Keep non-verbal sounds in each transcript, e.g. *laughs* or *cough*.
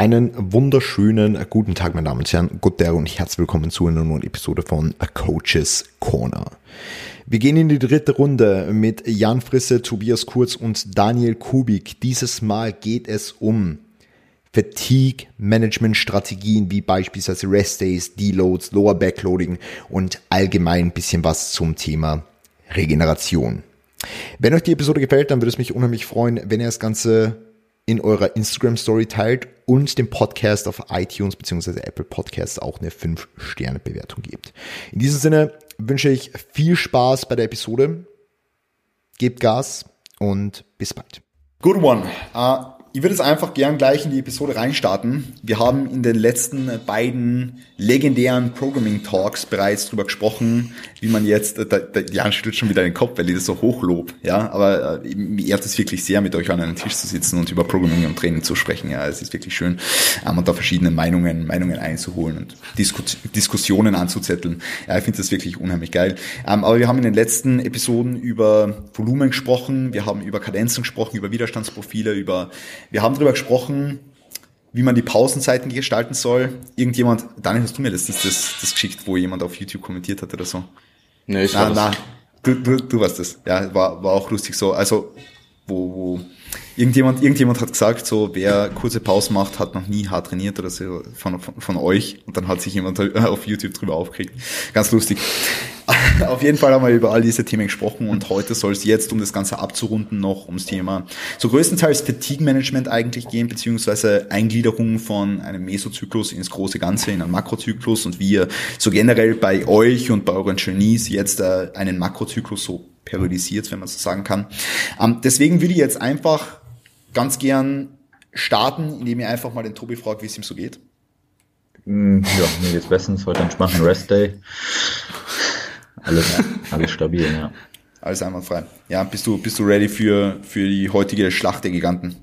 Einen wunderschönen guten Tag, meine Damen und Herren, Gott und herzlich willkommen zu einer neuen Episode von A Coaches Corner. Wir gehen in die dritte Runde mit Jan Frisse, Tobias Kurz und Daniel Kubik. Dieses Mal geht es um Fatigue Management Strategien wie beispielsweise Rest Days, Deloads, Lower Backloading und allgemein ein bisschen was zum Thema Regeneration. Wenn euch die Episode gefällt, dann würde es mich unheimlich freuen, wenn ihr das Ganze in eurer Instagram Story teilt und dem Podcast auf iTunes bzw. Apple Podcasts auch eine 5-Sterne-Bewertung gebt. In diesem Sinne wünsche ich viel Spaß bei der Episode. Gebt Gas und bis bald. Good one. Uh ich würde jetzt einfach gern gleich in die Episode reinstarten. Wir haben in den letzten beiden legendären Programming Talks bereits drüber gesprochen, wie man jetzt, da, da, Jan schüttelt schon wieder den Kopf, weil ich das so hochlob, ja, aber äh, mir ehrt es wirklich sehr, mit euch an einem Tisch zu sitzen und über Programming und Training zu sprechen, ja, es ist wirklich schön, ähm, und da verschiedene Meinungen, Meinungen einzuholen und Diskus Diskussionen anzuzetteln. Ja, ich finde das wirklich unheimlich geil. Ähm, aber wir haben in den letzten Episoden über Volumen gesprochen, wir haben über Kadenzen gesprochen, über Widerstandsprofile, über wir haben darüber gesprochen, wie man die Pausenzeiten gestalten soll. Irgendjemand, Daniel, hast du mir letztens das, das geschickt, wo jemand auf YouTube kommentiert hat oder so? Nee, ich na, na, du, du, du warst das. Ja, war, war auch lustig so. Also, wo, wo irgendjemand, irgendjemand hat gesagt, so, wer kurze Pause macht, hat noch nie hart trainiert oder so von, von, von euch. Und dann hat sich jemand *laughs* auf YouTube drüber aufgeregt. Ganz lustig. *laughs* auf jeden Fall haben wir über all diese Themen gesprochen und heute soll es jetzt, um das Ganze abzurunden, noch ums Thema so größtenteils Fatigue Management eigentlich gehen, beziehungsweise Eingliederung von einem Mesozyklus ins große Ganze, in einen Makrozyklus und wie ihr so generell bei euch und bei euren Genies jetzt äh, einen Makrozyklus so periodisiert, wenn man so sagen kann. Ähm, deswegen würde ich jetzt einfach ganz gern starten, indem ihr einfach mal den Tobi fragt, wie es ihm so geht. Mm, ja, mir geht's bestens. Heute entspannten Rest Day. Alles, alles stabil, ja. Alles einwandfrei. Ja, bist du, bist du ready für, für die heutige Schlacht der Giganten?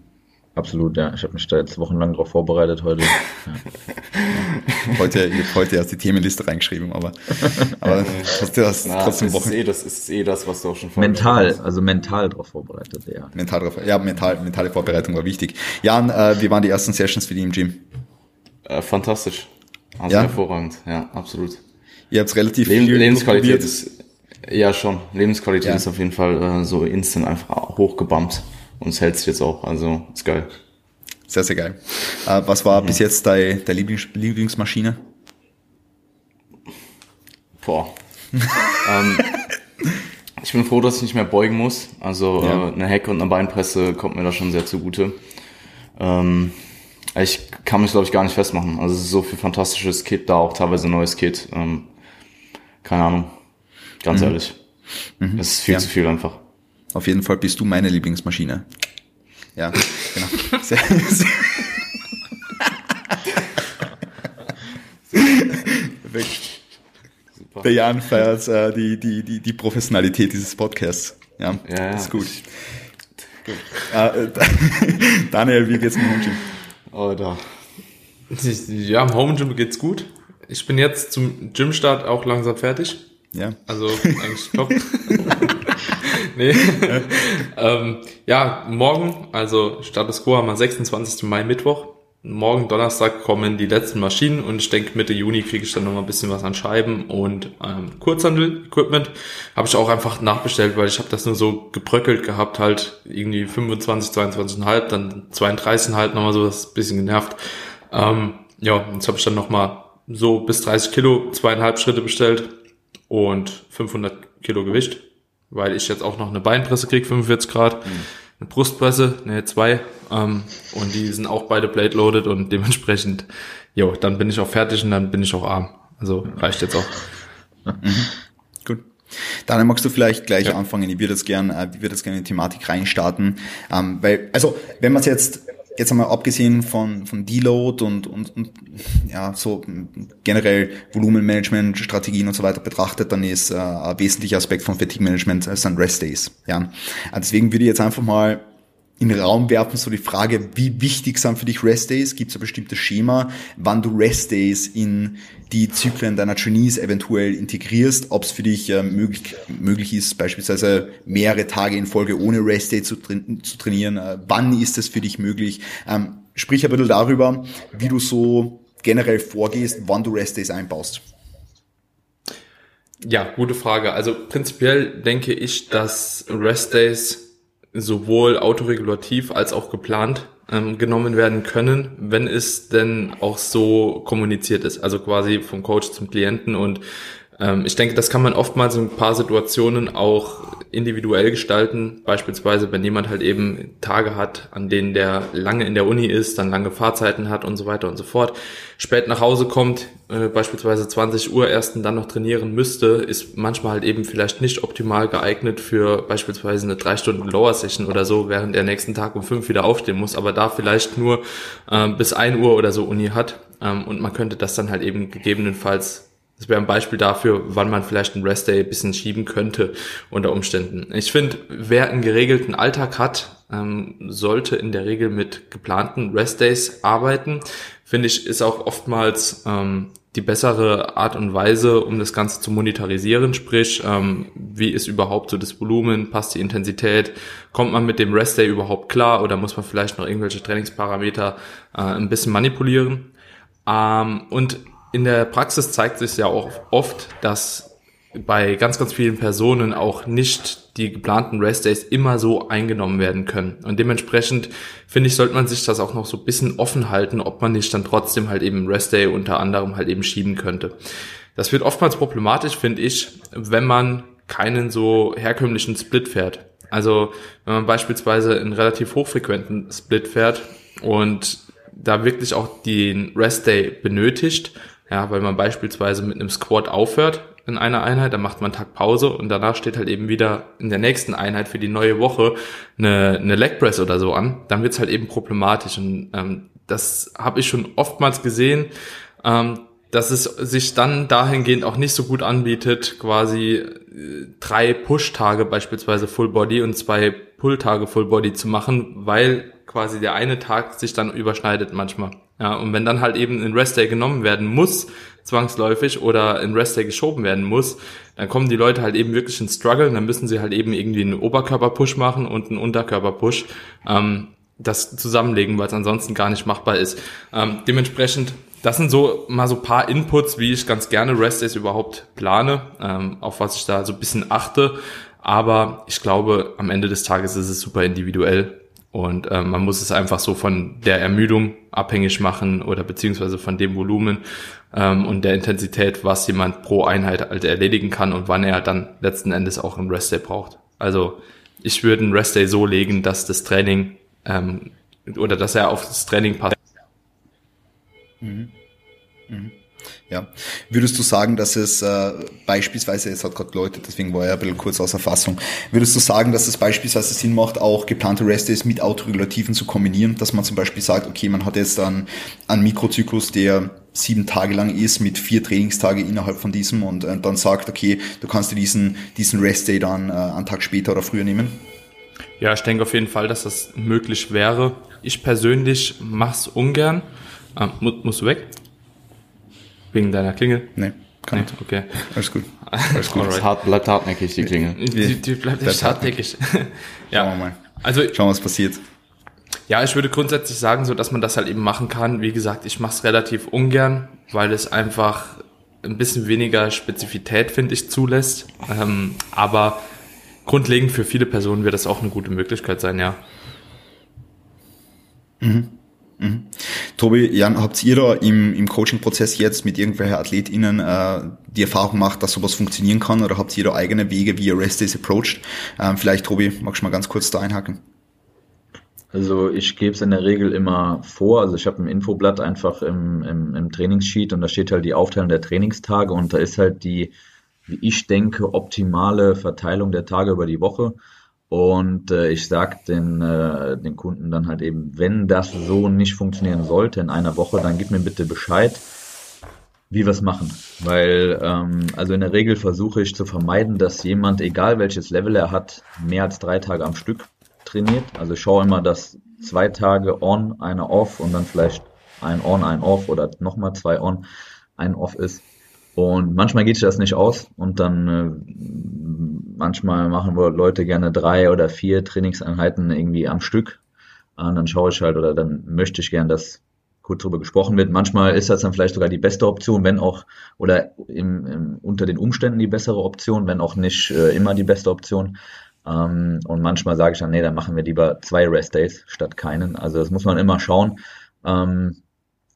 Absolut, ja. Ich habe mich da jetzt wochenlang darauf vorbereitet heute. Ja. *laughs* heute, heute erst die Themenliste reingeschrieben, aber, *laughs* aber hast du das Na, trotzdem Wochen. Ist eh, das ist eh das, was du auch schon Mental, hast. also mental darauf vorbereitet, ja. Mental drauf, ja, mental, mentale Vorbereitung war wichtig. Jan, äh, wie waren die ersten Sessions für die im Gym? Äh, fantastisch. Also ja? hervorragend, ja, absolut. Ihr habt relativ Leb viel Lebensqualität ist, ja schon, Lebensqualität ja. ist auf jeden Fall äh, so instant einfach hochgebumpt und es hält sich jetzt auch, also ist geil. Sehr, sehr geil. Äh, was war mhm. bis jetzt deine, deine Lieblings Lieblingsmaschine? Boah. *laughs* ähm, ich bin froh, dass ich nicht mehr beugen muss. Also ja. äh, eine Hecke und eine Beinpresse kommt mir da schon sehr zugute. Ähm, ich kann mich, glaube ich, gar nicht festmachen. Also es ist so viel fantastisches Kit da, auch teilweise neues Kit. Ähm, keine Ahnung. Ganz mhm. ehrlich. Mhm. Es ist viel ja. zu viel einfach. Auf jeden Fall bist du meine Lieblingsmaschine. Ja, genau. *laughs* Sehr, sehr. Super. Der Jan feiert äh, die, die, die, die Professionalität dieses Podcasts. Ja, ja ist gut. gut. Äh, *laughs* Daniel, wie geht's mit dem Home Gym? Oh, da. Ja, im Home Gym geht's gut. Ich bin jetzt zum Gymstart auch langsam fertig. Ja. Also eigentlich *laughs* top. Nee. *laughs* ähm, ja, morgen, also Status Quo haben wir 26. Mai Mittwoch. Morgen Donnerstag kommen die letzten Maschinen und ich denke Mitte Juni kriege ich dann noch mal ein bisschen was an Scheiben und ähm, Kurzhandel-Equipment. Habe ich auch einfach nachbestellt, weil ich habe das nur so gebröckelt gehabt, halt irgendwie 25, 22,5, dann 32,5 nochmal so, das ist ein bisschen genervt. Ähm, ja, jetzt habe ich dann noch mal so bis 30 Kilo, zweieinhalb Schritte bestellt und 500 Kilo Gewicht, weil ich jetzt auch noch eine Beinpresse krieg, 45 Grad, mhm. eine Brustpresse, ne zwei, ähm, und die sind auch beide plate loaded und dementsprechend, jo, dann bin ich auch fertig und dann bin ich auch arm. Also reicht jetzt auch. Mhm. Gut. Dann magst du vielleicht gleich ja. anfangen. Ich würde jetzt gerne, äh, ich würde jetzt gerne in die Thematik reinstarten, ähm, weil, also, wenn man es jetzt jetzt einmal abgesehen von, von Deload und, und, und ja, so generell Volumenmanagement, Strategien und so weiter betrachtet, dann ist äh, ein wesentlicher Aspekt von Fatigue Management äh, sind Rest Days. Ja. Deswegen würde ich jetzt einfach mal in den Raum werfen, so die Frage, wie wichtig sind für dich Rest Days? Gibt es ein bestimmtes Schema, wann du Rest Days in die Zyklen deiner Trainees eventuell integrierst, ob es für dich äh, möglich, möglich ist, beispielsweise mehrere Tage in Folge ohne Rest Day zu, tra zu trainieren, äh, wann ist es für dich möglich? Ähm, sprich ein bisschen darüber, wie du so generell vorgehst, wann du Rest-Days einbaust. Ja, gute Frage. Also prinzipiell denke ich, dass Rest-Days sowohl autoregulativ als auch geplant ähm, genommen werden können, wenn es denn auch so kommuniziert ist, also quasi vom Coach zum Klienten und ich denke, das kann man oftmals in ein paar Situationen auch individuell gestalten. Beispielsweise, wenn jemand halt eben Tage hat, an denen der lange in der Uni ist, dann lange Fahrzeiten hat und so weiter und so fort, spät nach Hause kommt, äh, beispielsweise 20 Uhr erst und dann noch trainieren müsste, ist manchmal halt eben vielleicht nicht optimal geeignet für beispielsweise eine drei Stunden Lower Session oder so, während er nächsten Tag um fünf wieder aufstehen muss, aber da vielleicht nur äh, bis ein Uhr oder so Uni hat. Ähm, und man könnte das dann halt eben gegebenenfalls das wäre ein Beispiel dafür, wann man vielleicht einen Restday ein bisschen schieben könnte unter Umständen. Ich finde, wer einen geregelten Alltag hat, ähm, sollte in der Regel mit geplanten Restdays arbeiten. Finde ich, ist auch oftmals ähm, die bessere Art und Weise, um das Ganze zu monetarisieren. Sprich, ähm, wie ist überhaupt so das Volumen, passt die Intensität, kommt man mit dem Restday überhaupt klar oder muss man vielleicht noch irgendwelche Trainingsparameter äh, ein bisschen manipulieren? Ähm, und in der Praxis zeigt sich ja auch oft, dass bei ganz, ganz vielen Personen auch nicht die geplanten Rest-Days immer so eingenommen werden können. Und dementsprechend, finde ich, sollte man sich das auch noch so ein bisschen offen halten, ob man nicht dann trotzdem halt eben Rest-Day unter anderem halt eben schieben könnte. Das wird oftmals problematisch, finde ich, wenn man keinen so herkömmlichen Split fährt. Also wenn man beispielsweise einen relativ hochfrequenten Split fährt und da wirklich auch den Rest Day benötigt, ja, weil man beispielsweise mit einem Squat aufhört in einer Einheit, dann macht man einen Tag Pause und danach steht halt eben wieder in der nächsten Einheit für die neue Woche eine, eine Leg Press oder so an. Dann wird's halt eben problematisch. Und ähm, das habe ich schon oftmals gesehen, ähm, dass es sich dann dahingehend auch nicht so gut anbietet, quasi äh, drei Push-Tage beispielsweise Full Body und zwei Pull-Tage Full Body zu machen, weil quasi der eine Tag sich dann überschneidet manchmal. Ja, und wenn dann halt eben ein Rest-Day genommen werden muss, zwangsläufig, oder ein Rest-Day geschoben werden muss, dann kommen die Leute halt eben wirklich in Struggle, dann müssen sie halt eben irgendwie einen Oberkörper-Push machen und einen Unterkörper-Push, ähm, das zusammenlegen, weil es ansonsten gar nicht machbar ist. Ähm, dementsprechend, das sind so mal so paar Inputs, wie ich ganz gerne Rest-Days überhaupt plane, ähm, auf was ich da so ein bisschen achte. Aber ich glaube, am Ende des Tages ist es super individuell und äh, man muss es einfach so von der Ermüdung abhängig machen oder beziehungsweise von dem Volumen ähm, und der Intensität, was jemand pro Einheit halt erledigen kann und wann er dann letzten Endes auch einen Restday braucht. Also ich würde einen Restday so legen, dass das Training ähm, oder dass er auf das Training passt. Mhm. Mhm. Ja. Würdest du sagen, dass es äh, beispielsweise, es hat gerade geläutet, deswegen war er ein bisschen kurz außer Fassung, würdest du sagen, dass es beispielsweise Sinn macht, auch geplante Restdays mit Autoregulativen zu kombinieren, dass man zum Beispiel sagt, okay, man hat jetzt dann einen Mikrozyklus, der sieben Tage lang ist, mit vier Trainingstage innerhalb von diesem und äh, dann sagt, okay, du kannst dir diesen, diesen Restday dann äh, einen Tag später oder früher nehmen? Ja, ich denke auf jeden Fall, dass das möglich wäre. Ich persönlich mache es ungern. Ähm, musst du weg? Wegen deiner Klingel? Nee, kann nee, nicht. Okay. Alles gut. *laughs* Alles gut. Alright. Hart, bleibt hartnäckig, die Klingel. Die, die bleibt echt hartnäckig. *laughs* ja. Schauen wir mal. Also, Schauen, was passiert. Ja, ich würde grundsätzlich sagen, so dass man das halt eben machen kann. Wie gesagt, ich mache es relativ ungern, weil es einfach ein bisschen weniger Spezifität, finde ich, zulässt. Ähm, aber grundlegend für viele Personen wird das auch eine gute Möglichkeit sein, ja. Mhm. Mhm. Tobi, Jan, habt ihr da im, im Coaching-Prozess jetzt mit irgendwelchen AthletInnen äh, die Erfahrung gemacht, dass sowas funktionieren kann oder habt ihr da eigene Wege, wie ihr Rest Days approached? Ähm, vielleicht, Tobi, magst du mal ganz kurz da einhaken? Also ich gebe es in der Regel immer vor. Also ich habe ein Infoblatt einfach im, im, im Trainingssheet und da steht halt die Aufteilung der Trainingstage und da ist halt die, wie ich denke, optimale Verteilung der Tage über die Woche. Und äh, ich sage den, äh, den Kunden dann halt eben, wenn das so nicht funktionieren sollte in einer Woche, dann gib mir bitte Bescheid, wie wir es machen. Weil, ähm, also in der Regel versuche ich zu vermeiden, dass jemand, egal welches Level er hat, mehr als drei Tage am Stück trainiert. Also ich schaue immer, dass zwei Tage on, eine off und dann vielleicht ein on, ein off oder nochmal zwei on, ein off ist. Und manchmal geht sich das nicht aus und dann äh, manchmal machen Leute gerne drei oder vier Trainingseinheiten irgendwie am Stück. Und dann schaue ich halt oder dann möchte ich gern, dass kurz drüber gesprochen wird. Manchmal ist das dann vielleicht sogar die beste Option, wenn auch, oder im, im, unter den Umständen die bessere Option, wenn auch nicht äh, immer die beste Option. Ähm, und manchmal sage ich dann, nee, dann machen wir lieber zwei Rest Days statt keinen. Also das muss man immer schauen. Ähm,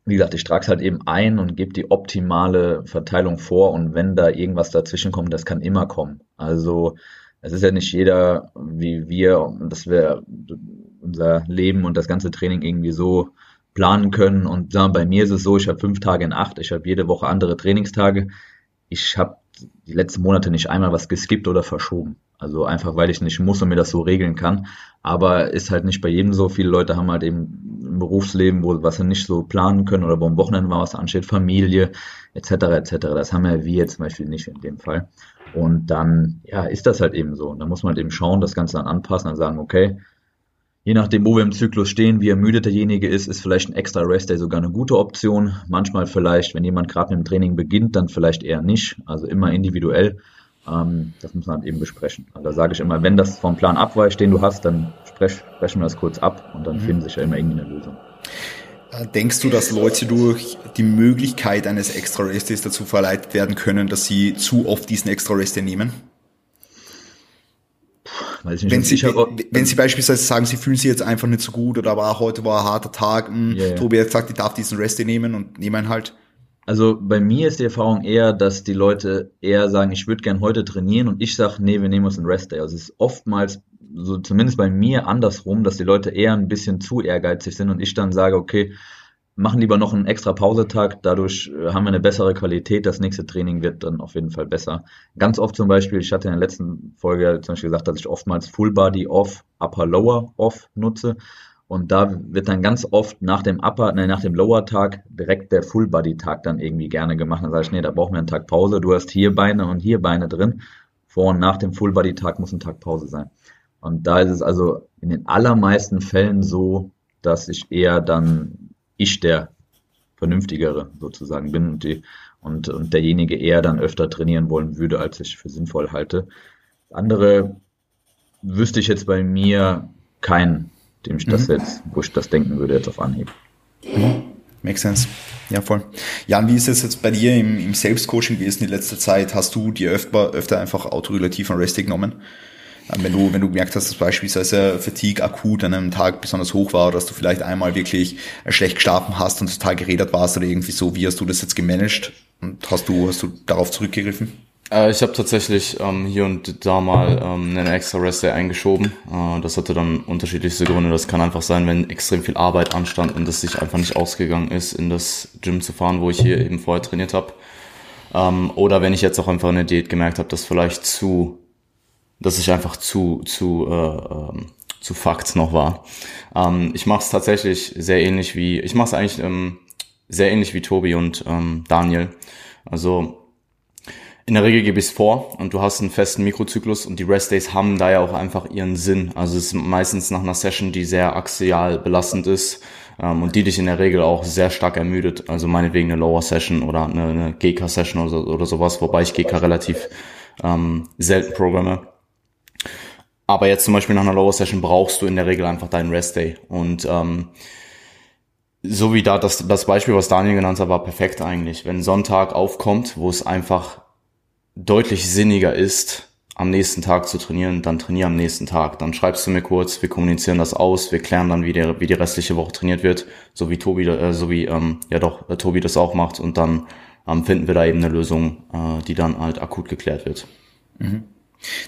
wie gesagt, ich trage es halt eben ein und gebe die optimale Verteilung vor und wenn da irgendwas dazwischen kommt, das kann immer kommen. Also es ist ja nicht jeder wie wir, dass wir unser Leben und das ganze Training irgendwie so planen können. Und ja, bei mir ist es so, ich habe fünf Tage in acht, ich habe jede Woche andere Trainingstage. Ich habe die letzten Monate nicht einmal was geskippt oder verschoben. Also einfach, weil ich nicht muss und mir das so regeln kann. Aber ist halt nicht bei jedem so. Viele Leute haben halt eben Berufsleben, wo was sie nicht so planen können oder wo am Wochenende mal was ansteht, Familie etc. etc. Das haben ja wir zum Beispiel nicht in dem Fall. Und dann, ja, ist das halt eben so. Und da muss man halt eben schauen, das Ganze dann anpassen, dann sagen, okay, Je nachdem, wo wir im Zyklus stehen, wie ermüdet derjenige ist, ist vielleicht ein extra Rest Day sogar eine gute Option. Manchmal vielleicht, wenn jemand gerade mit dem Training beginnt, dann vielleicht eher nicht. Also immer individuell. Ähm, das muss man halt eben besprechen. Also da sage ich immer, wenn das vom Plan abweicht, den du hast, dann sprech, sprechen wir das kurz ab und dann mhm. finden sich ja immer irgendwie eine Lösung. Äh, denkst du, dass Leute durch die Möglichkeit eines Extra Rest Days dazu verleitet werden können, dass sie zu oft diesen Extra Rest nehmen? Weiß ich wenn, Sie, sicher, wenn, wenn Sie beispielsweise sagen, Sie fühlen sich jetzt einfach nicht so gut oder war heute war ein harter Tag, mh, hm, yeah, Tobi hat gesagt, ich darf diesen Rest nehmen und nehmen halt. Also bei mir ist die Erfahrung eher, dass die Leute eher sagen, ich würde gern heute trainieren und ich sage, nee, wir nehmen uns einen Rest Day. Also es ist oftmals, so zumindest bei mir andersrum, dass die Leute eher ein bisschen zu ehrgeizig sind und ich dann sage, okay, machen lieber noch einen extra Pausetag, dadurch äh, haben wir eine bessere Qualität, das nächste Training wird dann auf jeden Fall besser. Ganz oft zum Beispiel, ich hatte in der letzten Folge zum Beispiel gesagt, dass ich oftmals Full Body Off, Upper Lower Off nutze und da wird dann ganz oft nach dem Upper, nein, nach dem Lower Tag direkt der Full Body Tag dann irgendwie gerne gemacht. Dann sage ich, nee, da brauchen wir einen Tag Pause, du hast hier Beine und hier Beine drin. Vor und nach dem Full Body Tag muss ein Tag Pause sein. Und da ist es also in den allermeisten Fällen so, dass ich eher dann ich der Vernünftigere sozusagen bin und, die, und, und derjenige eher dann öfter trainieren wollen würde, als ich für sinnvoll halte. Andere wüsste ich jetzt bei mir keinen, dem ich das mhm. jetzt, wo ich das denken würde, jetzt auf Anhieb. Mhm. Makes sense. Ja, voll. Jan, wie ist es jetzt bei dir im, im Selbstcoaching gewesen die letzte Zeit? Hast du dir öfter, öfter einfach autorelativ an Rest genommen? Ähm, wenn du, wenn du gemerkt hast, dass beispielsweise Fatigue akut an einem Tag besonders hoch war oder dass du vielleicht einmal wirklich schlecht geschlafen hast und total geredet warst oder irgendwie so, wie hast du das jetzt gemanagt und hast du, hast du darauf zurückgegriffen? Äh, ich habe tatsächlich ähm, hier und da mal ähm, einen extra Rest Day eingeschoben. Äh, das hatte dann unterschiedlichste Gründe. Das kann einfach sein, wenn extrem viel Arbeit anstand und es sich einfach nicht ausgegangen ist, in das Gym zu fahren, wo ich hier eben vorher trainiert habe. Ähm, oder wenn ich jetzt auch einfach eine Diät gemerkt habe, dass vielleicht zu dass ich einfach zu, zu, äh, ähm, zu Fakt noch war. Ähm, ich mache es tatsächlich sehr ähnlich wie, ich mache es eigentlich ähm, sehr ähnlich wie Tobi und ähm, Daniel. Also in der Regel gebe ich es vor und du hast einen festen Mikrozyklus und die Rest Days haben da ja auch einfach ihren Sinn. Also es ist meistens nach einer Session, die sehr axial belastend ist ähm, und die dich in der Regel auch sehr stark ermüdet. Also meinetwegen eine Lower Session oder eine, eine GK Session oder, oder sowas, wobei ich GK relativ ähm, selten programme. Aber jetzt zum Beispiel nach einer Lower Session brauchst du in der Regel einfach deinen Rest Day. Und ähm, so wie da das, das Beispiel, was Daniel genannt hat, war perfekt eigentlich. Wenn Sonntag aufkommt, wo es einfach deutlich sinniger ist, am nächsten Tag zu trainieren, dann trainier am nächsten Tag. Dann schreibst du mir kurz, wir kommunizieren das aus, wir klären dann, wie, der, wie die restliche Woche trainiert wird, so wie Tobi, äh, so wie ähm, ja doch äh, Tobi das auch macht und dann ähm, finden wir da eben eine Lösung, äh, die dann halt akut geklärt wird. Mhm.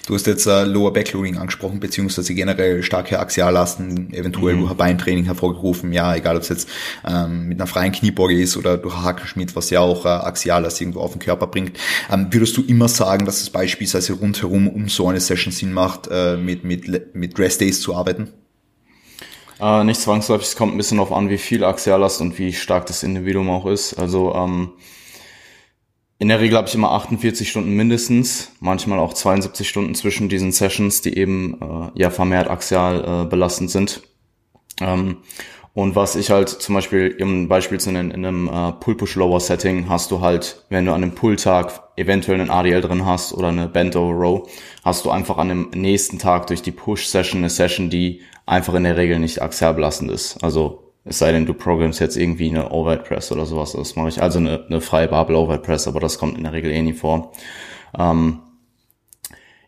Du hast jetzt äh, Lower Backloading angesprochen, beziehungsweise generell starke Axiallasten, eventuell mhm. durch ein Beintraining hervorgerufen. Ja, egal ob es jetzt ähm, mit einer freien Kniebeuge ist oder durch Hakelschmied, was ja auch äh, Axiallast irgendwo auf den Körper bringt. Ähm, würdest du immer sagen, dass es beispielsweise rundherum um so eine Session Sinn macht, äh, mit, mit, mit Rest Days zu arbeiten? Äh, nicht zwangsläufig, es kommt ein bisschen darauf an, wie viel Axiallast und wie stark das Individuum auch ist. Also ähm, in der Regel habe ich immer 48 Stunden mindestens, manchmal auch 72 Stunden zwischen diesen Sessions, die eben äh, ja vermehrt axial äh, belastend sind. Ähm, Und was ich halt zum Beispiel, um ein Beispiel zu nennen, in einem äh, Pull-Push-Lower-Setting hast du halt, wenn du an einem Pull-Tag eventuell einen ADL drin hast oder eine Bend-Over-Row, hast du einfach an dem nächsten Tag durch die Push-Session eine Session, die einfach in der Regel nicht axial belastend ist. Also es sei denn, du programmst jetzt irgendwie eine Overhead Press oder sowas. Das mache ich also eine, eine freie Barbell Overhead Press, aber das kommt in der Regel eh nie vor. Ähm,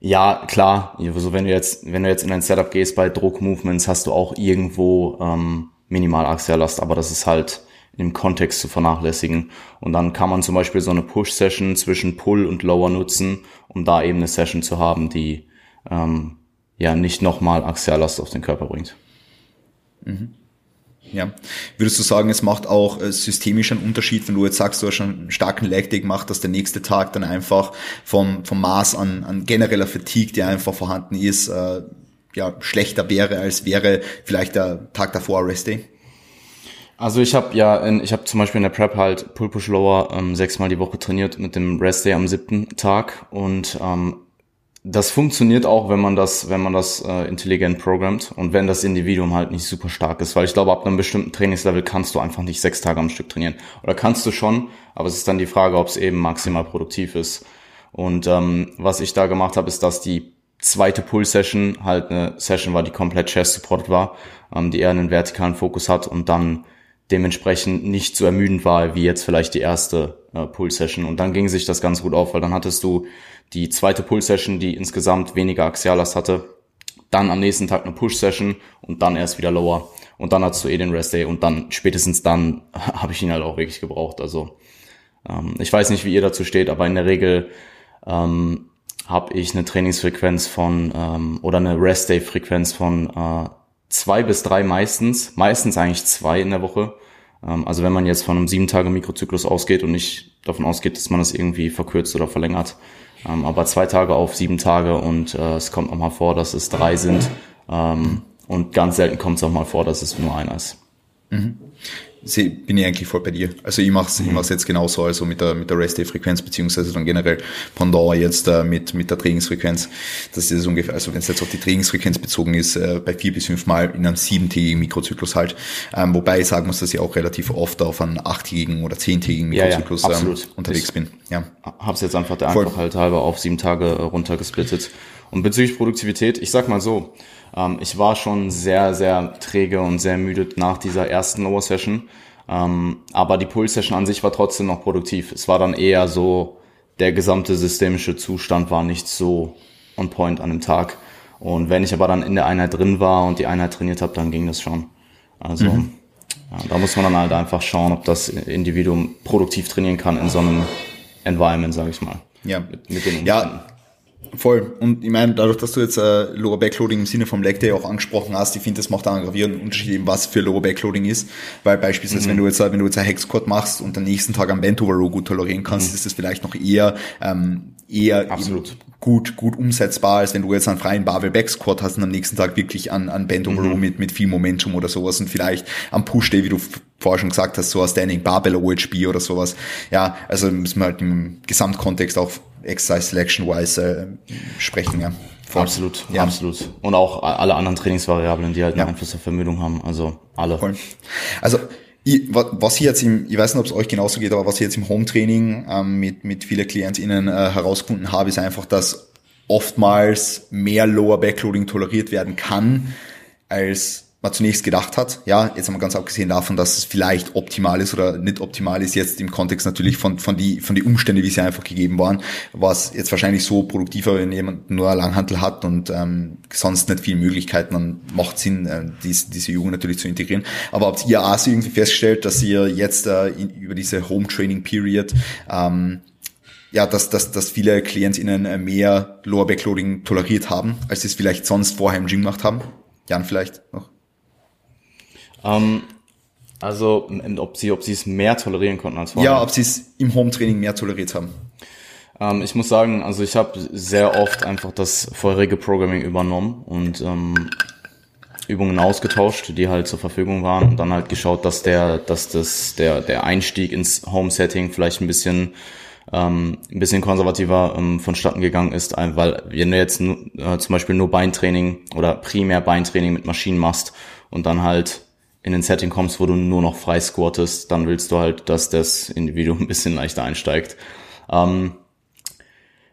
ja, klar, also wenn du jetzt, wenn du jetzt in ein Setup gehst bei Druck-Movements, hast du auch irgendwo ähm, Minimal-Axiallast, aber das ist halt im Kontext zu vernachlässigen. Und dann kann man zum Beispiel so eine Push-Session zwischen Pull und Lower nutzen, um da eben eine Session zu haben, die ähm, ja nicht nochmal Axiallast auf den Körper bringt. Mhm. Ja. Würdest du sagen, es macht auch äh, systemisch einen Unterschied, wenn du jetzt sagst, du hast schon einen starken Leg gemacht, dass der nächste Tag dann einfach vom, vom Maß an, an genereller Fatigue, der einfach vorhanden ist, äh, ja, schlechter wäre, als wäre vielleicht der Tag davor Rest Day? Also ich habe ja, in, ich habe zum Beispiel in der Prep halt Pull Push Lower ähm, sechsmal die Woche trainiert mit dem Rest Day am siebten Tag und ähm, das funktioniert auch, wenn man das, wenn man das äh, intelligent programmt und wenn das Individuum halt nicht super stark ist, weil ich glaube, ab einem bestimmten Trainingslevel kannst du einfach nicht sechs Tage am Stück trainieren. Oder kannst du schon, aber es ist dann die Frage, ob es eben maximal produktiv ist. Und ähm, was ich da gemacht habe, ist, dass die zweite Pull-Session halt eine Session war, die komplett Chest-Supported war, ähm, die eher einen vertikalen Fokus hat und dann dementsprechend nicht so ermüdend war, wie jetzt vielleicht die erste äh, Pull-Session. Und dann ging sich das ganz gut auf, weil dann hattest du die zweite Pull-Session, die insgesamt weniger Axiallast hatte, dann am nächsten Tag eine Push-Session und dann erst wieder Lower. Und dann hattest du eh den Rest-Day und dann, spätestens dann, *laughs* habe ich ihn halt auch wirklich gebraucht. Also ähm, ich weiß nicht, wie ihr dazu steht, aber in der Regel ähm, habe ich eine Trainingsfrequenz von ähm, oder eine Rest-Day-Frequenz von äh, zwei bis drei meistens, meistens eigentlich zwei in der Woche. Ähm, also wenn man jetzt von einem sieben Tage Mikrozyklus ausgeht und nicht davon ausgeht, dass man das irgendwie verkürzt oder verlängert, ähm, aber zwei Tage auf sieben Tage und äh, es kommt auch mal vor, dass es drei sind ähm, und ganz selten kommt es auch mal vor, dass es nur einer ist. Mhm bin ich eigentlich voll bei dir. Also ich mache es mhm. ich mach's jetzt genauso, also mit der, mit der Rest-Day-Frequenz, beziehungsweise dann generell Pendant jetzt äh, mit, mit der Trainingsfrequenz. Das ist ungefähr, also wenn es jetzt auf die Trainingsfrequenz bezogen ist, äh, bei vier bis fünf Mal in einem siebentägigen Mikrozyklus halt. Ähm, wobei ich sagen muss, dass ich auch relativ oft auf einem achttägigen oder zehntägigen Mikrozyklus ja, ja, ähm, unterwegs ich bin. Ja. Hab's jetzt einfach der Einfachheit halber auf sieben Tage runtergesplittet. Und bezüglich Produktivität, ich sag mal so, ähm, ich war schon sehr, sehr träge und sehr müde nach dieser ersten Lower Session. Ähm, aber die Pull Session an sich war trotzdem noch produktiv. Es war dann eher so, der gesamte systemische Zustand war nicht so on point an dem Tag. Und wenn ich aber dann in der Einheit drin war und die Einheit trainiert habe, dann ging das schon. Also mhm. ja, da muss man dann halt einfach schauen, ob das Individuum produktiv trainieren kann in so einem Environment, sage ich mal. Ja. Mit, mit den Umständen. Ja Voll. Und ich meine, dadurch, dass du jetzt äh, Lower Backloading im Sinne vom Leg Day auch angesprochen hast, ich finde, das macht einen gravierenden Unterschied, eben was für Lower Backloading ist. Weil beispielsweise, mhm. wenn du jetzt, wenn du jetzt ein Hexquad machst und am nächsten Tag am Bent Over Row gut tolerieren kannst, mhm. ist das vielleicht noch eher, ähm, eher Absolut. gut, gut umsetzbar, als wenn du jetzt einen freien Barbell Back Squat hast und am nächsten Tag wirklich an, an Bent Over Row mhm. mit, mit viel Momentum oder sowas und vielleicht am Push Day, wie du vorher schon gesagt hast, so ein Standing Barbell OHB oder sowas. Ja, also müssen wir halt im Gesamtkontext auch Exercise Selection wise äh, sprechen. Ja. Voll. Absolut, ja. absolut. Und auch alle anderen Trainingsvariablen, die halt einen Einfluss auf Vermüdung haben. Also alle. Voll. Also ich, was hier jetzt im, ich weiß nicht, ob es euch genauso geht, aber was ich jetzt im Home-Training ähm, mit, mit vielen KlientInnen äh, herausgefunden habe, ist einfach, dass oftmals mehr Lower Backloading toleriert werden kann, als man zunächst gedacht hat. Ja, jetzt haben wir ganz abgesehen davon, dass es vielleicht optimal ist oder nicht optimal ist, jetzt im Kontext natürlich von, von die, von die Umstände, wie sie einfach gegeben waren, was jetzt wahrscheinlich so produktiver, wenn jemand nur einen Langhantel hat und ähm, sonst nicht viele Möglichkeiten, dann macht Sinn, äh, diese, diese Jugend natürlich zu integrieren. Aber habt ihr auch irgendwie festgestellt, dass ihr jetzt äh, in, über diese Home Training Period ähm, ja, dass, dass, dass viele KlientInnen äh, mehr Lower Backloading toleriert haben, als sie es vielleicht sonst vorher im Gym gemacht haben? Jan vielleicht noch? Ähm, also, ob sie, ob sie es mehr tolerieren konnten als vorher. Ja, ob sie es im Home-Training mehr toleriert haben. Ähm, ich muss sagen, also ich habe sehr oft einfach das vorherige Programming übernommen und ähm, Übungen ausgetauscht, die halt zur Verfügung waren und dann halt geschaut, dass der, dass das, der, der Einstieg ins Home-Setting vielleicht ein bisschen ähm, ein bisschen konservativer ähm, vonstatten gegangen ist, weil wenn du jetzt äh, zum Beispiel nur Beintraining oder primär Beintraining mit Maschinen machst und dann halt in ein Setting kommst, wo du nur noch frei squattest, dann willst du halt, dass das Individuum *laughs* ein bisschen leichter einsteigt. Ähm,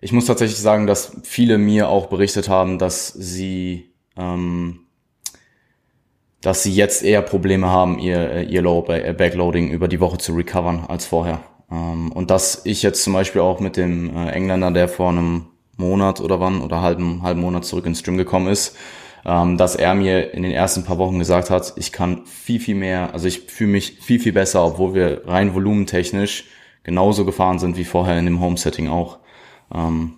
ich muss tatsächlich sagen, dass viele mir auch berichtet haben, dass sie, ähm, dass sie jetzt eher Probleme haben, ihr, ihr Low Backloading über die Woche zu recovern als vorher. Ähm, und dass ich jetzt zum Beispiel auch mit dem äh, Engländer, der vor einem Monat oder wann oder halben, halben Monat zurück ins Stream gekommen ist, ähm, dass er mir in den ersten paar Wochen gesagt hat, ich kann viel, viel mehr, also ich fühle mich viel, viel besser, obwohl wir rein volumentechnisch genauso gefahren sind wie vorher in dem Home-Setting auch. Ähm,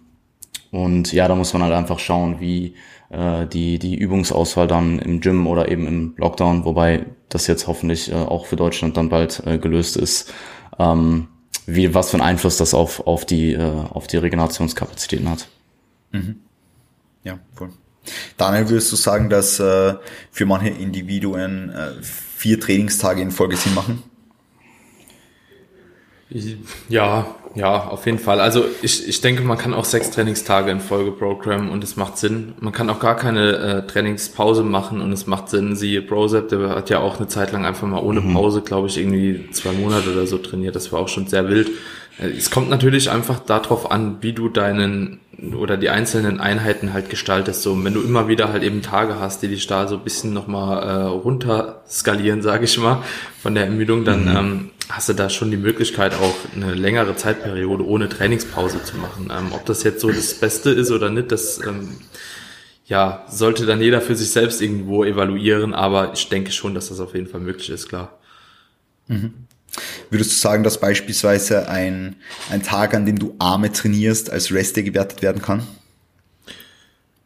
und ja, da muss man halt einfach schauen, wie äh, die, die Übungsauswahl dann im Gym oder eben im Lockdown, wobei das jetzt hoffentlich äh, auch für Deutschland dann bald äh, gelöst ist, ähm, wie, was für einen Einfluss das auf, auf die, äh, auf die Regenerationskapazitäten hat. Mhm. Ja, cool. Daniel, würdest du sagen, dass äh, für manche Individuen äh, vier Trainingstage in Folge Sinn machen? Ja, ja, auf jeden Fall. Also ich, ich denke, man kann auch sechs Trainingstage in Folge programmen und es macht Sinn. Man kann auch gar keine äh, Trainingspause machen und es macht Sinn. Siehe Brosep, der hat ja auch eine Zeit lang einfach mal ohne mhm. Pause, glaube ich, irgendwie zwei Monate oder so trainiert. Das war auch schon sehr wild. Es kommt natürlich einfach darauf an, wie du deinen oder die einzelnen Einheiten halt gestaltest. So, wenn du immer wieder halt eben Tage hast, die dich da so ein bisschen nochmal äh, runter skalieren, *laughs* sage ich mal, von der Ermüdung, dann mhm. ähm, hast du da schon die Möglichkeit, auch eine längere Zeitperiode ohne Trainingspause zu machen. Ähm, ob das jetzt so das Beste ist oder nicht, das ähm, ja, sollte dann jeder für sich selbst irgendwo evaluieren, aber ich denke schon, dass das auf jeden Fall möglich ist, klar. Mhm. Würdest du sagen, dass beispielsweise ein, ein Tag, an dem du Arme trainierst, als Rest gewertet werden kann?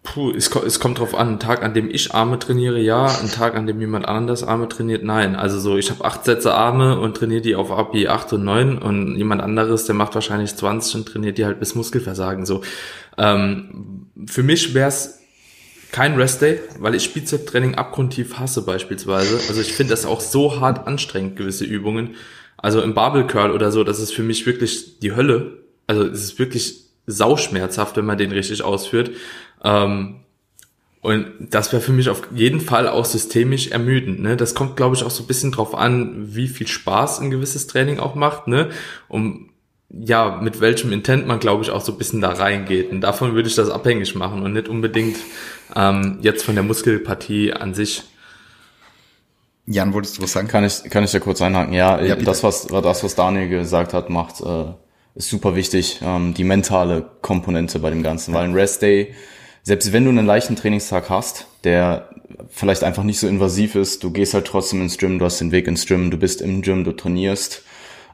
Puh, es, es kommt drauf an. Ein Tag, an dem ich Arme trainiere, ja. Ein Tag, an dem jemand anders Arme trainiert, nein. Also so, ich habe acht Sätze Arme und trainiere die auf API 8 und 9 und jemand anderes, der macht wahrscheinlich 20 und trainiert die halt bis Muskelversagen. So, ähm, Für mich wäre es kein Restday, weil ich Bizep-Training abgrundtief hasse beispielsweise. Also ich finde das auch so hart anstrengend, gewisse Übungen. Also im Barbell Curl oder so, das ist für mich wirklich die Hölle. Also es ist wirklich sauschmerzhaft, wenn man den richtig ausführt. Ähm, und das wäre für mich auf jeden Fall auch systemisch ermüdend. Ne? Das kommt, glaube ich, auch so ein bisschen drauf an, wie viel Spaß ein gewisses Training auch macht, ne? Um ja, mit welchem Intent man, glaube ich, auch so ein bisschen da reingeht. Und davon würde ich das abhängig machen und nicht unbedingt ähm, jetzt von der Muskelpartie an sich. Jan, wolltest du was sagen? Kann ich, kann ich da kurz einhaken? Ja, ja das, was, das, was Daniel gesagt hat, macht, äh, ist super wichtig, ähm, die mentale Komponente bei dem Ganzen, weil ein Rest Day, selbst wenn du einen leichten Trainingstag hast, der vielleicht einfach nicht so invasiv ist, du gehst halt trotzdem ins Gym, du hast den Weg ins Gym, du bist im Gym, du trainierst.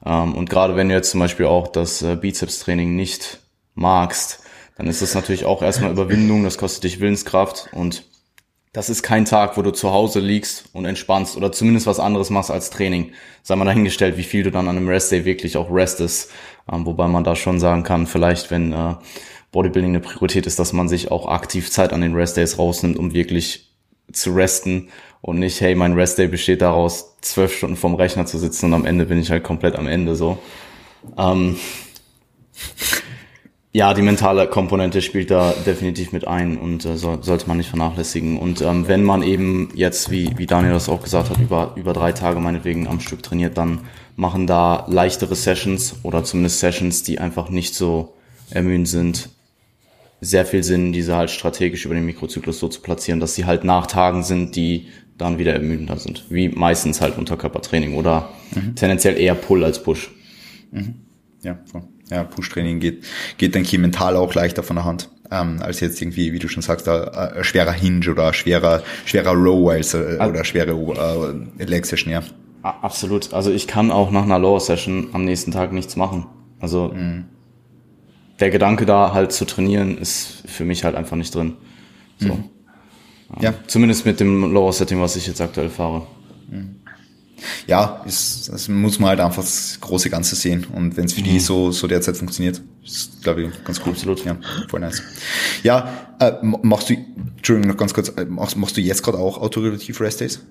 Ähm, und gerade wenn du jetzt zum Beispiel auch das äh, Bizeps-Training nicht magst, dann ist das natürlich auch erstmal Überwindung, das kostet dich Willenskraft und das ist kein Tag, wo du zu Hause liegst und entspannst oder zumindest was anderes machst als Training. Sei mal dahingestellt, wie viel du dann an einem Restday wirklich auch restest. Ähm, wobei man da schon sagen kann, vielleicht wenn äh, Bodybuilding eine Priorität ist, dass man sich auch aktiv Zeit an den Restdays rausnimmt, um wirklich zu resten und nicht, hey, mein Restday besteht daraus, zwölf Stunden vorm Rechner zu sitzen und am Ende bin ich halt komplett am Ende so. Ähm, ja, die mentale Komponente spielt da definitiv mit ein und äh, so, sollte man nicht vernachlässigen. Und ähm, wenn man eben jetzt, wie, wie Daniel das auch gesagt hat, über, über drei Tage meinetwegen am Stück trainiert, dann machen da leichtere Sessions oder zumindest Sessions, die einfach nicht so ermüdend sind, sehr viel Sinn, diese halt strategisch über den Mikrozyklus so zu platzieren, dass sie halt nach Tagen sind, die dann wieder ermüdender sind. Wie meistens halt Unterkörpertraining oder mhm. tendenziell eher Pull als Push. Mhm. Ja, voll ja, Push-Training geht, geht dann mental auch leichter von der Hand. Ähm, als jetzt irgendwie, wie du schon sagst, ein, schwerer Hinge oder schwerer, schwerer Row als, äh, oder schwere äh, Leg Session, ja. Absolut. Also ich kann auch nach einer Lower Session am nächsten Tag nichts machen. Also mhm. der Gedanke da halt zu trainieren ist für mich halt einfach nicht drin. So. Mhm. Ja. Zumindest mit dem Lower Setting, was ich jetzt aktuell fahre. Mhm ja, ist, das muss man halt einfach das große Ganze sehen. Und wenn es für mhm. die so, so derzeit funktioniert, ist, glaube ich, ganz cool. Absolut. Ja, voll nice. Ja, äh, machst du, Entschuldigung, noch ganz kurz, äh, machst, machst du jetzt gerade auch autoregulativ Rest Days?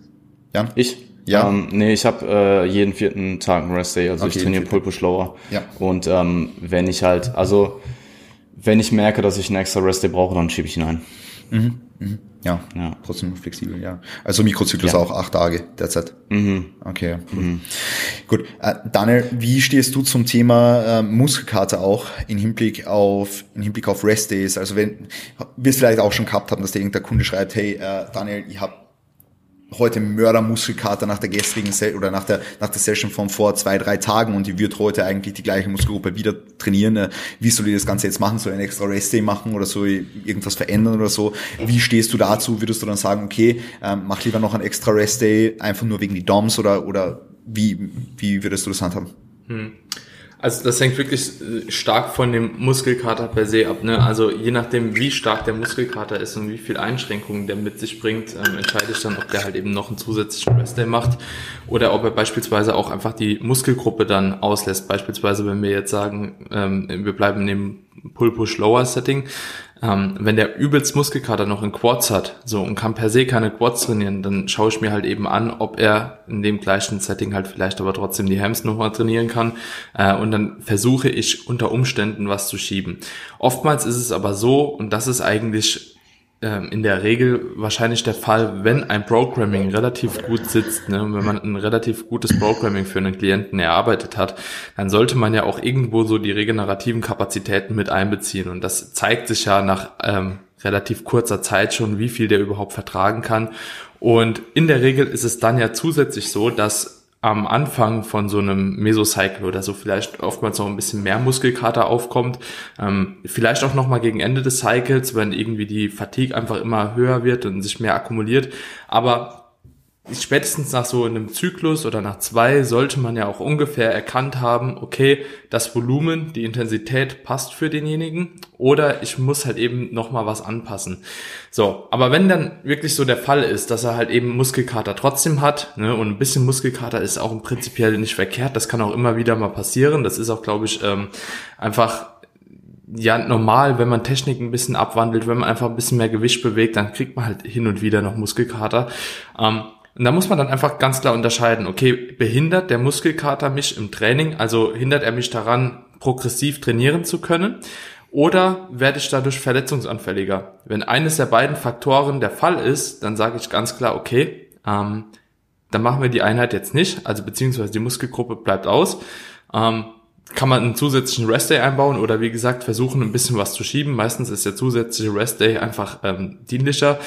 Ja? Ich? Ja. Ähm, nee, ich habe äh, jeden vierten Tag einen Rest Day, also okay, ich trainiere Pull Push Lower. Ja. Und ähm, wenn ich halt, also wenn ich merke, dass ich einen extra Rest Day brauche, dann schiebe ich ihn ein. Mhm. Mhm. Ja, ja, trotzdem flexibel, ja. Also Mikrozyklus ja. auch acht Tage derzeit. Mhm. Okay. Mhm. Gut. Äh, Daniel, wie stehst du zum Thema äh, Muskelkater auch in Hinblick auf in Hinblick auf Rest Days? Also wenn wir es vielleicht auch schon gehabt haben, dass der irgendein Kunde schreibt, hey äh, Daniel, ich habe heute Mördermuskelkater nach der gestrigen Se oder nach der, nach der Session von vor zwei, drei Tagen und die wird heute eigentlich die gleiche Muskelgruppe wieder trainieren. Äh, wie soll ich das Ganze jetzt machen? Soll ein extra Rest-Day machen oder ich irgendwas verändern oder so? Wie stehst du dazu? Würdest du dann sagen, okay, ähm, mach lieber noch ein extra Rest-Day einfach nur wegen die DOMs oder, oder wie, wie würdest du das handhaben? Hm. Also das hängt wirklich äh, stark von dem Muskelkater per se ab. Ne? Also je nachdem, wie stark der Muskelkater ist und wie viel Einschränkungen der mit sich bringt, ähm, entscheide ich dann, ob der halt eben noch einen zusätzlichen Restday macht oder ob er beispielsweise auch einfach die Muskelgruppe dann auslässt. Beispielsweise, wenn wir jetzt sagen, ähm, wir bleiben in dem Pull-Push-Lower-Setting, ähm, wenn der übelst Muskelkater noch in Quads hat, so und kann per se keine Quads trainieren, dann schaue ich mir halt eben an, ob er in dem gleichen Setting halt vielleicht aber trotzdem die Hams nochmal trainieren kann. Äh, und dann versuche ich unter Umständen was zu schieben. Oftmals ist es aber so, und das ist eigentlich ähm, in der Regel wahrscheinlich der Fall, wenn ein Programming relativ gut sitzt, ne, wenn man ein relativ gutes Programming für einen Klienten erarbeitet hat, dann sollte man ja auch irgendwo so die regenerativen Kapazitäten mit einbeziehen. Und das zeigt sich ja nach ähm, relativ kurzer Zeit schon, wie viel der überhaupt vertragen kann. Und in der Regel ist es dann ja zusätzlich so, dass am Anfang von so einem Mesocycle oder so vielleicht oftmals noch ein bisschen mehr Muskelkater aufkommt. Ähm, vielleicht auch nochmal gegen Ende des Cycles, wenn irgendwie die Fatigue einfach immer höher wird und sich mehr akkumuliert. Aber spätestens nach so einem Zyklus oder nach zwei sollte man ja auch ungefähr erkannt haben, okay, das Volumen, die Intensität passt für denjenigen oder ich muss halt eben nochmal was anpassen. So, aber wenn dann wirklich so der Fall ist, dass er halt eben Muskelkater trotzdem hat, ne, und ein bisschen Muskelkater ist auch im Prinzipiell nicht verkehrt, das kann auch immer wieder mal passieren, das ist auch, glaube ich, ähm, einfach ja normal, wenn man Technik ein bisschen abwandelt, wenn man einfach ein bisschen mehr Gewicht bewegt, dann kriegt man halt hin und wieder noch Muskelkater. Ähm, und da muss man dann einfach ganz klar unterscheiden, okay, behindert der Muskelkater mich im Training, also hindert er mich daran, progressiv trainieren zu können? Oder werde ich dadurch verletzungsanfälliger? Wenn eines der beiden Faktoren der Fall ist, dann sage ich ganz klar, okay, ähm, dann machen wir die Einheit jetzt nicht, also beziehungsweise die Muskelgruppe bleibt aus. Ähm, kann man einen zusätzlichen Rest-Day einbauen oder wie gesagt versuchen ein bisschen was zu schieben. Meistens ist der zusätzliche Rest-Day einfach ähm, dienlicher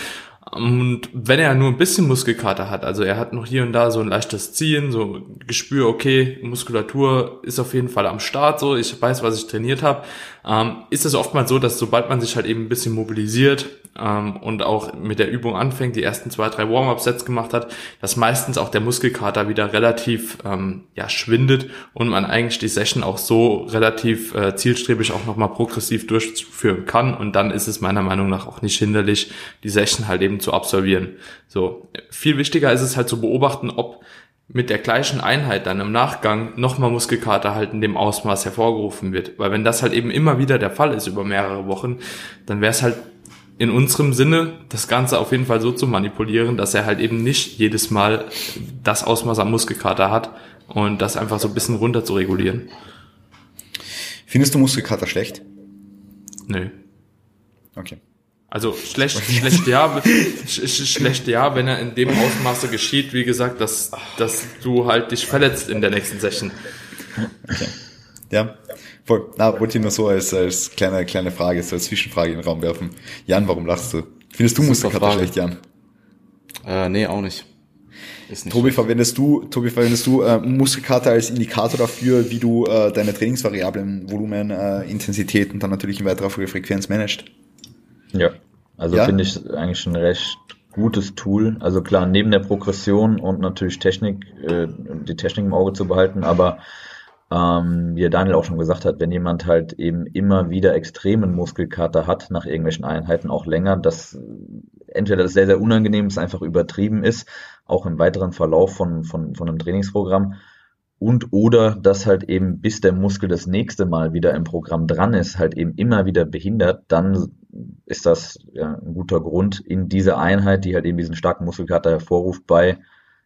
und wenn er nur ein bisschen Muskelkater hat, also er hat noch hier und da so ein leichtes Ziehen, so Gespür, okay, Muskulatur ist auf jeden Fall am Start, so ich weiß, was ich trainiert habe, ähm, ist es oftmals so, dass sobald man sich halt eben ein bisschen mobilisiert ähm, und auch mit der Übung anfängt, die ersten zwei, drei Warm-Up-Sets gemacht hat, dass meistens auch der Muskelkater wieder relativ ähm, ja, schwindet und man eigentlich die Session auch so relativ äh, zielstrebig auch nochmal progressiv durchführen kann und dann ist es meiner Meinung nach auch nicht hinderlich, die Session halt eben zu absolvieren. So, viel wichtiger ist es halt zu beobachten, ob mit der gleichen Einheit dann im Nachgang nochmal Muskelkater halt in dem Ausmaß hervorgerufen wird. Weil wenn das halt eben immer wieder der Fall ist über mehrere Wochen, dann wäre es halt in unserem Sinne, das Ganze auf jeden Fall so zu manipulieren, dass er halt eben nicht jedes Mal das Ausmaß an Muskelkater hat und das einfach so ein bisschen runter zu regulieren. Findest du Muskelkater schlecht? Nö. Okay. Also schlecht, schlecht ja, *laughs* schlecht ja, wenn er in dem Ausmaße geschieht, wie gesagt, dass, dass du halt dich verletzt in der nächsten Session. Okay. Ja, voll. Na, wollte ich nur so als, als kleine, kleine Frage, so als Zwischenfrage in den Raum werfen. Jan, warum lachst du? Findest du Muskelkater schlecht, Jan? Äh, nee, auch nicht. nicht Tobi, verwendest du, Tobi, verwendest du äh, Muskelkater als Indikator dafür, wie du äh, deine Trainingsvariablen, Volumen, äh, Intensität und dann natürlich in weiterer Frequenz managst? Ja, also ja? finde ich eigentlich ein recht gutes Tool. Also klar, neben der Progression und natürlich Technik, äh, die Technik im Auge zu behalten, aber ähm, wie Daniel auch schon gesagt hat, wenn jemand halt eben immer wieder extremen Muskelkater hat nach irgendwelchen Einheiten, auch länger, dass entweder das sehr, sehr unangenehm ist, einfach übertrieben ist, auch im weiteren Verlauf von, von, von einem Trainingsprogramm, und oder dass halt eben bis der Muskel das nächste Mal wieder im Programm dran ist, halt eben immer wieder behindert, dann ist das ja, ein guter Grund in dieser Einheit, die halt eben diesen starken Muskelkater hervorruft, bei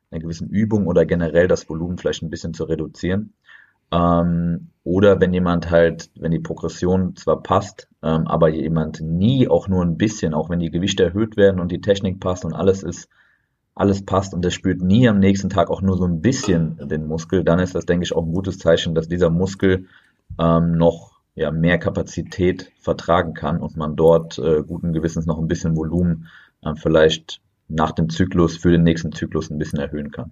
einer gewissen Übung oder generell das Volumen vielleicht ein bisschen zu reduzieren. Ähm, oder wenn jemand halt, wenn die Progression zwar passt, ähm, aber jemand nie auch nur ein bisschen, auch wenn die Gewichte erhöht werden und die Technik passt und alles ist, alles passt und der spürt nie am nächsten Tag auch nur so ein bisschen den Muskel, dann ist das, denke ich, auch ein gutes Zeichen, dass dieser Muskel ähm, noch ja, mehr Kapazität vertragen kann und man dort äh, guten Gewissens noch ein bisschen Volumen äh, vielleicht nach dem Zyklus für den nächsten Zyklus ein bisschen erhöhen kann.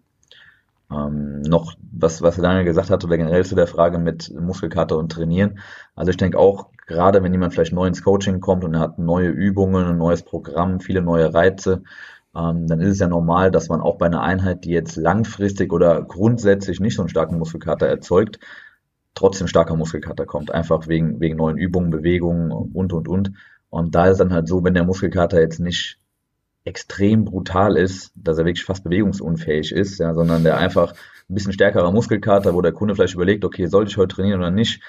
Ähm, noch was, was Daniel gesagt hat, oder generell zu der Frage mit Muskelkater und Trainieren. Also ich denke auch, gerade wenn jemand vielleicht neu ins Coaching kommt und er hat neue Übungen, ein neues Programm, viele neue Reize, ähm, dann ist es ja normal, dass man auch bei einer Einheit, die jetzt langfristig oder grundsätzlich nicht so einen starken Muskelkater erzeugt, trotzdem starker Muskelkater kommt. Einfach wegen, wegen neuen Übungen, Bewegungen und, und, und. Und da ist dann halt so, wenn der Muskelkater jetzt nicht extrem brutal ist, dass er wirklich fast bewegungsunfähig ist, ja, sondern der einfach ein bisschen stärkerer Muskelkater, wo der Kunde vielleicht überlegt, okay, soll ich heute trainieren oder nicht?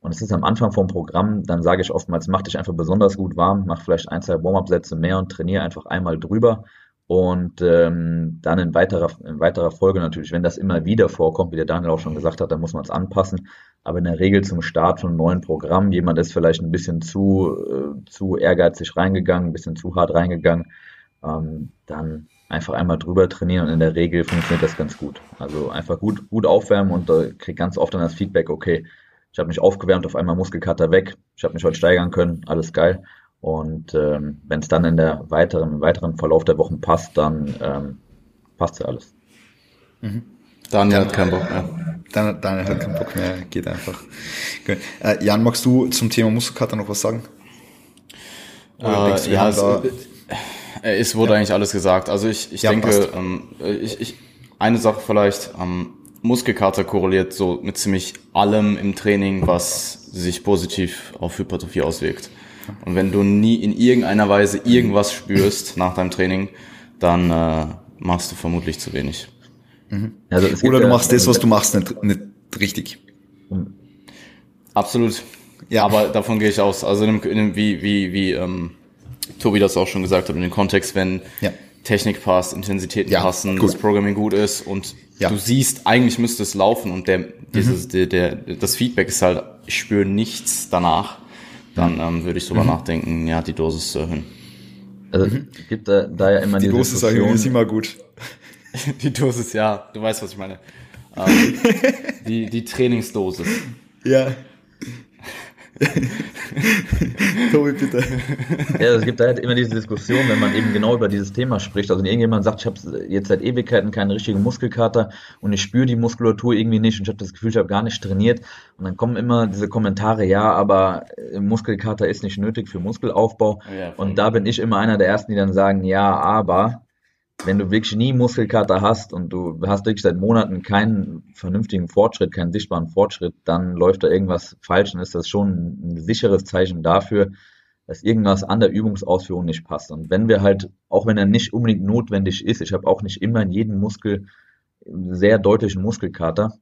Und es ist am Anfang vom Programm, dann sage ich oftmals, mach dich einfach besonders gut warm, mach vielleicht ein, zwei Warm-up-Sätze mehr und trainiere einfach einmal drüber. Und ähm, dann in weiterer, in weiterer Folge natürlich, wenn das immer wieder vorkommt, wie der Daniel auch schon gesagt hat, dann muss man es anpassen. Aber in der Regel zum Start von einem neuen Programm, jemand ist vielleicht ein bisschen zu, äh, zu ehrgeizig reingegangen, ein bisschen zu hart reingegangen, ähm, dann einfach einmal drüber trainieren und in der Regel funktioniert das ganz gut. Also einfach gut, gut aufwärmen und äh, krieg ganz oft dann das Feedback, okay, ich habe mich aufgewärmt, auf einmal Muskelkater weg, ich habe mich heute steigern können, alles geil. Und ähm, wenn es dann in der weiteren, im weiteren Verlauf der Wochen passt, dann ähm, passt ja alles. Mhm. Daniel hat keinen Bock mehr. Daniel, Daniel hat keinen Bock mehr, geht einfach. Äh, Jan, magst du zum Thema Muskelkater noch was sagen? Äh, ja, es, äh, es wurde ja. eigentlich alles gesagt. Also ich, ich ja, denke, ähm, ich, ich, eine Sache vielleicht, ähm, Muskelkater korreliert so mit ziemlich allem im Training, was sich positiv auf Hypertrophie auswirkt. Und wenn du nie in irgendeiner Weise irgendwas spürst nach deinem Training, dann äh, machst du vermutlich zu wenig. Mhm. Also Oder du machst das, was du machst, nicht, nicht richtig. Absolut. Ja. Aber davon gehe ich aus. Also in dem, in dem, wie, wie, wie ähm, Tobi das auch schon gesagt hat, in dem Kontext, wenn ja. Technik passt, Intensitäten ja, passen, gut. das Programming gut ist und ja. du siehst, eigentlich müsste es laufen und der, dieses, mhm. der, der, das Feedback ist halt, ich spüre nichts danach, dann ähm, würde ich sogar mhm. nachdenken, ja, die Dosis zu erhöhen. Also mhm. gibt da, da ja immer die, die Dosis erhöhen ist immer gut. *laughs* die Dosis, ja, du weißt, was ich meine. Ähm, *laughs* die, die Trainingsdosis. Ja. *laughs* Tobi, bitte. Ja, es gibt halt immer diese Diskussion, wenn man eben genau über dieses Thema spricht. Also wenn irgendjemand sagt, ich habe jetzt seit Ewigkeiten keinen richtigen Muskelkater und ich spüre die Muskulatur irgendwie nicht und ich habe das Gefühl, ich habe gar nicht trainiert. Und dann kommen immer diese Kommentare, ja, aber Muskelkater ist nicht nötig für Muskelaufbau. Ja, und da bin ich immer einer der Ersten, die dann sagen, ja, aber wenn du wirklich nie Muskelkater hast und du hast wirklich seit Monaten keinen vernünftigen Fortschritt, keinen sichtbaren Fortschritt, dann läuft da irgendwas falsch und ist das schon ein sicheres Zeichen dafür, dass irgendwas an der Übungsausführung nicht passt. Und wenn wir halt, auch wenn er nicht unbedingt notwendig ist, ich habe auch nicht immer in jedem Muskel sehr deutlichen Muskelkater,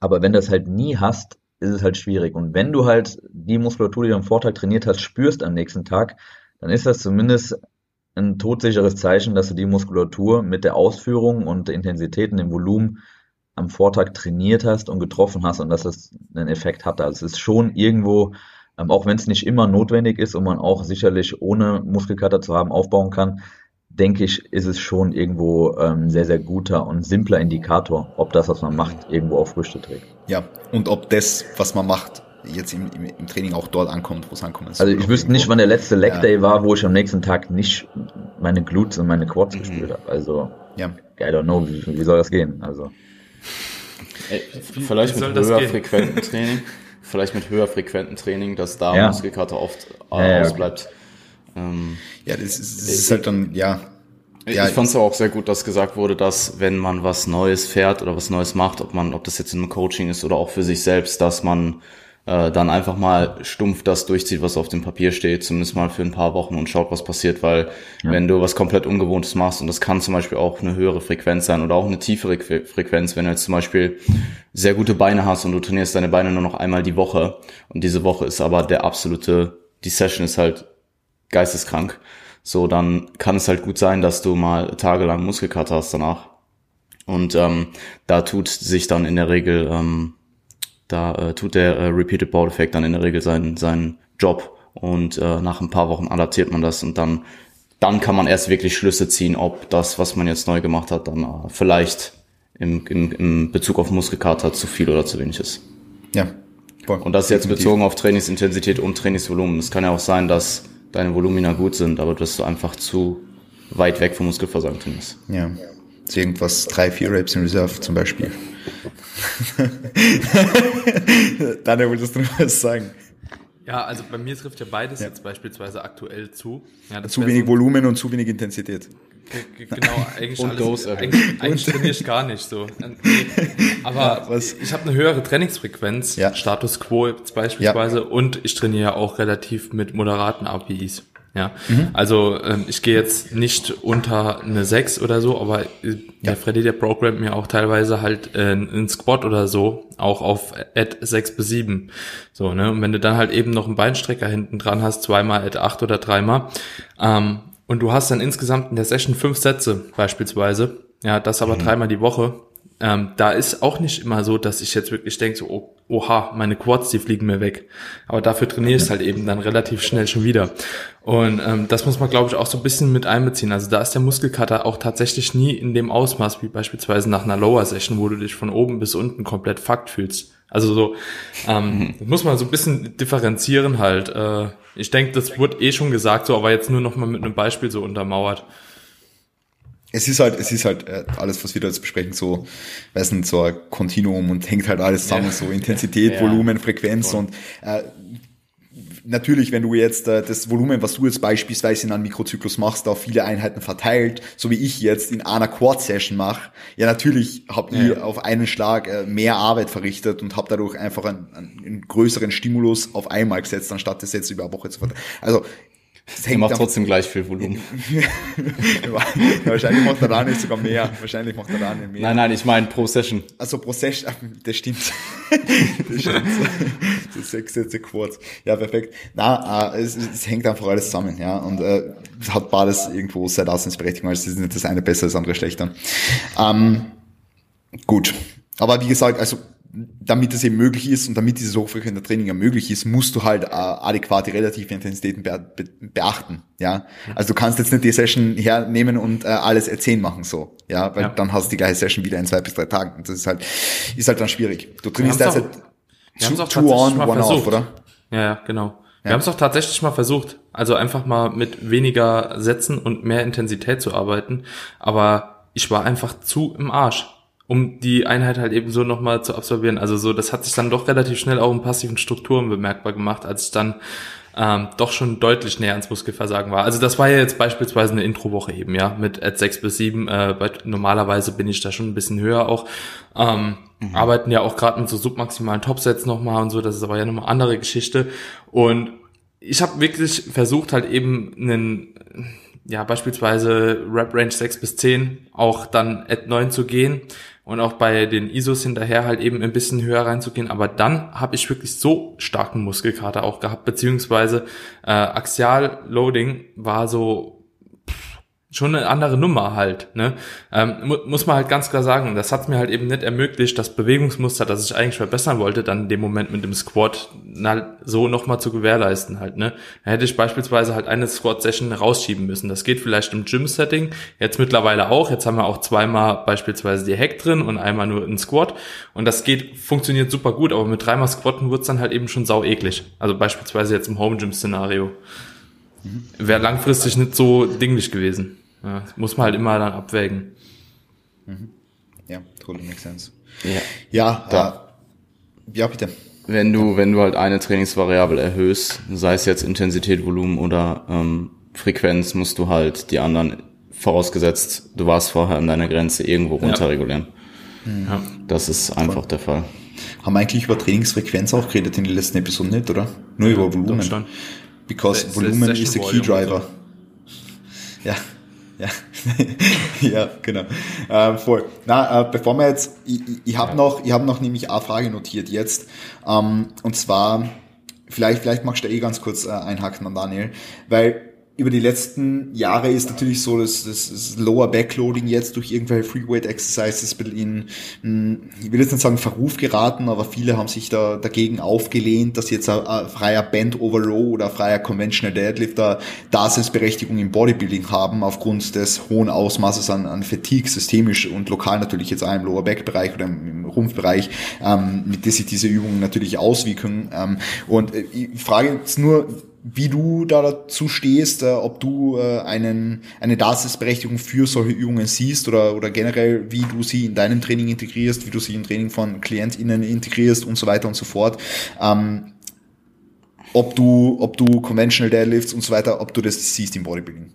aber wenn du das halt nie hast, ist es halt schwierig. Und wenn du halt die Muskulatur, die du am Vortag trainiert hast, spürst am nächsten Tag, dann ist das zumindest ein todsicheres Zeichen, dass du die Muskulatur mit der Ausführung und der Intensität und dem Volumen am Vortag trainiert hast und getroffen hast und dass das einen Effekt hatte. Also es ist schon irgendwo, ähm, auch wenn es nicht immer notwendig ist und man auch sicherlich ohne Muskelkater zu haben aufbauen kann, denke ich, ist es schon irgendwo ähm, sehr, sehr guter und simpler Indikator, ob das, was man macht, irgendwo auch Früchte trägt. Ja, und ob das, was man macht, jetzt im, im, im Training auch dort ankommt, wo es ankommt. Also ich wüsste nicht, wann der letzte Leg Day ja. war, wo ich am nächsten Tag nicht meine Glutes und meine Quads mhm. gespürt habe. Also ja. I don't know, wie, wie soll das gehen? Also Ey, vielleicht mit höher frequenten Training, vielleicht mit höher frequenten Training, dass da ja. Muskelkater oft äh, ja, ausbleibt. Okay. Ähm, ja, das ist, das ist halt dann, ja, ja, ich fand es auch sehr gut, dass gesagt wurde, dass wenn man was Neues fährt oder was Neues macht, ob man, ob das jetzt einem Coaching ist oder auch für sich selbst, dass man äh, dann einfach mal stumpf das durchzieht, was auf dem Papier steht, zumindest mal für ein paar Wochen und schaut, was passiert, weil ja. wenn du was komplett Ungewohntes machst und das kann zum Beispiel auch eine höhere Frequenz sein oder auch eine tiefere Frequenz, wenn du jetzt zum Beispiel sehr gute Beine hast und du trainierst deine Beine nur noch einmal die Woche und diese Woche ist aber der absolute, die Session ist halt geisteskrank, so dann kann es halt gut sein, dass du mal tagelang Muskelkater hast danach. Und ähm, da tut sich dann in der Regel ähm, da äh, tut der äh, Repeated Board Effect dann in der Regel seinen, seinen Job und äh, nach ein paar Wochen adaptiert man das und dann, dann kann man erst wirklich Schlüsse ziehen, ob das, was man jetzt neu gemacht hat, dann äh, vielleicht im, im, im Bezug auf Muskelkater zu viel oder zu wenig ist. Ja. Voll. Und das ist jetzt bezogen auf Trainingsintensität und Trainingsvolumen. Es kann ja auch sein, dass deine Volumina gut sind, aber dass du einfach zu weit weg vom Muskelversagen trainierst. Ja. Irgendwas, drei, vier Reps in Reserve zum Beispiel. *laughs* Daniel, wolltest du noch was sagen? Ja, also bei mir trifft ja beides ja. jetzt beispielsweise aktuell zu. Ja, zu wenig so Volumen und zu wenig Intensität. Genau, eigentlich, und alles, eigentlich, eigentlich trainiere ich gar nicht so. Aber ja, ich habe eine höhere Trainingsfrequenz, ja. Status Quo beispielsweise, und ich trainiere auch relativ mit moderaten APIs. Ja, mhm. also ähm, ich gehe jetzt nicht unter eine 6 oder so, aber äh, der Freddy, der programmt mir auch teilweise halt äh, einen Squat oder so, auch auf Ad 6 bis 7. So, ne? Und wenn du dann halt eben noch einen Beinstrecker hinten dran hast, zweimal Ad 8 oder dreimal, ähm, und du hast dann insgesamt in der Session fünf Sätze beispielsweise, ja, das aber mhm. dreimal die Woche, ähm, da ist auch nicht immer so, dass ich jetzt wirklich denke, so, oh, oha, meine Quads, die fliegen mir weg. Aber dafür trainiere ich halt eben dann relativ schnell schon wieder. Und ähm, das muss man, glaube ich, auch so ein bisschen mit einbeziehen. Also da ist der Muskelkater auch tatsächlich nie in dem Ausmaß wie beispielsweise nach einer Lower Session, wo du dich von oben bis unten komplett fucked fühlst. Also so, ähm, das muss man so ein bisschen differenzieren halt. Äh, ich denke, das wurde eh schon gesagt, so, aber jetzt nur noch mal mit einem Beispiel so untermauert es ist halt, es ist halt äh, alles, was wir da jetzt besprechen, so, weiß nicht, so ein Kontinuum und hängt halt alles zusammen, ja. so Intensität, *laughs* ja. Volumen, Frequenz Voll. und äh, natürlich, wenn du jetzt äh, das Volumen, was du jetzt beispielsweise in einem Mikrozyklus machst, auf viele Einheiten verteilt, so wie ich jetzt in einer Quad-Session mache, ja natürlich ich ja. auf einen Schlag äh, mehr Arbeit verrichtet und habe dadurch einfach einen, einen, größeren Stimulus auf einmal gesetzt, anstatt das jetzt über eine Woche zu verteilen. Also er macht trotzdem gleich viel Volumen. *laughs* wahrscheinlich macht er da nicht sogar mehr. Wahrscheinlich macht er da nicht mehr. Nein, nein, ich meine pro Session. Also pro Session, *laughs* *laughs* das stimmt. das stimmt. So sechs Sätze kurz. Ja, perfekt. Na, äh, es, es, hängt einfach alles zusammen, ja. Und äh, hat beides irgendwo seine Auslandsberechtigung. Also es ist nicht das eine besser, das andere schlechter. Ähm, gut. Aber wie gesagt, also damit es eben möglich ist und damit dieses hochfrequente Training ja möglich ist, musst du halt äh, adäquate relative Intensitäten be be beachten. Ja, also du kannst jetzt nicht die Session hernehmen und äh, alles erzählen machen so. Ja, weil ja. dann hast du die gleiche Session wieder in zwei bis drei Tagen. Und das ist halt ist halt dann schwierig. Du trainierst derzeit two, two on, one off, oder? Ja, ja, genau. Wir haben es doch tatsächlich mal versucht, also einfach mal mit weniger Sätzen und mehr Intensität zu arbeiten, aber ich war einfach zu im Arsch um die Einheit halt eben so nochmal zu absolvieren. Also so, das hat sich dann doch relativ schnell auch in passiven Strukturen bemerkbar gemacht, als ich dann ähm, doch schon deutlich näher ans Muskelversagen war. Also das war ja jetzt beispielsweise eine Introwoche eben, ja, mit at 6 bis 7. Äh, bei, normalerweise bin ich da schon ein bisschen höher auch. Ähm, mhm. Arbeiten ja auch gerade mit so submaximalen Topsets nochmal und so, das ist aber ja nochmal eine andere Geschichte. Und ich habe wirklich versucht, halt eben einen ja, beispielsweise Rep Range 6 bis 10 auch dann at 9 zu gehen und auch bei den ISOs hinterher halt eben ein bisschen höher reinzugehen. Aber dann habe ich wirklich so starken Muskelkater auch gehabt, beziehungsweise äh, Axial Loading war so schon eine andere Nummer halt. Ne? Ähm, mu muss man halt ganz klar sagen, das hat mir halt eben nicht ermöglicht, das Bewegungsmuster, das ich eigentlich verbessern wollte, dann in dem Moment mit dem Squat na, so nochmal zu gewährleisten halt. Ne? Da hätte ich beispielsweise halt eine Squat-Session rausschieben müssen. Das geht vielleicht im Gym-Setting, jetzt mittlerweile auch. Jetzt haben wir auch zweimal beispielsweise die Hack drin und einmal nur ein Squat. Und das geht, funktioniert super gut, aber mit dreimal Squatten wird's dann halt eben schon sau eklig. Also beispielsweise jetzt im Home-Gym-Szenario. Wäre langfristig nicht so dinglich gewesen. Ja, muss man halt immer dann abwägen. Mhm. Ja, totally makes sense. Ja, ja, da. Äh, ja bitte. Wenn du, wenn du halt eine Trainingsvariable erhöhst, sei es jetzt Intensität, Volumen oder ähm, Frequenz, musst du halt die anderen, vorausgesetzt, du warst vorher an deiner Grenze, irgendwo runterregulieren. Ja. Das ist einfach Voll. der Fall. Haben wir eigentlich über Trainingsfrequenz auch geredet in den letzten Episoden nicht, oder? Nur ja, über Volumen. Because Volumen is the key driver. Ja, ja, *laughs* ja genau. Äh, voll. Na, äh, bevor wir jetzt, ich, ich habe ja. noch, ich habe noch nämlich eine Frage notiert jetzt. Ähm, und zwar, vielleicht, vielleicht magst du eh ganz kurz äh, einhaken an Daniel, weil über die letzten Jahre ist natürlich so, dass das, das Lower Backloading jetzt durch irgendwelche Freeweight Exercises in, ich will jetzt nicht sagen Verruf geraten, aber viele haben sich da dagegen aufgelehnt, dass jetzt ein, ein freier Band Over Row oder freier Conventional Deadlifter Daseinsberechtigung im Bodybuilding haben aufgrund des hohen Ausmaßes an, an Fatigue, systemisch und lokal natürlich jetzt auch im Lower Back Bereich oder im, Rumpfbereich, ähm, mit der sich diese Übungen natürlich auswirken. Ähm, und äh, ich frage jetzt nur, wie du da dazu stehst, äh, ob du äh, einen, eine Daseinsberechtigung für solche Übungen siehst oder, oder generell, wie du sie in deinem Training integrierst, wie du sie im Training von KlientInnen integrierst und so weiter und so fort. Ähm, ob du, ob du Conventional Deadlifts und so weiter, ob du das siehst im Bodybuilding.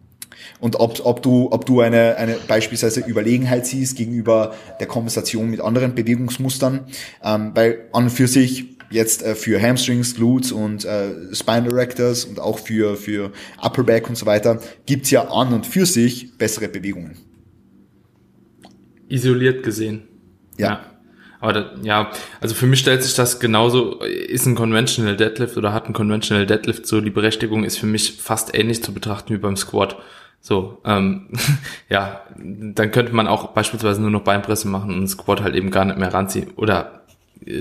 Und ob, ob du, ob du eine, eine beispielsweise Überlegenheit siehst gegenüber der Konversation mit anderen Bewegungsmustern, ähm, weil an und für sich jetzt äh, für Hamstrings, Glutes und äh, Spinal Erectors und auch für, für Upper Back und so weiter gibt's ja an und für sich bessere Bewegungen. Isoliert gesehen. Ja. ja. Aber da, ja, also für mich stellt sich das genauso, ist ein Conventional Deadlift oder hat ein Conventional Deadlift so, die Berechtigung ist für mich fast ähnlich zu betrachten wie beim Squat. So, ähm, *laughs* ja, dann könnte man auch beispielsweise nur noch Beinpresse machen und Squat halt eben gar nicht mehr ranziehen. Oder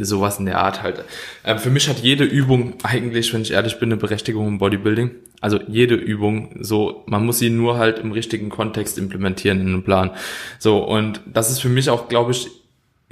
sowas in der Art halt. Ähm, für mich hat jede Übung eigentlich, wenn ich ehrlich bin, eine Berechtigung im Bodybuilding. Also jede Übung, so, man muss sie nur halt im richtigen Kontext implementieren in einem Plan. So, und das ist für mich auch, glaube ich,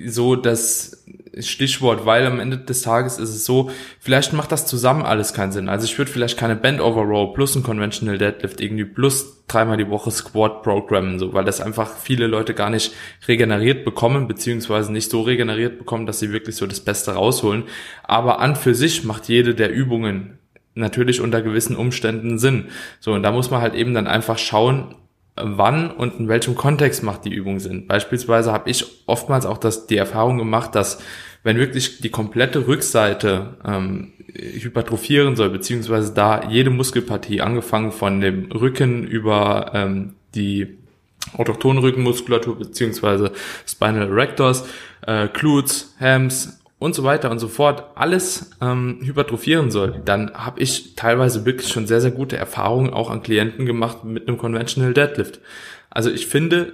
so das Stichwort, weil am Ende des Tages ist es so, vielleicht macht das zusammen alles keinen Sinn. Also ich würde vielleicht keine Band Over Row plus ein Conventional Deadlift irgendwie plus dreimal die Woche Squat programmen, so, weil das einfach viele Leute gar nicht regeneriert bekommen, beziehungsweise nicht so regeneriert bekommen, dass sie wirklich so das Beste rausholen. Aber an für sich macht jede der Übungen natürlich unter gewissen Umständen Sinn. So, und da muss man halt eben dann einfach schauen, wann und in welchem Kontext macht die Übung Sinn. Beispielsweise habe ich oftmals auch das, die Erfahrung gemacht, dass wenn wirklich die komplette Rückseite ähm, hypertrophieren soll, beziehungsweise da jede Muskelpartie, angefangen von dem Rücken über ähm, die autochtone Rückenmuskulatur beziehungsweise Spinal Erectors, äh, Glutes, Hams, und so weiter und so fort alles ähm, hypertrophieren soll, dann habe ich teilweise wirklich schon sehr, sehr gute Erfahrungen auch an Klienten gemacht mit einem Conventional Deadlift. Also ich finde,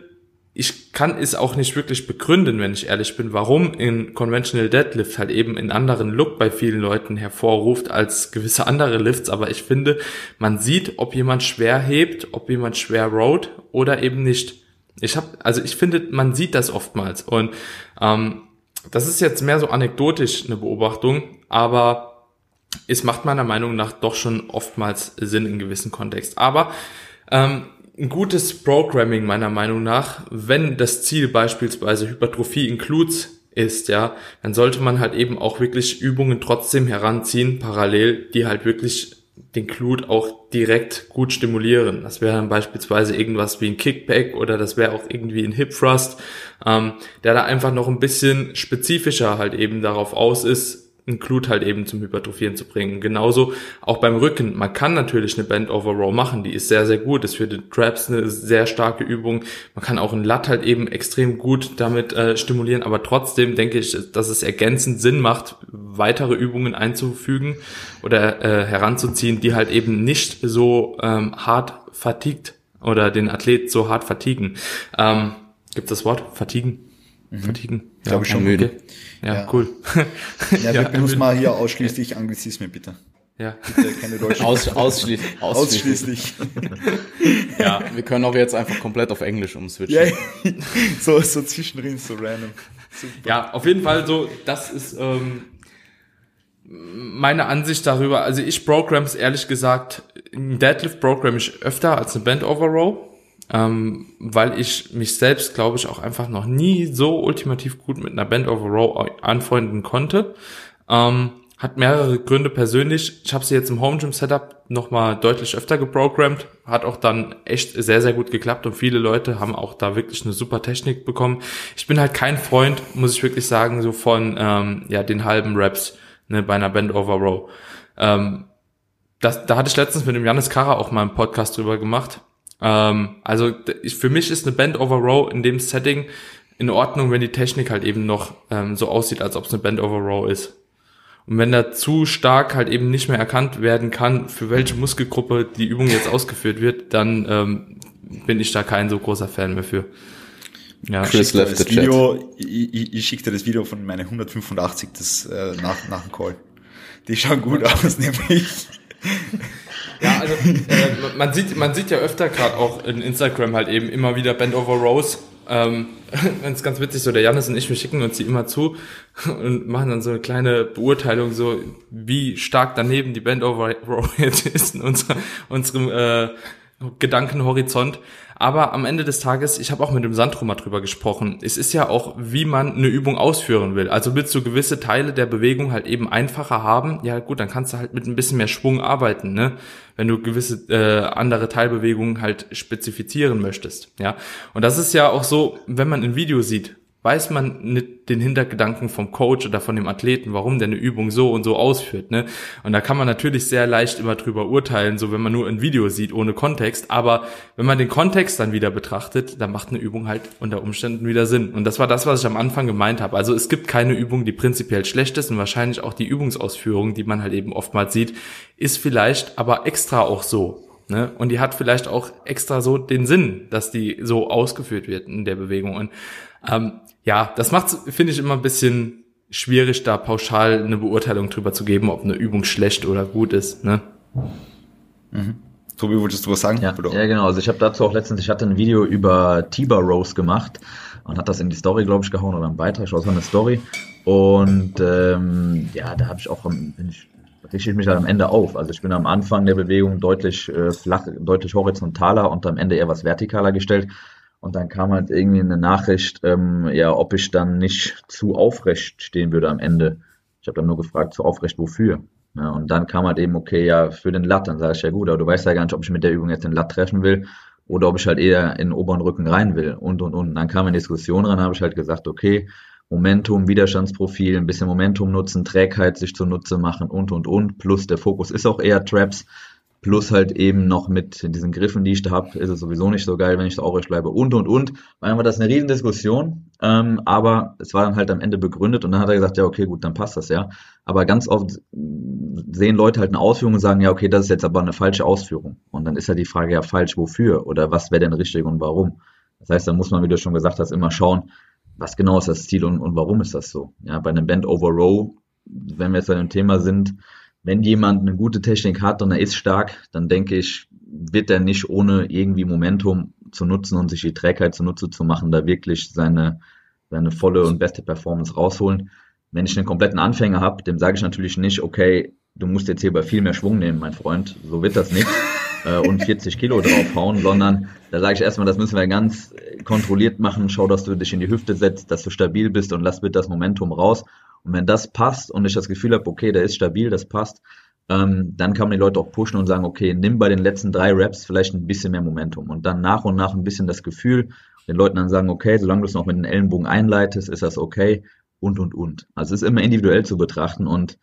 ich kann es auch nicht wirklich begründen, wenn ich ehrlich bin, warum in Conventional Deadlift halt eben in anderen Look bei vielen Leuten hervorruft als gewisse andere Lifts, aber ich finde, man sieht, ob jemand schwer hebt, ob jemand schwer road oder eben nicht. Ich habe, also ich finde, man sieht das oftmals und ähm, das ist jetzt mehr so anekdotisch eine Beobachtung, aber es macht meiner Meinung nach doch schon oftmals Sinn in gewissen Kontext. Aber ähm, ein gutes Programming meiner Meinung nach, wenn das Ziel beispielsweise Hypertrophie includes ist, ja, dann sollte man halt eben auch wirklich Übungen trotzdem heranziehen, parallel, die halt wirklich den Glut auch direkt gut stimulieren. Das wäre dann beispielsweise irgendwas wie ein Kickback oder das wäre auch irgendwie ein Hip Thrust, ähm, der da einfach noch ein bisschen spezifischer halt eben darauf aus ist, ein Glut halt eben zum Hypertrophieren zu bringen. Genauso auch beim Rücken. Man kann natürlich eine Bend Over Row machen, die ist sehr, sehr gut. ist für die Traps eine sehr starke Übung. Man kann auch ein Lat halt eben extrem gut damit äh, stimulieren, aber trotzdem denke ich, dass es ergänzend Sinn macht, weitere Übungen einzufügen oder äh, heranzuziehen, die halt eben nicht so ähm, hart fatigued oder den Athlet so hart fatigen. Ähm, Gibt das Wort? Fatigen? Mhm. Fatigen? Ja, Glaube schon. Okay. Ja, ja, cool. *laughs* Ja, wir ja, benutzen mal hier ausschließlich Anglizismen, bitte. Ja. Bitte keine deutschen. Aus, ausschließlich. Ausschließlich. ja, wir können auch jetzt einfach komplett auf Englisch umswitchen. Ja, *laughs* so, so zwischendrin, so random. Super. Ja, auf jeden Fall so, das ist ähm, meine Ansicht darüber. Also ich programs ehrlich gesagt, ein Deadlift program ich öfter als eine Band Over Row ähm, weil ich mich selbst, glaube ich, auch einfach noch nie so ultimativ gut mit einer Band Row anfreunden konnte. Ähm, hat mehrere Gründe persönlich. Ich habe sie jetzt im Home Gym Setup nochmal deutlich öfter geprogrammt. Hat auch dann echt sehr, sehr gut geklappt und viele Leute haben auch da wirklich eine super Technik bekommen. Ich bin halt kein Freund, muss ich wirklich sagen, so von ähm, ja den halben Raps ne, bei einer Band Over Row. Ähm, das, da hatte ich letztens mit dem Janis Kara auch mal einen Podcast drüber gemacht. Ähm, also ich, für mich ist eine Band over Row in dem Setting in Ordnung, wenn die Technik halt eben noch ähm, so aussieht, als ob es eine Band over Row ist. Und wenn da zu stark halt eben nicht mehr erkannt werden kann, für welche Muskelgruppe die Übung jetzt ausgeführt wird, dann ähm, bin ich da kein so großer Fan mehr für. Ja, Chris left the Video, ich, ich, ich schicke dir das Video von meiner 185 das, äh, nach, nach dem Call. Die schauen gut *laughs* aus, nämlich. Ja, also äh, man sieht man sieht ja öfter gerade auch in Instagram halt eben immer wieder Bend Over Rose. Ähm, *laughs* das ist ganz witzig, so der Janis und ich, wir schicken uns die immer zu und machen dann so eine kleine Beurteilung, so wie stark daneben die Bend Over jetzt *laughs* ist in unserer, unserem äh, Gedankenhorizont. Aber am Ende des Tages, ich habe auch mit dem Sandro mal drüber gesprochen, es ist ja auch, wie man eine Übung ausführen will. Also willst du gewisse Teile der Bewegung halt eben einfacher haben, ja gut, dann kannst du halt mit ein bisschen mehr Schwung arbeiten, ne? Wenn du gewisse äh, andere Teilbewegungen halt spezifizieren möchtest, ja. Und das ist ja auch so, wenn man ein Video sieht, weiß man nicht den Hintergedanken vom Coach oder von dem Athleten, warum der eine Übung so und so ausführt. Ne? Und da kann man natürlich sehr leicht immer drüber urteilen, so wenn man nur ein Video sieht ohne Kontext. Aber wenn man den Kontext dann wieder betrachtet, dann macht eine Übung halt unter Umständen wieder Sinn. Und das war das, was ich am Anfang gemeint habe. Also es gibt keine Übung, die prinzipiell schlecht ist und wahrscheinlich auch die Übungsausführung, die man halt eben oftmals sieht, ist vielleicht aber extra auch so. Ne? Und die hat vielleicht auch extra so den Sinn, dass die so ausgeführt wird in der Bewegung. Und ähm, ja, das macht, finde ich, immer ein bisschen schwierig, da pauschal eine Beurteilung drüber zu geben, ob eine Übung schlecht oder gut ist. Ne? Mhm. Tobi, wolltest du was sagen? Ja, ja genau. Also ich habe dazu auch letztens, ich hatte ein Video über Tiber Rose gemacht und hat das in die Story, glaube ich, gehauen oder einen Beitrag, ich so eine Story. Und ähm, ja, da habe ich auch, bin ich, richte ich mich dann am Ende auf. Also ich bin am Anfang der Bewegung deutlich äh, flach, deutlich horizontaler und am Ende eher was vertikaler gestellt. Und dann kam halt irgendwie eine Nachricht, ähm, ja, ob ich dann nicht zu aufrecht stehen würde am Ende. Ich habe dann nur gefragt, zu aufrecht wofür? Ja, und dann kam halt eben, okay, ja, für den Latt. Dann sage ich, ja gut, aber du weißt ja gar nicht, ob ich mit der Übung jetzt den Latt treffen will oder ob ich halt eher in den oberen Rücken rein will und, und, und. Dann kam eine Diskussion rein, habe ich halt gesagt, okay, Momentum, Widerstandsprofil, ein bisschen Momentum nutzen, Trägheit sich zunutze machen und, und, und. Plus der Fokus ist auch eher Traps. Plus halt eben noch mit diesen Griffen, die ich da habe, ist es sowieso nicht so geil, wenn ich da aufrecht bleibe und und und. War das eine Riesendiskussion, ähm, aber es war dann halt am Ende begründet und dann hat er gesagt, ja okay, gut, dann passt das ja. Aber ganz oft sehen Leute halt eine Ausführung und sagen, ja okay, das ist jetzt aber eine falsche Ausführung. Und dann ist ja die Frage, ja falsch, wofür? Oder was wäre denn richtig und warum? Das heißt, da muss man, wie du schon gesagt hast, immer schauen, was genau ist das Ziel und, und warum ist das so? Ja, bei einem Bend over Row, wenn wir jetzt bei dem Thema sind, wenn jemand eine gute Technik hat und er ist stark, dann denke ich, wird er nicht ohne irgendwie Momentum zu nutzen und sich die Trägheit zunutze zu machen, da wirklich seine, seine volle und beste Performance rausholen. Wenn ich einen kompletten Anfänger habe, dem sage ich natürlich nicht, okay, du musst jetzt hier bei viel mehr Schwung nehmen, mein Freund, so wird das nicht *laughs* äh, und 40 Kilo draufhauen, sondern da sage ich erstmal, das müssen wir ganz kontrolliert machen, schau, dass du dich in die Hüfte setzt, dass du stabil bist und lass bitte das Momentum raus und wenn das passt und ich das Gefühl habe, okay, der ist stabil, das passt, ähm, dann kann man die Leute auch pushen und sagen, okay, nimm bei den letzten drei Raps vielleicht ein bisschen mehr Momentum und dann nach und nach ein bisschen das Gefühl, den Leuten dann sagen, okay, solange du es noch mit den Ellenbogen einleitest, ist das okay und und und. Also es ist immer individuell zu betrachten und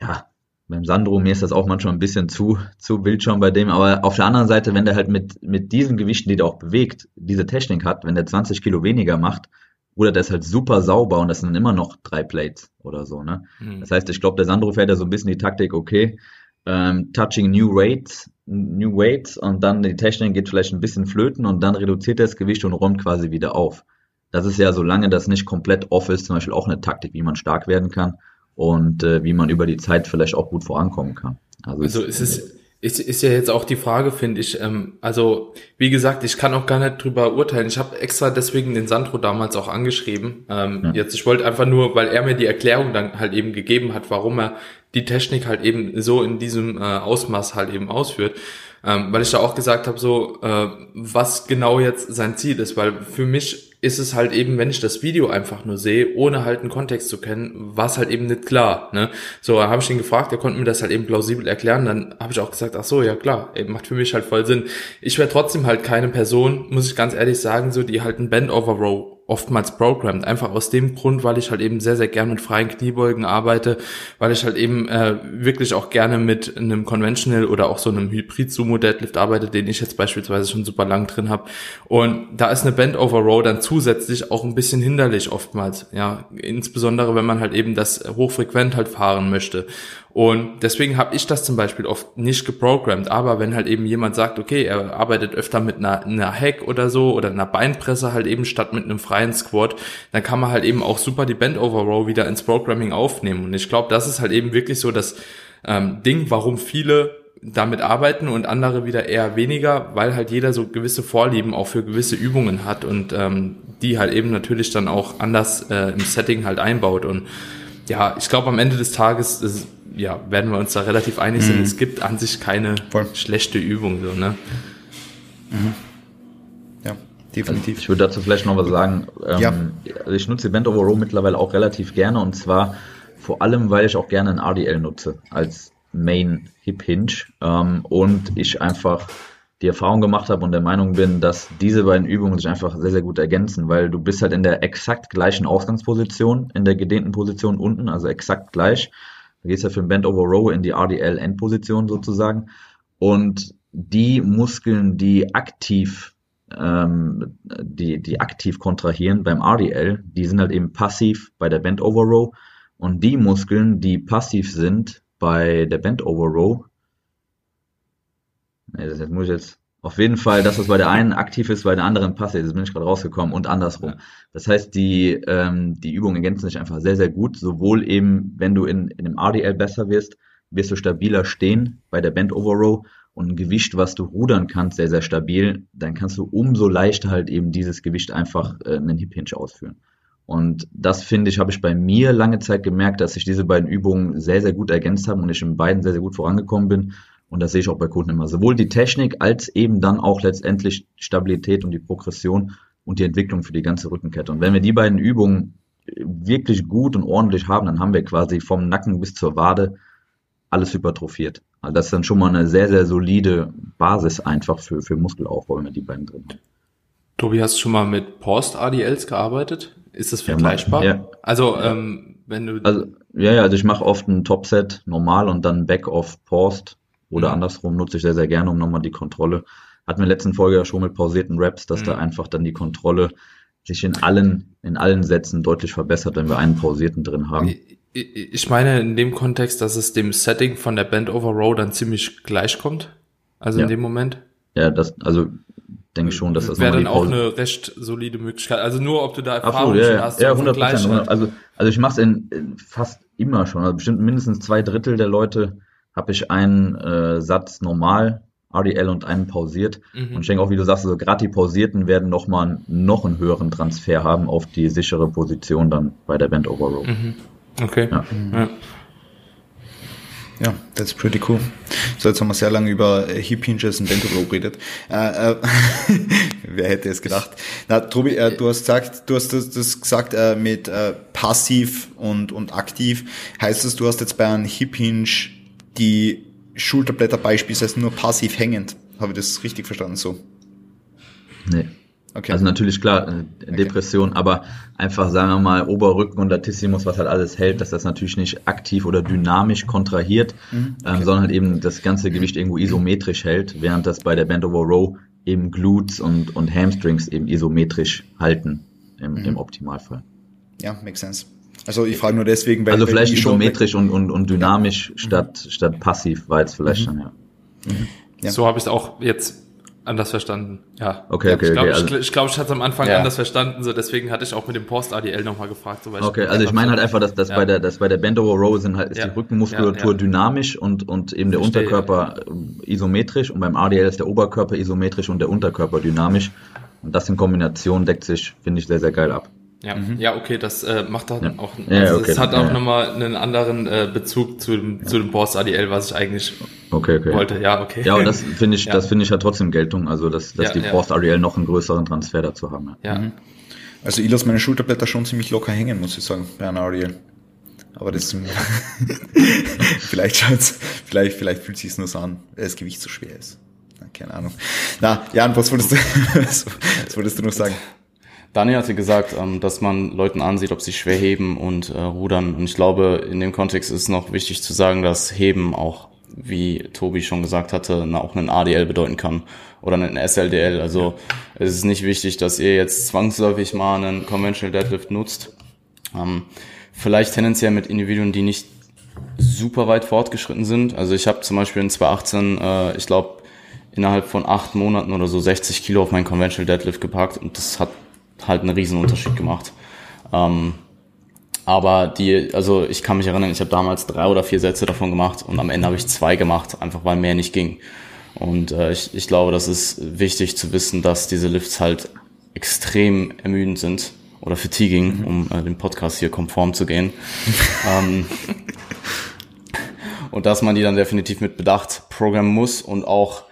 ja, beim Sandro, mir ist das auch manchmal ein bisschen zu, zu wild schon bei dem, aber auf der anderen Seite, wenn der halt mit, mit diesen Gewichten, die der auch bewegt, diese Technik hat, wenn der 20 Kilo weniger macht, oder der ist halt super sauber und das sind immer noch drei Plates oder so, ne? Mhm. Das heißt, ich glaube, der Sandro fährt ja so ein bisschen die Taktik, okay, ähm, touching new weights, new weights und dann die Technik geht vielleicht ein bisschen flöten und dann reduziert er das Gewicht und räumt quasi wieder auf. Das ist ja, solange das nicht komplett off ist, zum Beispiel auch eine Taktik, wie man stark werden kann und äh, wie man über die Zeit vielleicht auch gut vorankommen kann. Also, also ist es ist, ist ja jetzt auch die Frage, finde ich. Ähm, also, wie gesagt, ich kann auch gar nicht drüber urteilen. Ich habe extra deswegen den Sandro damals auch angeschrieben. Ähm, ja. Jetzt, ich wollte einfach nur, weil er mir die Erklärung dann halt eben gegeben hat, warum er die Technik halt eben so in diesem äh, Ausmaß halt eben ausführt. Ähm, weil ich da auch gesagt habe, so, äh, was genau jetzt sein Ziel ist, weil für mich ist es halt eben, wenn ich das Video einfach nur sehe, ohne halt einen Kontext zu kennen, war es halt eben nicht klar. Ne? So, da habe ich ihn gefragt, er konnte mir das halt eben plausibel erklären, dann habe ich auch gesagt, ach so, ja klar, ey, macht für mich halt voll Sinn. Ich wäre trotzdem halt keine Person, muss ich ganz ehrlich sagen, so die halt ein Bend over Row oftmals programmed. Einfach aus dem Grund, weil ich halt eben sehr, sehr gern mit freien Kniebeugen arbeite, weil ich halt eben äh, wirklich auch gerne mit einem Conventional oder auch so einem Hybrid-Sumo-Deadlift arbeite, den ich jetzt beispielsweise schon super lang drin habe. Und da ist eine Bend over Row dann zusätzlich auch ein bisschen hinderlich oftmals. Ja, insbesondere wenn man halt eben das hochfrequent halt fahren möchte. Und deswegen habe ich das zum Beispiel oft nicht geprogrammt. Aber wenn halt eben jemand sagt, okay, er arbeitet öfter mit einer, einer Hack oder so oder einer Beinpresse halt eben statt mit einem freien Squat, dann kann man halt eben auch super die Bend Over Row wieder ins Programming aufnehmen. Und ich glaube, das ist halt eben wirklich so das ähm, Ding, warum viele damit arbeiten und andere wieder eher weniger, weil halt jeder so gewisse Vorlieben auch für gewisse Übungen hat und ähm, die halt eben natürlich dann auch anders äh, im Setting halt einbaut. Und ja, ich glaube am Ende des Tages ist, ja, werden wir uns da relativ einig sind, mhm. es gibt an sich keine Voll. schlechte Übung. So, ne? Mhm. Ja, definitiv. Ich würde dazu vielleicht noch was sagen. Ähm, ja. Also ich nutze Event Over Row mittlerweile auch relativ gerne und zwar vor allem, weil ich auch gerne ein RDL nutze als Main Hip Hinge ähm, und ich einfach die Erfahrung gemacht habe und der Meinung bin, dass diese beiden Übungen sich einfach sehr, sehr gut ergänzen, weil du bist halt in der exakt gleichen Ausgangsposition, in der gedehnten Position unten, also exakt gleich. Da gehst du ja für ein Bend Over Row in die RDL Endposition sozusagen. Und die Muskeln, die aktiv, ähm, die, die aktiv kontrahieren beim RDL, die sind halt eben passiv bei der Bend Over Row. Und die Muskeln, die passiv sind bei der Bend Over Row, nee, das muss ich jetzt auf jeden Fall, dass das bei der einen aktiv ist, bei der anderen passiv ist, bin ich gerade rausgekommen und andersrum. Das heißt, die, ähm, die Übungen ergänzen sich einfach sehr, sehr gut. Sowohl eben, wenn du in, in dem RDL besser wirst, wirst du stabiler stehen bei der Bend Over Row und ein Gewicht, was du rudern kannst, sehr, sehr stabil, dann kannst du umso leichter halt eben dieses Gewicht einfach äh, einen Hip Hinge ausführen. Und das finde ich, habe ich bei mir lange Zeit gemerkt, dass sich diese beiden Übungen sehr, sehr gut ergänzt haben und ich in beiden sehr, sehr gut vorangekommen bin. Und das sehe ich auch bei Kunden immer. Sowohl die Technik als eben dann auch letztendlich Stabilität und die Progression und die Entwicklung für die ganze Rückenkette. Und wenn wir die beiden Übungen wirklich gut und ordentlich haben, dann haben wir quasi vom Nacken bis zur Wade alles hypertrophiert. Also das ist dann schon mal eine sehr, sehr solide Basis einfach für, für Muskelaufbau, wenn wir die beiden drin haben. Tobi, hast du schon mal mit Post-ADLs gearbeitet? Ist das vergleichbar? Ja, Also, ähm, wenn du. Also, ja, ja, also ich mache oft ein Topset normal und dann Back-off Post oder mhm. andersrum nutze ich sehr, sehr gerne, um nochmal die Kontrolle. Hatten wir in der letzten Folge ja schon mit pausierten Raps, dass mhm. da einfach dann die Kontrolle sich in allen, in allen Sätzen deutlich verbessert, wenn wir einen pausierten drin haben. Ich meine in dem Kontext, dass es dem Setting von der Band Over Row dann ziemlich gleich kommt. Also ja. in dem Moment. Ja, das, also denke ich schon, dass das wäre dann auch eine recht solide Möglichkeit. Also nur, ob du da Erfahrung Absolut, ja, hast. Ja, 100 Prozent. Also, also ich mache es in, in, fast immer schon. Also bestimmt mindestens zwei Drittel der Leute habe ich einen äh, Satz normal RDL und einen pausiert. Mhm. Und ich denke auch, wie du sagst, also gerade die pausierten werden nochmal noch einen höheren Transfer haben auf die sichere Position dann bei der Band Over Row. Mhm. Okay. Ja. ja. Ja, that's pretty cool. So, jetzt haben wir sehr lange über äh, Hip Hinges und Bento Row geredet. Äh, äh, *laughs* wer hätte es gedacht? Na, Tobi, äh, du hast gesagt, du hast das, das gesagt äh, mit äh, passiv und, und aktiv. Heißt das, du hast jetzt bei einem Hip Hinge die Schulterblätter beispielsweise nur passiv hängend. Habe ich das richtig verstanden so? Nee. Okay. Also natürlich klar, äh, Depression, okay. aber einfach sagen wir mal Oberrücken und Latissimus, was halt alles hält, dass das natürlich nicht aktiv oder dynamisch kontrahiert, mhm. Ähm, okay. ähm, sondern halt eben das ganze Gewicht irgendwo isometrisch hält, während das bei der Band Over Row eben Glutes und, und Hamstrings eben isometrisch halten im, mhm. im Optimalfall. Ja, makes sense. Also ich frage nur deswegen, weil Also vielleicht isometrisch und, und, und dynamisch ja. statt, statt passiv war jetzt vielleicht mhm. dann, ja. Mhm. ja. So habe ich es auch jetzt anders verstanden. Ja. Okay, okay, ich glaube, okay, also, ich, glaub, ich hatte es am Anfang ja. anders verstanden, so deswegen hatte ich auch mit dem Post ADL nochmal gefragt. So, okay, also ich meine halt einfach, dass, dass ja. bei der, dass bei der Bend Over Row sind halt, ist ja. die Rückenmuskulatur dynamisch und, und eben der Verstehe. Unterkörper isometrisch und beim ADL ist der Oberkörper isometrisch und der Unterkörper dynamisch. Und das in Kombination deckt sich, finde ich, sehr, sehr geil ab. Ja, mhm. ja, okay, das äh, macht dann ja. auch, also ja, okay. es hat auch ja. nochmal einen anderen äh, Bezug zu dem, ja. zu dem Boss ADL, was ich eigentlich okay, okay. wollte. Ja, okay. Ja, und das finde ich, *laughs* das finde ich ja trotzdem Geltung, also dass, dass die Boss ADL noch einen größeren Transfer dazu haben. Ja. Mhm. Also ich lasse meine Schulterblätter schon ziemlich locker hängen, muss ich sagen, bei einer ADL. Aber das *laughs* vielleicht schaut's, vielleicht, vielleicht fühlt sich nur so an, weil das Gewicht so schwer ist. Keine Ahnung. Na, Jan, was wolltest du, was, *laughs* was wolltest du noch sagen? Daniel hatte gesagt, ähm, dass man Leuten ansieht, ob sie schwer heben und äh, rudern. Und ich glaube, in dem Kontext ist noch wichtig zu sagen, dass Heben auch, wie Tobi schon gesagt hatte, auch einen ADL bedeuten kann oder einen SLDL. Also es ist nicht wichtig, dass ihr jetzt zwangsläufig mal einen Conventional Deadlift nutzt. Ähm, vielleicht tendenziell mit Individuen, die nicht super weit fortgeschritten sind. Also ich habe zum Beispiel in 2018, äh, ich glaube, innerhalb von acht Monaten oder so 60 Kilo auf meinen Conventional Deadlift gepackt und das hat halt einen riesen Unterschied gemacht. Ähm, aber die, also ich kann mich erinnern, ich habe damals drei oder vier Sätze davon gemacht und am Ende habe ich zwei gemacht, einfach weil mehr nicht ging. Und äh, ich, ich glaube, das ist wichtig zu wissen, dass diese Lifts halt extrem ermüdend sind oder fatiguing, mhm. um äh, dem Podcast hier konform zu gehen. *laughs* ähm, und dass man die dann definitiv mit Bedacht programmen muss und auch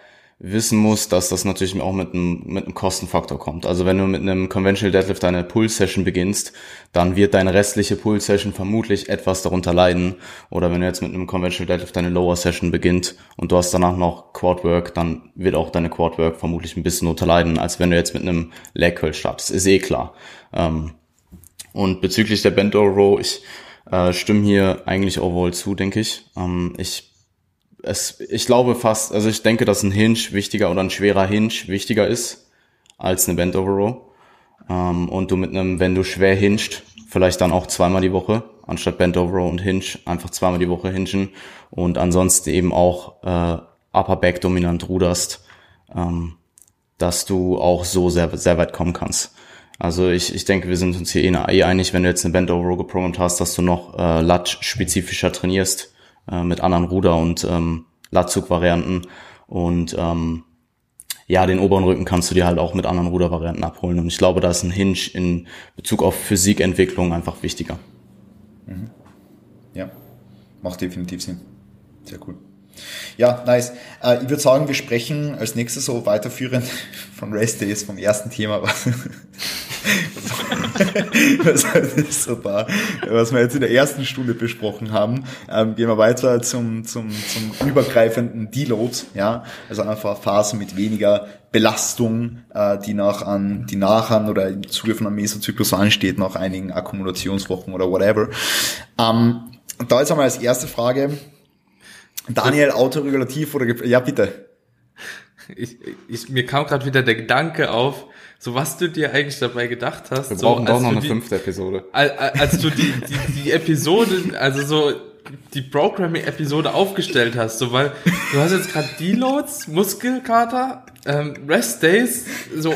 wissen muss, dass das natürlich auch mit einem, mit einem Kostenfaktor kommt. Also wenn du mit einem Conventional Deadlift deine Pull-Session beginnst, dann wird deine restliche Pull-Session vermutlich etwas darunter leiden. Oder wenn du jetzt mit einem Conventional Deadlift deine Lower-Session beginnt und du hast danach noch Quad-Work, dann wird auch deine Quad-Work vermutlich ein bisschen darunter leiden, als wenn du jetzt mit einem Leg Curl startest. Ist eh klar. Ähm, und bezüglich der Bend Over Row, ich äh, stimme hier eigentlich overall zu, denke ich. Ähm, ich es, ich glaube fast, also ich denke, dass ein Hinge wichtiger oder ein schwerer Hinge wichtiger ist als eine Bend Over Row. Ähm, und du mit einem, wenn du schwer hinged, vielleicht dann auch zweimal die Woche, anstatt Bend Over Row und Hinge, einfach zweimal die Woche hingen und ansonsten eben auch äh, Upper Back dominant ruderst, ähm, dass du auch so sehr, sehr weit kommen kannst. Also ich, ich denke, wir sind uns hier eh, eh einig, wenn du jetzt eine Bend Over Row geprogrammt hast, dass du noch äh, Latch-spezifischer trainierst äh, mit anderen Ruder- und ähm, Latzug-Varianten. Und ähm, ja, den oberen Rücken kannst du dir halt auch mit anderen Rudervarianten abholen. Und ich glaube, da ist ein Hinge in Bezug auf Physikentwicklung einfach wichtiger. Mhm. Ja, macht definitiv Sinn. Sehr cool. Ja, nice. Äh, ich würde sagen, wir sprechen als nächstes so weiterführend *laughs* von Rest Days, vom ersten Thema, was, *laughs* was, super, was wir jetzt in der ersten Stunde besprochen haben. Ähm, gehen wir weiter zum, zum, zum übergreifenden Deload, ja, also einfach Phasen mit weniger Belastung, äh, die nach an, die nach an oder im Zuge von einem Mesozyklus ansteht, nach einigen Akkumulationswochen oder whatever. Ähm, da jetzt einmal als erste Frage, Daniel, autoregulativ oder, ja bitte. Ich, ich, mir kam gerade wieder der Gedanke auf, so was du dir eigentlich dabei gedacht hast. Wir so, brauchen doch noch eine die, fünfte Episode. Als, als du die, die, die Episode, also so die Programming-Episode aufgestellt hast, so weil du hast jetzt gerade Deloads, Muskelkater, ähm, Rest Days, so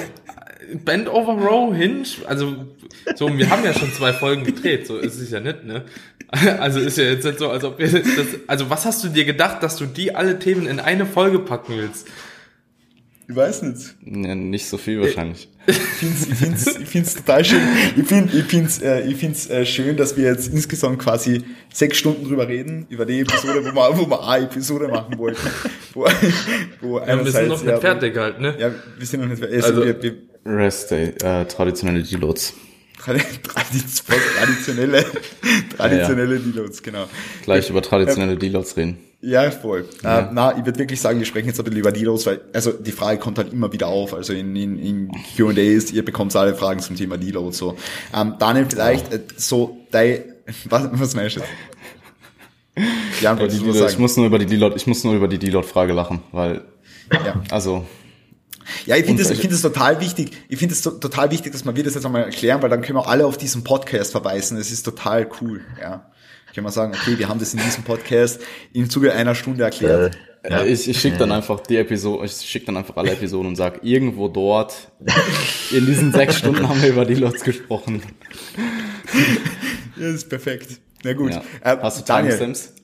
Bend over Row, Hinge, also so, wir haben ja schon zwei Folgen gedreht, so ist es ja nicht, ne? *laughs* Also ist ja jetzt nicht so, als ob wir das, also was hast du dir gedacht, dass du die alle Themen in eine Folge packen willst? Ich weiß nicht. Ja, nicht so viel wahrscheinlich. Ich find's, ich find's, ich find's total schön. Ich find, ich find's, äh, ich find's äh, schön, dass wir jetzt insgesamt quasi sechs Stunden drüber reden, über die Episode, wo wir, wo wir eine Episode machen wollten. Wo, wo ja, wir sind noch nicht ja, fertig halt, ne? Ja, wir sind noch nicht fertig. Also, also wir, wir, Rest Day, äh, traditionelle Deloads. Traditionelle, traditionelle *laughs* ja, ja. Deloads, genau. Gleich über traditionelle Deloads reden. Ja, voll. Ja. Äh, na, ich würde wirklich sagen, wir sprechen jetzt ein bisschen über Deloads, weil, also die Frage kommt halt immer wieder auf. Also in, in, in Q&As, ihr bekommt alle Fragen zum Thema Deloads, so. Ähm, Daniel, vielleicht äh, so, dein, *laughs* was, was meinst du? Ja, ich, ich muss nur über die Deload, ich muss nur über die Deload-Frage lachen, weil, ja. also, ja, ich finde es, ich finde es total wichtig. Ich finde es total wichtig, dass man wir das jetzt einmal erklären, weil dann können wir alle auf diesen Podcast verweisen. Es ist total cool, ja. Können wir sagen, okay, wir haben das in diesem Podcast im Zuge einer Stunde erklärt. Ja, ich, ich schicke dann einfach die Episode, ich schicke dann einfach alle Episoden und sag irgendwo dort, in diesen sechs Stunden haben wir über die Lots gesprochen. Ja, das ist perfekt. Na gut. Ja. Äh, Hast du Timestamps?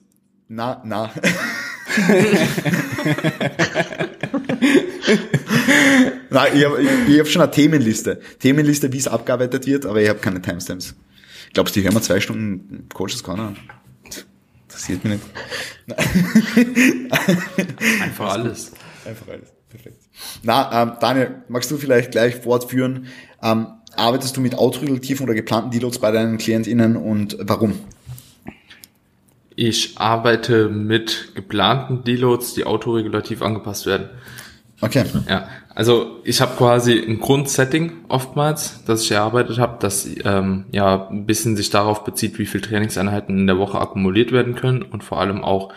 Na, na. *laughs* Nein, ich habe ich, hab schon eine Themenliste. Themenliste, wie es abgearbeitet wird, aber ich habe keine Timestamps. Glaubst du, die hören wir zwei Stunden Coaches keiner? Interessiert mich nicht. Einfach alles. Einfach alles. Perfekt. Na, ähm, Daniel, magst du vielleicht gleich fortführen? Ähm, arbeitest du mit autoregulativen oder geplanten Deloads bei deinen KlientInnen und warum? Ich arbeite mit geplanten Deloads, die autoregulativ angepasst werden. Okay. Ja, also ich habe quasi ein Grundsetting oftmals, das ich erarbeitet habe, das ähm, ja ein bisschen sich darauf bezieht, wie viel Trainingseinheiten in der Woche akkumuliert werden können und vor allem auch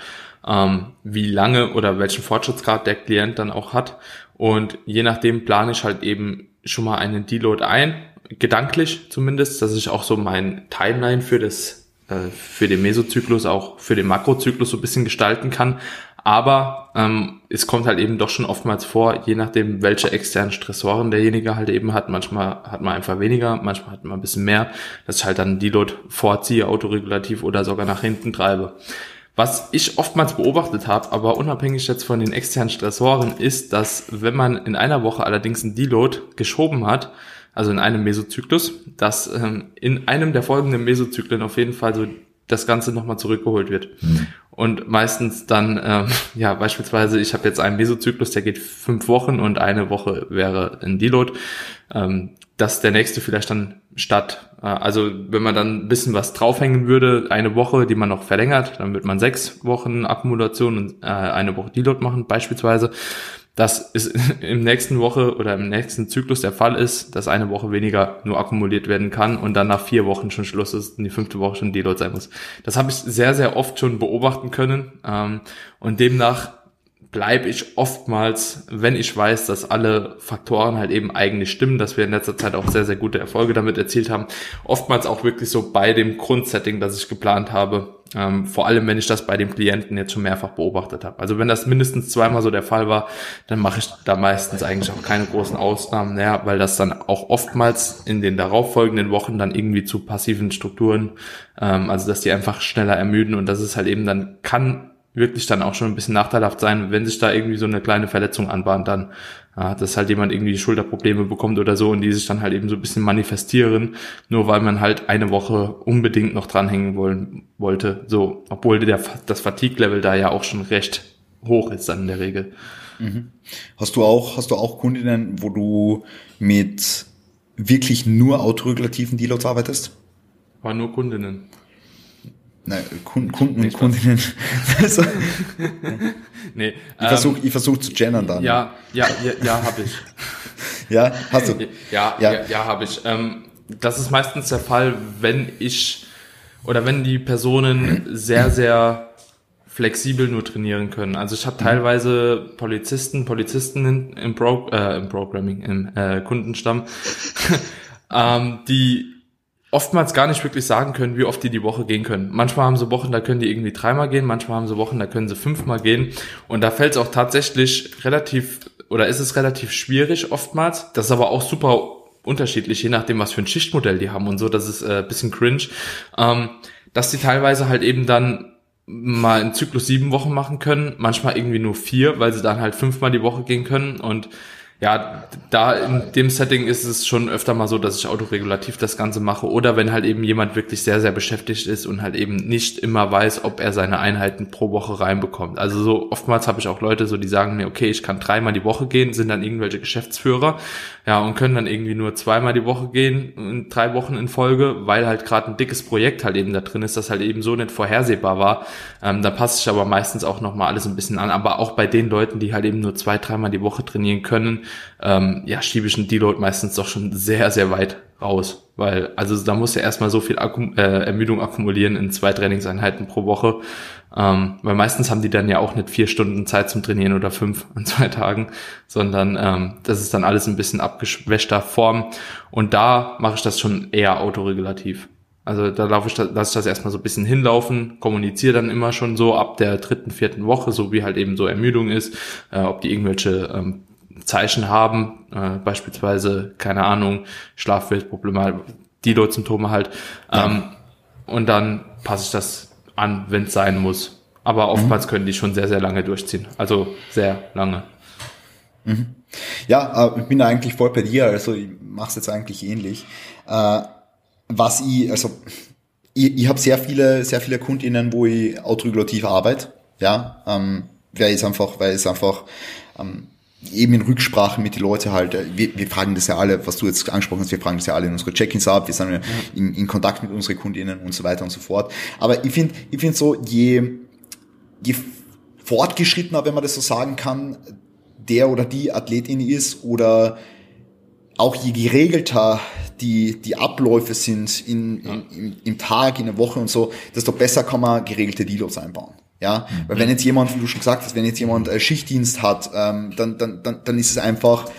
ähm, wie lange oder welchen Fortschrittsgrad der Klient dann auch hat. Und je nachdem plane ich halt eben schon mal einen Deload ein, gedanklich zumindest, dass ich auch so mein Timeline für das äh, für den Mesozyklus, auch für den Makrozyklus so ein bisschen gestalten kann. Aber ähm, es kommt halt eben doch schon oftmals vor, je nachdem, welche externen Stressoren derjenige halt eben hat. Manchmal hat man einfach weniger, manchmal hat man ein bisschen mehr, dass ich halt dann Deload vorziehe, autoregulativ oder sogar nach hinten treibe. Was ich oftmals beobachtet habe, aber unabhängig jetzt von den externen Stressoren, ist, dass wenn man in einer Woche allerdings einen Deload geschoben hat, also in einem Mesozyklus, dass ähm, in einem der folgenden Mesozyklen auf jeden Fall so das Ganze nochmal zurückgeholt wird. Mhm. Und meistens dann, ähm, *laughs* ja, beispielsweise, ich habe jetzt einen Mesozyklus, der geht fünf Wochen und eine Woche wäre ein Deload, ähm, dass der nächste vielleicht dann statt, äh, also wenn man dann ein bisschen was draufhängen würde, eine Woche, die man noch verlängert, dann wird man sechs Wochen Akkumulation und äh, eine Woche Deload machen beispielsweise dass es *laughs* im nächsten Woche oder im nächsten Zyklus der Fall ist, dass eine Woche weniger nur akkumuliert werden kann und dann nach vier Wochen schon Schluss ist und die fünfte Woche schon Deload sein muss. Das habe ich sehr, sehr oft schon beobachten können ähm, und demnach bleibe ich oftmals, wenn ich weiß, dass alle Faktoren halt eben eigentlich stimmen, dass wir in letzter Zeit auch sehr, sehr gute Erfolge damit erzielt haben, oftmals auch wirklich so bei dem Grundsetting, das ich geplant habe, ähm, vor allem, wenn ich das bei dem Klienten jetzt schon mehrfach beobachtet habe. Also wenn das mindestens zweimal so der Fall war, dann mache ich da meistens eigentlich auch keine großen Ausnahmen, naja, weil das dann auch oftmals in den darauffolgenden Wochen dann irgendwie zu passiven Strukturen, ähm, also dass die einfach schneller ermüden und das ist halt eben dann kann wirklich dann auch schon ein bisschen nachteilhaft sein, wenn sich da irgendwie so eine kleine Verletzung anbahnt, dann, ja, dass halt jemand irgendwie Schulterprobleme bekommt oder so und die sich dann halt eben so ein bisschen manifestieren, nur weil man halt eine Woche unbedingt noch dranhängen wollen, wollte, so, obwohl der, das Fatigue-Level da ja auch schon recht hoch ist dann in der Regel. Mhm. Hast du auch, hast du auch Kundinnen, wo du mit wirklich nur autoregulativen Deloads arbeitest? War nur Kundinnen. Nein, Kunden und Kundinnen. *laughs* also, nee, ich ähm, versuche versuch zu gendern dann. Ja, ja, ja, ja habe ich. ja, hast du? Ja, ja, ja, ja habe ich. Ähm, das ist meistens der Fall, wenn ich oder wenn die Personen sehr, sehr flexibel nur trainieren können. Also ich habe teilweise Polizisten, Polizistinnen im, Pro, äh, im Programming, im äh, Kundenstamm, *laughs* ähm, die oftmals gar nicht wirklich sagen können, wie oft die die Woche gehen können. Manchmal haben sie Wochen, da können die irgendwie dreimal gehen, manchmal haben sie Wochen, da können sie fünfmal gehen. Und da fällt es auch tatsächlich relativ, oder ist es relativ schwierig oftmals. Das ist aber auch super unterschiedlich, je nachdem, was für ein Schichtmodell die haben und so. Das ist äh, bisschen cringe. Ähm, dass die teilweise halt eben dann mal in Zyklus sieben Wochen machen können, manchmal irgendwie nur vier, weil sie dann halt fünfmal die Woche gehen können und ja, da in dem Setting ist es schon öfter mal so, dass ich autoregulativ das Ganze mache oder wenn halt eben jemand wirklich sehr, sehr beschäftigt ist und halt eben nicht immer weiß, ob er seine Einheiten pro Woche reinbekommt. Also so oftmals habe ich auch Leute so, die sagen mir, okay, ich kann dreimal die Woche gehen, sind dann irgendwelche Geschäftsführer, ja, und können dann irgendwie nur zweimal die Woche gehen, in drei Wochen in Folge, weil halt gerade ein dickes Projekt halt eben da drin ist, das halt eben so nicht vorhersehbar war. Ähm, da passe ich aber meistens auch nochmal alles ein bisschen an. Aber auch bei den Leuten, die halt eben nur zwei, dreimal die Woche trainieren können, ähm, ja, schiebe ich einen Deload meistens doch schon sehr, sehr weit raus. Weil, also da muss ja erstmal so viel Akkum äh, Ermüdung akkumulieren in zwei Trainingseinheiten pro Woche. Ähm, weil meistens haben die dann ja auch nicht vier Stunden Zeit zum Trainieren oder fünf *laughs* an zwei Tagen, sondern ähm, das ist dann alles ein bisschen abgeschwächter Form. Und da mache ich das schon eher autoregulativ. Also da laufe ich, lasse ich das erstmal so ein bisschen hinlaufen, kommuniziere dann immer schon so ab der dritten, vierten Woche, so wie halt eben so Ermüdung ist, äh, ob die irgendwelche ähm, Zeichen haben, äh, beispielsweise, keine Ahnung, Schlafweltprobleme, Deload-Symptome halt. Ähm, Und dann passe ich das an, wenn es sein muss. Aber oftmals mhm. können die schon sehr, sehr lange durchziehen. Also sehr lange. Mhm. Ja, äh, ich bin eigentlich voll bei dir, also ich mache es jetzt eigentlich ähnlich. Äh, was ich, also ich, ich habe sehr viele, sehr viele KundInnen, wo ich autoregulativ arbeite, ja, ähm, weil es einfach, weil es einfach ähm, eben in Rücksprache mit den Leuten halt, äh, wir, wir fragen das ja alle, was du jetzt angesprochen hast, wir fragen das ja alle in unsere Check-ins ab, wir sind ja. in, in Kontakt mit unseren Kundinnen und so weiter und so fort. Aber ich finde, ich finde so, je, je fortgeschrittener, wenn man das so sagen kann, der oder die Athletin ist oder auch je geregelter die, die Abläufe sind in, in, im, im Tag, in der Woche und so, desto besser kann man geregelte Deloads einbauen. Ja, mhm. weil wenn jetzt jemand, wie du schon gesagt hast, wenn jetzt jemand äh, Schichtdienst hat, ähm, dann, dann, dann, dann ist es einfach,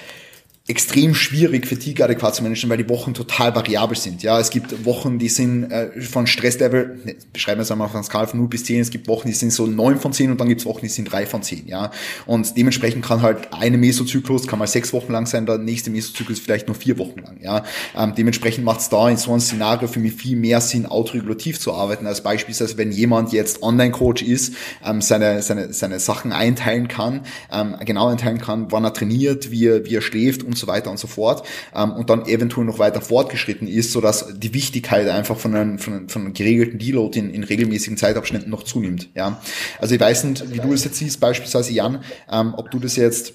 extrem schwierig, Fatigue adäquat zu managen, weil die Wochen total variabel sind. Ja, es gibt Wochen, die sind äh, von Stresslevel, ne, beschreiben wir es einmal auf einer Skala von 0 bis 10, es gibt Wochen, die sind so 9 von 10 und dann gibt es Wochen, die sind 3 von 10. Ja, und dementsprechend kann halt eine Mesozyklus, kann mal sechs Wochen lang sein, der nächste Mesozyklus vielleicht nur vier Wochen lang. Ja, ähm, dementsprechend macht es da in so einem Szenario für mich viel mehr Sinn, autoregulativ zu arbeiten, als beispielsweise, wenn jemand jetzt Online-Coach ist, ähm, seine, seine, seine Sachen einteilen kann, ähm, genau einteilen kann, wann er trainiert, wie er, wie er schläft und so weiter und so fort ähm, und dann eventuell noch weiter fortgeschritten ist, sodass die Wichtigkeit einfach von einem, von einem, von einem geregelten Deload in, in regelmäßigen Zeitabschnitten noch zunimmt. Ja, Also ich weiß nicht, wie du es jetzt siehst, beispielsweise Jan, ähm, ob du das jetzt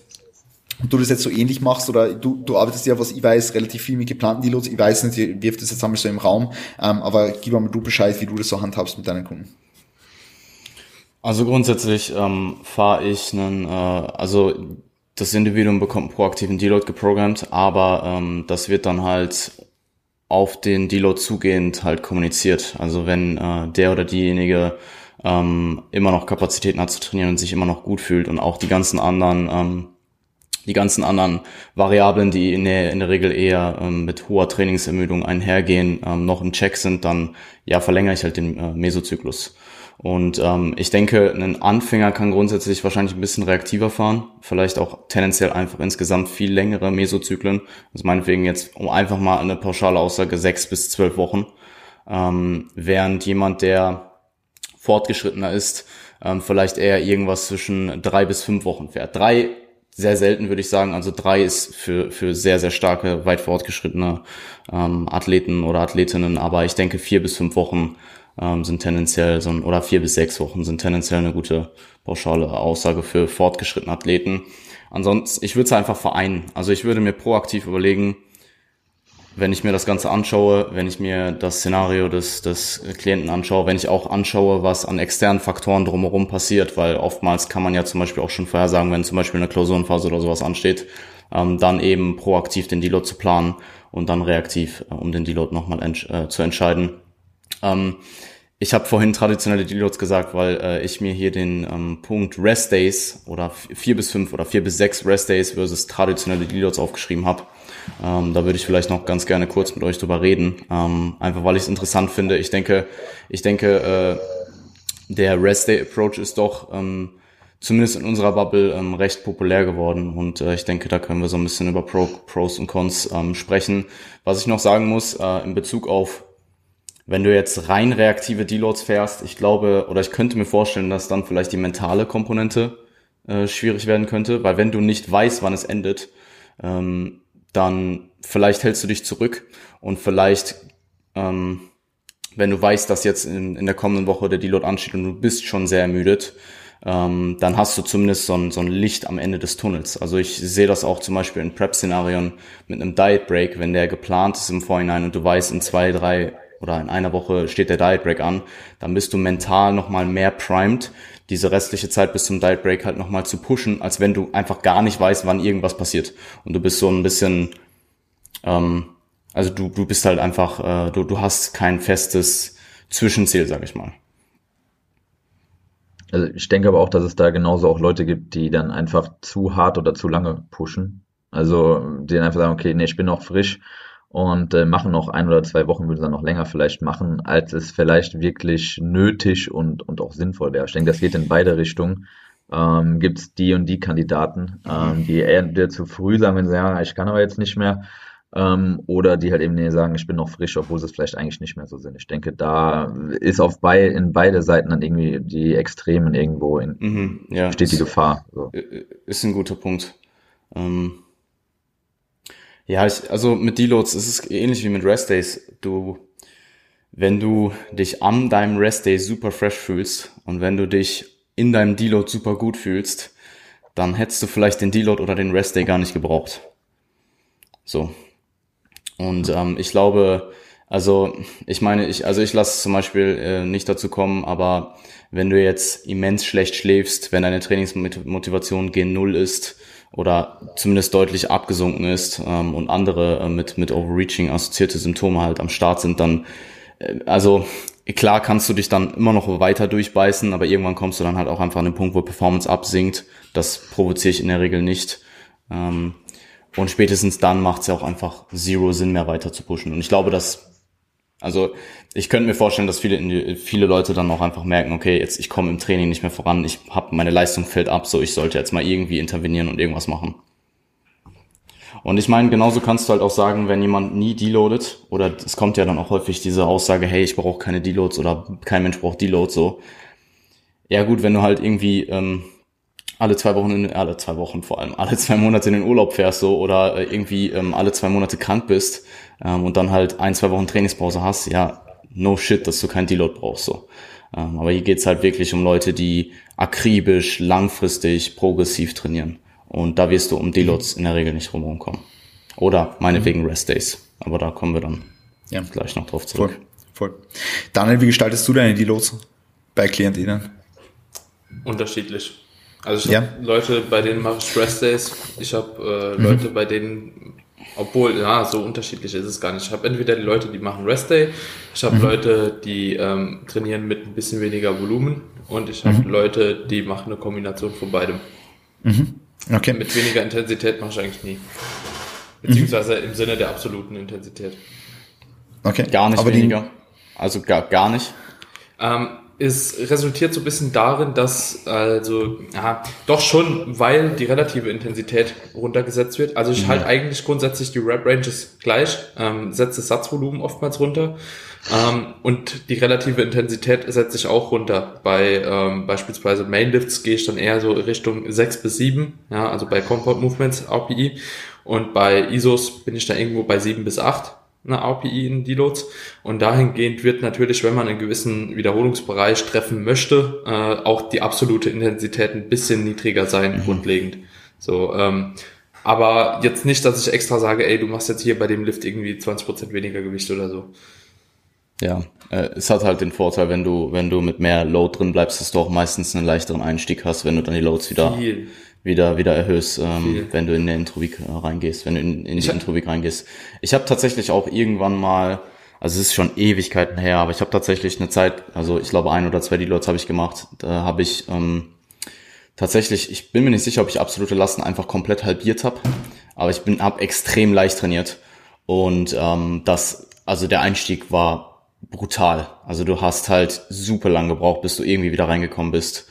ob du das jetzt so ähnlich machst oder du, du arbeitest ja, was ich weiß, relativ viel mit geplanten Deloads. Ich weiß nicht, ich wirf das jetzt einmal so im Raum, ähm, aber gib mal du Bescheid, wie du das so handhabst mit deinen Kunden. Also grundsätzlich ähm, fahre ich einen, äh, also das Individuum bekommt einen proaktiven Deload geprogrammt, aber ähm, das wird dann halt auf den Deload zugehend halt kommuniziert. Also wenn äh, der oder diejenige ähm, immer noch Kapazitäten hat zu trainieren und sich immer noch gut fühlt und auch die ganzen anderen ähm, die ganzen anderen Variablen, die in der, in der Regel eher ähm, mit hoher Trainingsermüdung einhergehen, ähm, noch im Check sind, dann ja verlängere ich halt den äh, Mesozyklus. Und ähm, ich denke, ein Anfänger kann grundsätzlich wahrscheinlich ein bisschen reaktiver fahren, vielleicht auch tendenziell einfach insgesamt viel längere Mesozyklen. Also meinetwegen jetzt, um einfach mal eine pauschale Aussage, sechs bis zwölf Wochen. Ähm, während jemand, der fortgeschrittener ist, ähm, vielleicht eher irgendwas zwischen drei bis fünf Wochen fährt. Drei sehr selten, würde ich sagen. Also drei ist für, für sehr, sehr starke, weit fortgeschrittene ähm, Athleten oder Athletinnen. Aber ich denke, vier bis fünf Wochen ähm, sind tendenziell so ein, oder vier bis sechs Wochen sind tendenziell eine gute pauschale Aussage für fortgeschrittene Athleten. Ansonsten, ich würde es einfach vereinen. Also ich würde mir proaktiv überlegen, wenn ich mir das Ganze anschaue, wenn ich mir das Szenario des, des Klienten anschaue, wenn ich auch anschaue, was an externen Faktoren drumherum passiert, weil oftmals kann man ja zum Beispiel auch schon vorhersagen, wenn zum Beispiel eine Klausurenphase oder sowas ansteht, ähm, dann eben proaktiv den Deload zu planen und dann reaktiv, äh, um den Deload nochmal äh, zu entscheiden. Ähm, ich habe vorhin traditionelle Deloads gesagt, weil äh, ich mir hier den ähm, Punkt Rest Days oder vier bis fünf oder vier bis sechs Rest Days versus traditionelle Deloads aufgeschrieben habe. Ähm, da würde ich vielleicht noch ganz gerne kurz mit euch drüber reden, ähm, einfach weil ich es interessant finde. Ich denke, ich denke, äh, der Rest Day Approach ist doch ähm, zumindest in unserer Bubble ähm, recht populär geworden und äh, ich denke, da können wir so ein bisschen über Pro, Pros und Cons ähm, sprechen. Was ich noch sagen muss äh, in Bezug auf wenn du jetzt rein reaktive Deloads fährst, ich glaube, oder ich könnte mir vorstellen, dass dann vielleicht die mentale Komponente äh, schwierig werden könnte, weil wenn du nicht weißt, wann es endet, ähm, dann vielleicht hältst du dich zurück und vielleicht, ähm, wenn du weißt, dass jetzt in, in der kommenden Woche der Deload ansteht und du bist schon sehr ermüdet, ähm, dann hast du zumindest so ein, so ein Licht am Ende des Tunnels. Also ich sehe das auch zum Beispiel in Prep-Szenarien mit einem Diet Break, wenn der geplant ist im Vorhinein und du weißt, in zwei, drei oder in einer Woche steht der Diet Break an, dann bist du mental nochmal mehr primed, diese restliche Zeit bis zum Diet Break halt nochmal zu pushen, als wenn du einfach gar nicht weißt, wann irgendwas passiert. Und du bist so ein bisschen, ähm, also du, du bist halt einfach, äh, du, du hast kein festes Zwischenziel, sag ich mal. Also ich denke aber auch, dass es da genauso auch Leute gibt, die dann einfach zu hart oder zu lange pushen. Also die dann einfach sagen, okay, nee, ich bin noch frisch und äh, machen noch ein oder zwei Wochen, würde dann noch länger vielleicht machen, als es vielleicht wirklich nötig und, und auch sinnvoll wäre. Ich denke, das geht in beide Richtungen. Ähm, Gibt es die und die Kandidaten, ähm, die eher zu früh sagen, wenn sie sagen, ich kann aber jetzt nicht mehr, ähm, oder die halt eben nee, sagen, ich bin noch frisch, obwohl sie es vielleicht eigentlich nicht mehr so sind. Ich denke, da ist auf bei, in beide Seiten dann irgendwie die Extremen irgendwo in, mhm, ja, steht die Gefahr. So. Ist ein guter Punkt. Ähm ja, ich, also mit Deloads ist es ähnlich wie mit Rest Days. Du, wenn du dich an deinem Rest Day super fresh fühlst und wenn du dich in deinem Deload super gut fühlst, dann hättest du vielleicht den Deload oder den Rest Day gar nicht gebraucht. So. Und ähm, ich glaube, Also ich meine, ich, also ich lasse zum Beispiel äh, nicht dazu kommen, aber wenn du jetzt immens schlecht schläfst, wenn deine Trainingsmotivation gen Null ist oder zumindest deutlich abgesunken ist ähm, und andere äh, mit, mit Overreaching assoziierte Symptome halt am Start sind, dann, äh, also klar kannst du dich dann immer noch weiter durchbeißen, aber irgendwann kommst du dann halt auch einfach an den Punkt, wo Performance absinkt. Das provoziere ich in der Regel nicht. Ähm, und spätestens dann macht es ja auch einfach zero Sinn mehr weiter zu pushen. Und ich glaube, dass also ich könnte mir vorstellen, dass viele, viele Leute dann auch einfach merken, okay, jetzt ich komme im Training nicht mehr voran, ich habe meine Leistung fällt ab, so ich sollte jetzt mal irgendwie intervenieren und irgendwas machen. Und ich meine, genauso kannst du halt auch sagen, wenn jemand nie deloadet, oder es kommt ja dann auch häufig diese Aussage, hey, ich brauche keine Deloads oder kein Mensch braucht Deloads so. Ja gut, wenn du halt irgendwie ähm, alle zwei Wochen, in, alle zwei Wochen vor allem, alle zwei Monate in den Urlaub fährst so oder äh, irgendwie ähm, alle zwei Monate krank bist ähm, und dann halt ein, zwei Wochen Trainingspause hast, ja, no shit, dass du kein Deload brauchst so. Ähm, aber hier geht's halt wirklich um Leute, die akribisch, langfristig, progressiv trainieren. Und da wirst du um Deloads in der Regel nicht rumkommen. Oder meinetwegen Rest Days. Aber da kommen wir dann ja. gleich noch drauf zurück. Voll, voll. Daniel, wie gestaltest du deine Deloads bei KlientInnen? Unterschiedlich. Also ich ja. habe Leute, bei denen mache ich Stress Days. Ich habe äh, mhm. Leute, bei denen, obwohl, ja, so unterschiedlich ist es gar nicht. Ich habe entweder die Leute, die machen Rest Day. Ich habe mhm. Leute, die ähm, trainieren mit ein bisschen weniger Volumen. Und ich habe mhm. Leute, die machen eine Kombination von beidem. Mhm. Okay. Mit weniger Intensität mache ich eigentlich nie. Beziehungsweise im Sinne der absoluten Intensität. Okay. Gar nicht Aber weniger. Also gar, gar nicht. Ähm, es resultiert so ein bisschen darin, dass also ja, doch schon, weil die relative Intensität runtergesetzt wird. Also ich halte eigentlich grundsätzlich die Rep Ranges gleich, ähm, setze das Satzvolumen oftmals runter ähm, und die relative Intensität setze ich auch runter. Bei ähm, beispielsweise Mainlifts gehe ich dann eher so Richtung 6 bis 7, ja, also bei Compound Movements RPI und bei ISOs bin ich da irgendwo bei 7 bis 8 eine API in Deloads. Und dahingehend wird natürlich, wenn man einen gewissen Wiederholungsbereich treffen möchte, äh, auch die absolute Intensität ein bisschen niedriger sein, mhm. grundlegend. So, ähm, aber jetzt nicht, dass ich extra sage, ey, du machst jetzt hier bei dem Lift irgendwie 20% weniger Gewicht oder so. Ja, äh, es hat halt den Vorteil, wenn du, wenn du mit mehr Load drin bleibst, dass du auch meistens einen leichteren Einstieg hast, wenn du dann die Loads wieder Viel wieder wieder erhöhst, ähm, wenn du in der Introvik äh, reingehst, wenn du in, in die Introvik reingehst. Ich habe tatsächlich auch irgendwann mal, also es ist schon Ewigkeiten her, aber ich habe tatsächlich eine Zeit, also ich glaube ein oder zwei Deloads habe ich gemacht, da habe ich ähm, tatsächlich, ich bin mir nicht sicher, ob ich absolute Lasten einfach komplett halbiert habe, aber ich bin hab extrem leicht trainiert und ähm, das, also der Einstieg war brutal. Also du hast halt super lang gebraucht, bis du irgendwie wieder reingekommen bist.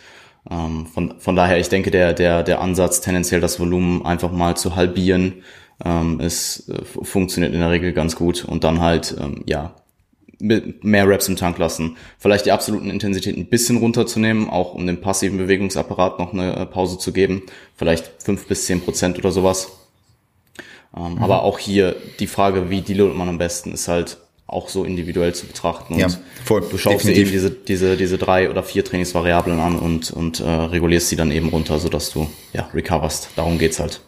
Ähm, von, von daher, ich denke, der, der, der Ansatz, tendenziell das Volumen einfach mal zu halbieren, ähm, ist, äh, funktioniert in der Regel ganz gut und dann halt, ähm, ja, mehr Reps im Tank lassen. Vielleicht die absoluten Intensitäten ein bisschen runterzunehmen, auch um dem passiven Bewegungsapparat noch eine äh, Pause zu geben. Vielleicht fünf bis zehn Prozent oder sowas. Ähm, mhm. Aber auch hier die Frage, wie deloadet man am besten, ist halt auch so individuell zu betrachten. Und ja, voll, du schaust definitiv. dir eben diese, diese, diese drei oder vier Trainingsvariablen an und, und äh, regulierst sie dann eben runter, sodass du ja recoverst. Darum geht's halt.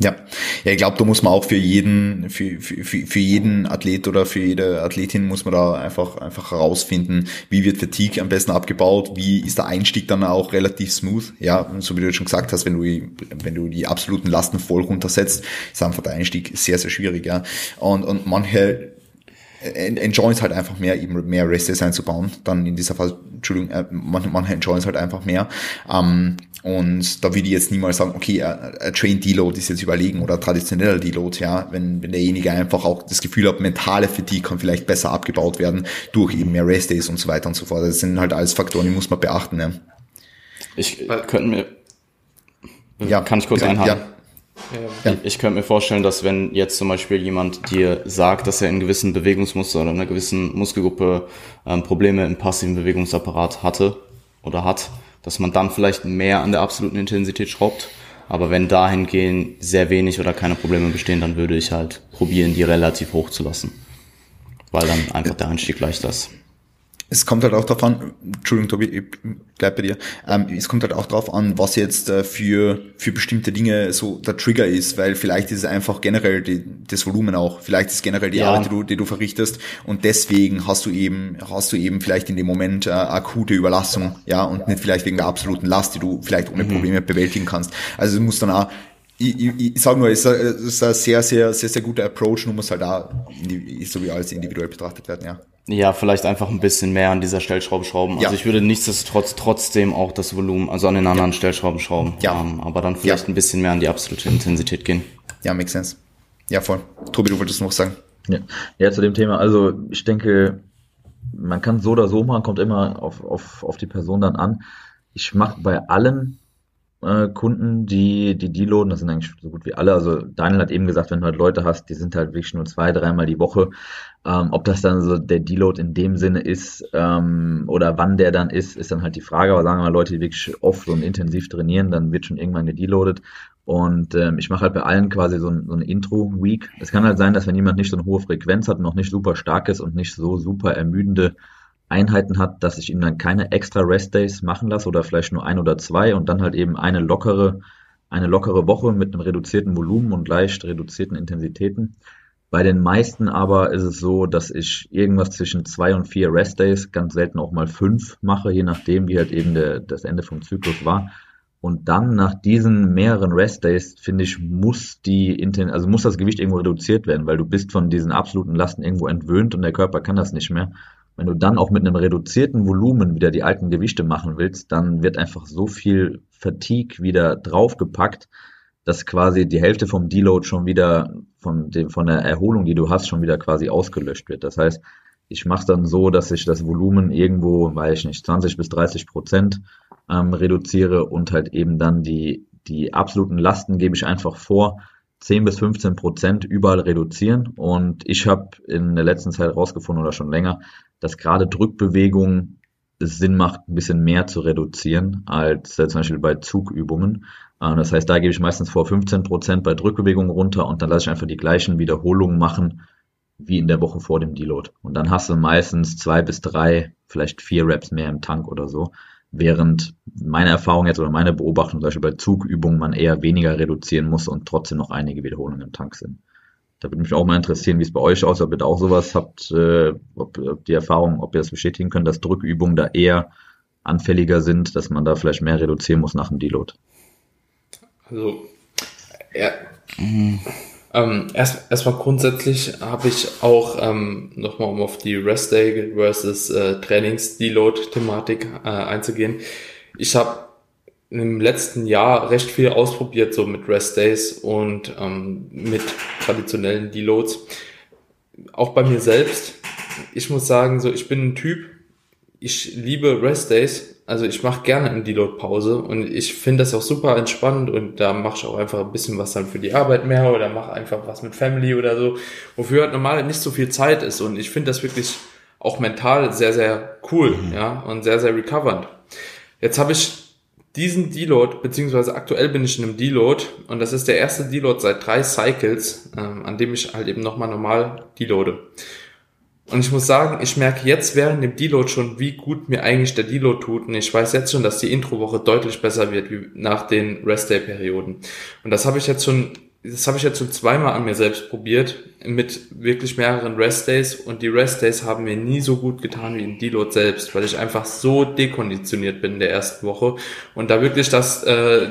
Ja, ja, ich glaube, da muss man auch für jeden, für, für, für jeden Athlet oder für jede Athletin muss man da einfach, einfach herausfinden, wie wird Fatigue am besten abgebaut, wie ist der Einstieg dann auch relativ smooth. Ja, so wie du schon gesagt hast, wenn du, wenn du die absoluten Lasten voll runtersetzt, ist einfach der Einstieg sehr, sehr schwierig, ja. Und, und manche enjoyen es halt einfach mehr, eben mehr Rest einzubauen. Dann in dieser Fall, Entschuldigung, äh, manche, manche enjoyen es halt einfach mehr. Ähm, und da würde ich jetzt niemals sagen, okay, ein Train Deload ist jetzt überlegen oder traditioneller Deload, ja, wenn, wenn derjenige einfach auch das Gefühl hat, mentale Fatigue kann vielleicht besser abgebaut werden durch eben mehr Rest Days und so weiter und so fort. Das sind halt alles Faktoren, die muss man beachten. Ja. Ich könnte mir, ja, kann ich kurz bitte, einhaken? Ja. Ja. Ich, könnte mir vorstellen, dass wenn jetzt zum Beispiel jemand dir sagt, dass er in gewissen Bewegungsmuster oder in einer gewissen Muskelgruppe ähm, Probleme im passiven Bewegungsapparat hatte oder hat, dass man dann vielleicht mehr an der absoluten Intensität schraubt. Aber wenn dahingehend sehr wenig oder keine Probleme bestehen, dann würde ich halt probieren, die relativ hoch zu lassen. Weil dann einfach der Einstieg leichter ist. Es kommt halt auch darauf an, Entschuldigung Tobi, ich bleib bei dir, ähm, es kommt halt auch darauf an, was jetzt äh, für, für bestimmte Dinge so der Trigger ist, weil vielleicht ist es einfach generell die, das Volumen auch, vielleicht ist generell die ja. Arbeit, die du, die du verrichtest und deswegen hast du eben, hast du eben vielleicht in dem Moment äh, akute Überlassung, ja, und nicht vielleicht wegen der absoluten Last, die du vielleicht ohne mhm. Probleme bewältigen kannst. Also du musst dann auch ich, ich, ich sage nur, es ist, ist ein sehr, sehr, sehr, sehr guter Approach, nur muss halt da so wie alles individuell betrachtet werden, ja. Ja, vielleicht einfach ein bisschen mehr an dieser Stellschraube schrauben. Also ja. ich würde nichtsdestotrotz trotzdem auch das Volumen, also an den anderen ja. Stellschrauben schrauben. Ja. Ähm, aber dann vielleicht ja. ein bisschen mehr an die absolute Intensität gehen. Ja, makes sense. Ja, voll. Tobi, du wolltest noch sagen. Ja. ja, zu dem Thema. Also ich denke, man kann so oder so machen, kommt immer auf, auf, auf die Person dann an. Ich mache bei allen äh, Kunden, die die deloaden, das sind eigentlich so gut wie alle. Also Daniel hat eben gesagt, wenn du halt Leute hast, die sind halt wirklich nur zwei, dreimal die Woche. Ähm, ob das dann so der Deload in dem Sinne ist ähm, oder wann der dann ist, ist dann halt die Frage. Aber sagen wir mal, Leute, die wirklich oft und intensiv trainieren, dann wird schon irgendwann gedeloadet. Und ähm, ich mache halt bei allen quasi so, ein, so eine Intro-Week. Es kann halt sein, dass wenn jemand nicht so eine hohe Frequenz hat noch nicht super stark ist und nicht so super ermüdende Einheiten hat, dass ich ihm dann keine extra Rest Days machen lasse oder vielleicht nur ein oder zwei und dann halt eben eine lockere, eine lockere Woche mit einem reduzierten Volumen und leicht reduzierten Intensitäten. Bei den meisten aber ist es so, dass ich irgendwas zwischen zwei und vier Rest Days, ganz selten auch mal fünf mache, je nachdem, wie halt eben der, das Ende vom Zyklus war. Und dann nach diesen mehreren Rest Days, finde ich, muss die also muss das Gewicht irgendwo reduziert werden, weil du bist von diesen absoluten Lasten irgendwo entwöhnt und der Körper kann das nicht mehr. Wenn du dann auch mit einem reduzierten Volumen wieder die alten Gewichte machen willst, dann wird einfach so viel Fatigue wieder draufgepackt, dass quasi die Hälfte vom Deload schon wieder von, dem, von der Erholung, die du hast, schon wieder quasi ausgelöscht wird. Das heißt, ich mache es dann so, dass ich das Volumen irgendwo, weiß ich nicht, 20 bis 30 Prozent ähm, reduziere und halt eben dann die, die absoluten Lasten gebe ich einfach vor, 10 bis 15 Prozent überall reduzieren. Und ich habe in der letzten Zeit rausgefunden oder schon länger, dass gerade Drückbewegungen es Sinn macht, ein bisschen mehr zu reduzieren als äh, zum Beispiel bei Zugübungen. Äh, das heißt, da gebe ich meistens vor 15 Prozent bei Drückbewegungen runter und dann lasse ich einfach die gleichen Wiederholungen machen wie in der Woche vor dem Deload. Und dann hast du meistens zwei bis drei, vielleicht vier Reps mehr im Tank oder so. Während meine Erfahrung jetzt oder meine Beobachtung zum Beispiel bei Zugübungen man eher weniger reduzieren muss und trotzdem noch einige Wiederholungen im Tank sind. Da würde mich auch mal interessieren, wie es bei euch aussieht, ob ihr da auch sowas habt, äh, ob, ob die Erfahrung, ob ihr das bestätigen könnt, dass Drückübungen da eher anfälliger sind, dass man da vielleicht mehr reduzieren muss nach dem Deload. Also, ja, ähm, erst erstmal grundsätzlich habe ich auch ähm, nochmal, um auf die Rest Day versus äh, Trainings-Deload-Thematik äh, einzugehen. Ich habe im letzten Jahr recht viel ausprobiert, so mit Rest Days und ähm, mit traditionellen Deloads. Auch bei mir selbst. Ich muss sagen, so ich bin ein Typ, ich liebe Rest Days. Also ich mache gerne eine Deload-Pause und ich finde das auch super entspannt und da mache ich auch einfach ein bisschen was dann für die Arbeit mehr oder mache einfach was mit Family oder so, wofür halt normal nicht so viel Zeit ist und ich finde das wirklich auch mental sehr, sehr cool, mhm. ja, und sehr, sehr recovernd. Jetzt habe ich diesen Deload, beziehungsweise aktuell bin ich in einem Deload und das ist der erste Deload seit drei Cycles, ähm, an dem ich halt eben nochmal normal deloade. Und ich muss sagen, ich merke jetzt während dem Deload schon, wie gut mir eigentlich der Deload tut. Und ich weiß jetzt schon, dass die Introwoche deutlich besser wird wie nach den Rest-Day-Perioden. Und das habe ich jetzt schon das habe ich jetzt schon zweimal an mir selbst probiert, mit wirklich mehreren Rest-Days und die Rest-Days haben mir nie so gut getan wie in Deload selbst, weil ich einfach so dekonditioniert bin in der ersten Woche und da wirklich das, äh,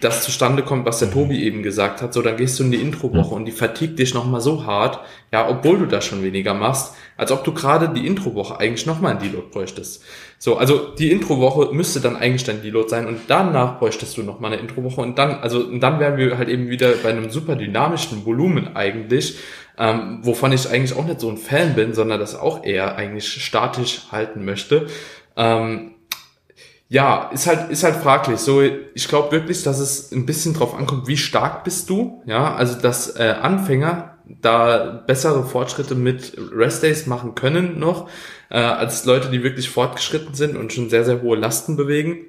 das zustande kommt, was der Tobi eben gesagt hat, so dann gehst du in die Intro-Woche und die vertiegt dich nochmal so hart, ja, obwohl du da schon weniger machst, als ob du gerade die Intro-Woche eigentlich nochmal in Deload bräuchtest. So, also die Intro-Woche müsste dann eigentlich dein Deload sein und danach bräuchtest du nochmal eine Intro-Woche und dann, also und dann wären wir halt eben wieder bei einem super dynamischen Volumen eigentlich, ähm, wovon ich eigentlich auch nicht so ein Fan bin, sondern das auch eher eigentlich statisch halten möchte. Ähm, ja, ist halt, ist halt fraglich. So, ich glaube wirklich, dass es ein bisschen drauf ankommt, wie stark bist du. Ja, also dass äh, Anfänger da bessere Fortschritte mit Rest Days machen können noch, äh, als Leute, die wirklich fortgeschritten sind und schon sehr, sehr hohe Lasten bewegen.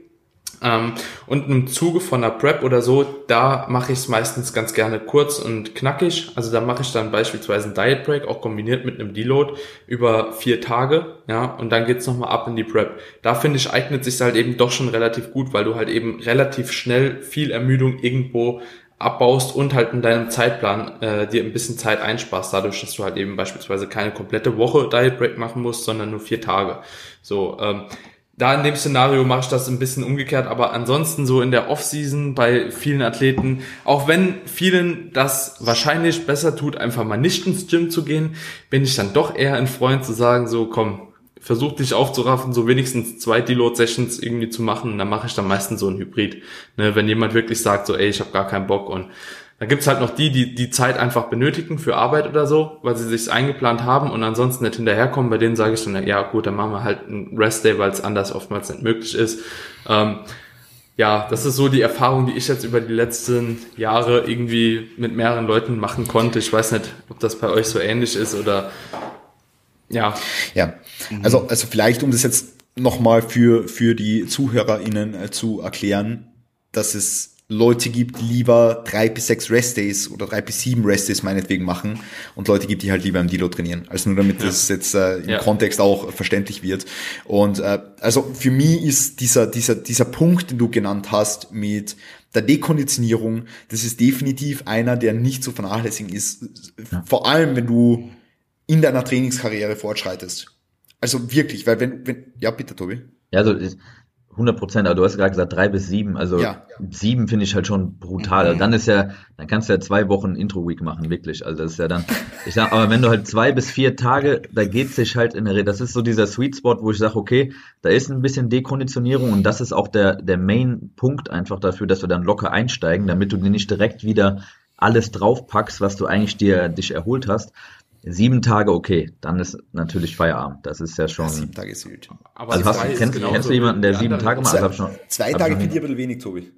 Ähm, und im Zuge von einer Prep oder so, da mache ich es meistens ganz gerne kurz und knackig. Also da mache ich dann beispielsweise einen Diet Break, auch kombiniert mit einem Deload über vier Tage, ja, und dann geht's nochmal ab in die Prep. Da finde ich, eignet sich halt eben doch schon relativ gut, weil du halt eben relativ schnell viel Ermüdung irgendwo abbaust und halt in deinem Zeitplan äh, dir ein bisschen Zeit einsparst, dadurch, dass du halt eben beispielsweise keine komplette Woche Diet Break machen musst, sondern nur vier Tage. So, ähm, da in dem Szenario mache ich das ein bisschen umgekehrt, aber ansonsten so in der Offseason bei vielen Athleten, auch wenn vielen das wahrscheinlich besser tut, einfach mal nicht ins Gym zu gehen, bin ich dann doch eher ein Freund zu sagen, so komm, versuch dich aufzuraffen, so wenigstens zwei Deload-Sessions irgendwie zu machen, und dann mache ich dann meistens so ein Hybrid. Ne, wenn jemand wirklich sagt, so ey, ich habe gar keinen Bock und dann gibt's halt noch die, die die Zeit einfach benötigen für Arbeit oder so, weil sie sich eingeplant haben und ansonsten nicht hinterherkommen. Bei denen sage ich dann, ja gut, dann machen wir halt einen Rest-Day, weil es anders oftmals nicht möglich ist. Ähm, ja, das ist so die Erfahrung, die ich jetzt über die letzten Jahre irgendwie mit mehreren Leuten machen konnte. Ich weiß nicht, ob das bei euch so ähnlich ist oder ja. Ja, also, also vielleicht, um das jetzt nochmal für, für die ZuhörerInnen äh, zu erklären, dass es Leute gibt, die lieber drei bis sechs Restdays oder drei bis sieben Restdays meinetwegen machen und Leute gibt, die halt lieber im Dilo trainieren. Also nur damit ja. das jetzt äh, im ja. Kontext auch verständlich wird. Und äh, also für mich ist dieser, dieser, dieser Punkt, den du genannt hast mit der Dekonditionierung, das ist definitiv einer, der nicht zu vernachlässigen ist. Ja. Vor allem, wenn du in deiner Trainingskarriere fortschreitest. Also wirklich, weil wenn, wenn, ja bitte Tobi. Ja, also 100 Prozent, aber du hast gerade gesagt drei bis sieben. Also ja. sieben finde ich halt schon brutal. Also dann ist ja, dann kannst du ja zwei Wochen Intro-Week machen, wirklich. Also das ist ja dann, ich sag, aber wenn du halt zwei bis vier Tage, da geht sich halt in der Rede, das ist so dieser Sweet Spot, wo ich sage, okay, da ist ein bisschen Dekonditionierung und das ist auch der, der Main-Punkt einfach dafür, dass wir dann locker einsteigen, damit du dir nicht direkt wieder alles draufpackst, was du eigentlich dir dich erholt hast. Sieben Tage, okay, dann ist natürlich Feierabend. Das ist ja schon. Ja, sieben Tage ist gut. Aber also hast, kennst, kennst du jemanden, der sieben Tage macht? Also zwei, zwei Tage finde ich ein bisschen wenig, Tobi.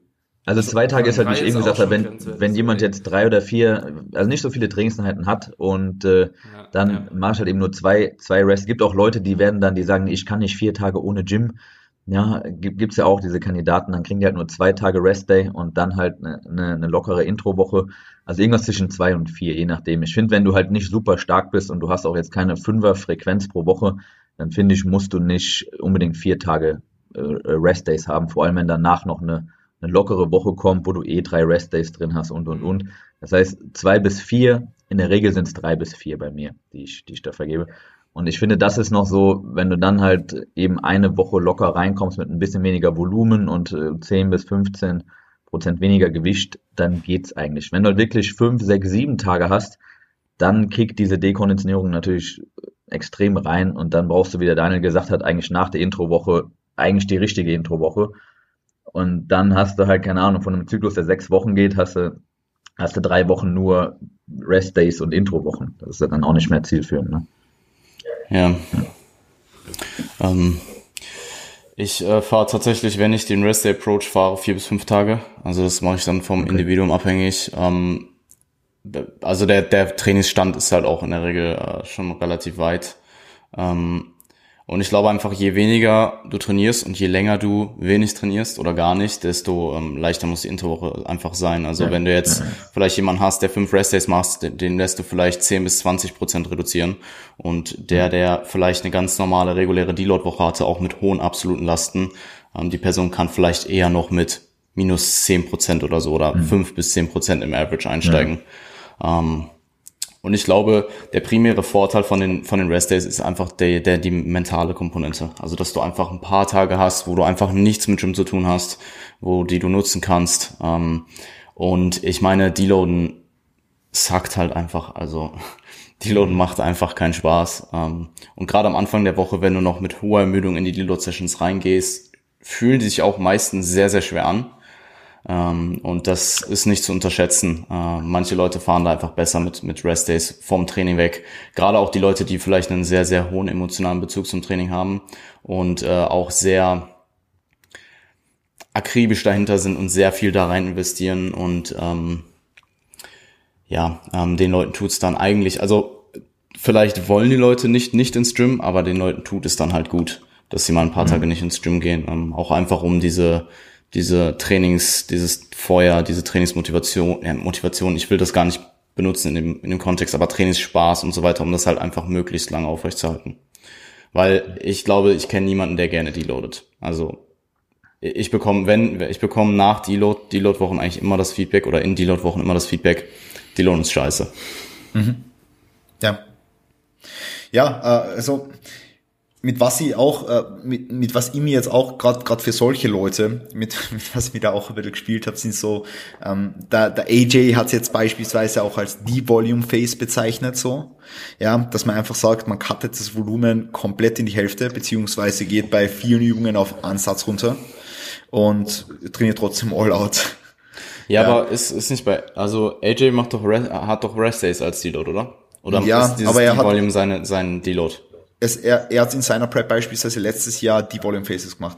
Also zwei Tage ist halt, wie ich eben gesagt habe, wenn, wenn jemand jetzt drei oder vier, also nicht so viele Trainingseinheiten hat und äh, ja, dann ja. mach ich halt eben nur zwei, zwei Rest. Es gibt auch Leute, die werden dann, die sagen, ich kann nicht vier Tage ohne Gym. Ja, gibt, gibt's ja auch diese Kandidaten, dann kriegen die halt nur zwei Tage Rest Day und dann halt eine, eine, eine lockere Intro-Woche. Also irgendwas zwischen zwei und vier, je nachdem. Ich finde, wenn du halt nicht super stark bist und du hast auch jetzt keine Fünfer-Frequenz pro Woche, dann finde ich, musst du nicht unbedingt vier Tage äh, Rest Days haben, vor allem wenn danach noch eine, eine lockere Woche kommt, wo du eh drei Rest Days drin hast und und und. Das heißt, zwei bis vier, in der Regel sind es drei bis vier bei mir, die ich, die ich da vergebe. Und ich finde, das ist noch so, wenn du dann halt eben eine Woche locker reinkommst mit ein bisschen weniger Volumen und äh, 10 bis 15 Prozent weniger Gewicht, dann geht's eigentlich. Wenn du halt wirklich 5, 6, 7 Tage hast, dann kickt diese Dekonditionierung natürlich extrem rein und dann brauchst du, wie der Daniel gesagt hat, eigentlich nach der Introwoche eigentlich die richtige Introwoche. Und dann hast du halt, keine Ahnung, von einem Zyklus, der sechs Wochen geht, hast du, hast du drei Wochen nur Rest Days und Introwochen. Das ist dann auch nicht mehr zielführend. Ne? Ja. Ähm, ich äh, fahre tatsächlich, wenn ich den Rest Day Approach fahre, vier bis fünf Tage. Also das mache ich dann vom okay. Individuum abhängig. Ähm, also der, der Trainingsstand ist halt auch in der Regel äh, schon relativ weit. Ähm, und ich glaube einfach, je weniger du trainierst und je länger du wenig trainierst oder gar nicht, desto ähm, leichter muss die Interwoche einfach sein. Also ja. wenn du jetzt vielleicht jemanden hast, der fünf Restdays machst, den, den, lässt du vielleicht 10 bis 20 Prozent reduzieren. Und der, der vielleicht eine ganz normale, reguläre Deload-Woche hatte, auch mit hohen absoluten Lasten, ähm, die Person kann vielleicht eher noch mit minus 10 Prozent oder so oder mhm. 5 bis 10 Prozent im Average einsteigen. Ja. Ähm, und ich glaube, der primäre Vorteil von den, von den Rest Days ist einfach der, der, die mentale Komponente. Also, dass du einfach ein paar Tage hast, wo du einfach nichts mit Gym zu tun hast, wo die du nutzen kannst. Ähm, und ich meine, Deloaden sackt halt einfach, also, *laughs* Deloaden macht einfach keinen Spaß. Ähm, und gerade am Anfang der Woche, wenn du noch mit hoher Ermüdung in die Deload Sessions reingehst, fühlen die sich auch meistens sehr, sehr schwer an. Ähm, und das ist nicht zu unterschätzen. Äh, manche Leute fahren da einfach besser mit, mit Rest Days vom Training weg. Gerade auch die Leute, die vielleicht einen sehr, sehr hohen emotionalen Bezug zum Training haben und äh, auch sehr akribisch dahinter sind und sehr viel da rein investieren und ähm, ja, ähm, den Leuten tut's dann eigentlich, also vielleicht wollen die Leute nicht nicht ins Gym, aber den Leuten tut es dann halt gut, dass sie mal ein paar mhm. Tage nicht ins Gym gehen, ähm, auch einfach um diese diese Trainings, dieses Feuer, diese Trainingsmotivation, ja, Motivation, ich will das gar nicht benutzen in dem, in dem Kontext, aber Trainingsspaß und so weiter, um das halt einfach möglichst lange aufrechtzuerhalten. Weil ich glaube, ich kenne niemanden, der gerne deloadet. Also ich bekomme, wenn, ich bekomme nach Deload, Deload-Wochen eigentlich immer das Feedback oder in Deload-Wochen immer das Feedback, Deload ist scheiße. Mhm. Ja. Ja, äh, also mit was ich auch, äh, mit, mit was ich mir jetzt auch gerade gerade für solche Leute, mit, *laughs* mit was ich mir da auch ein bisschen gespielt habe, sind so, ähm, der, der AJ hat es jetzt beispielsweise auch als D-Volume Face bezeichnet, so, ja, dass man einfach sagt, man cuttet das Volumen komplett in die Hälfte, beziehungsweise geht bei vielen Übungen auf Ansatz runter und trainiert trotzdem all out. Ja, ja, aber ist, ist nicht bei, also AJ macht doch, hat doch Rest Days als Deload, oder? Oder ja, ist dieses aber er D-Volume seine, sein Deload? Es, er, er hat in seiner Prep beispielsweise letztes Jahr die Volume Phases gemacht.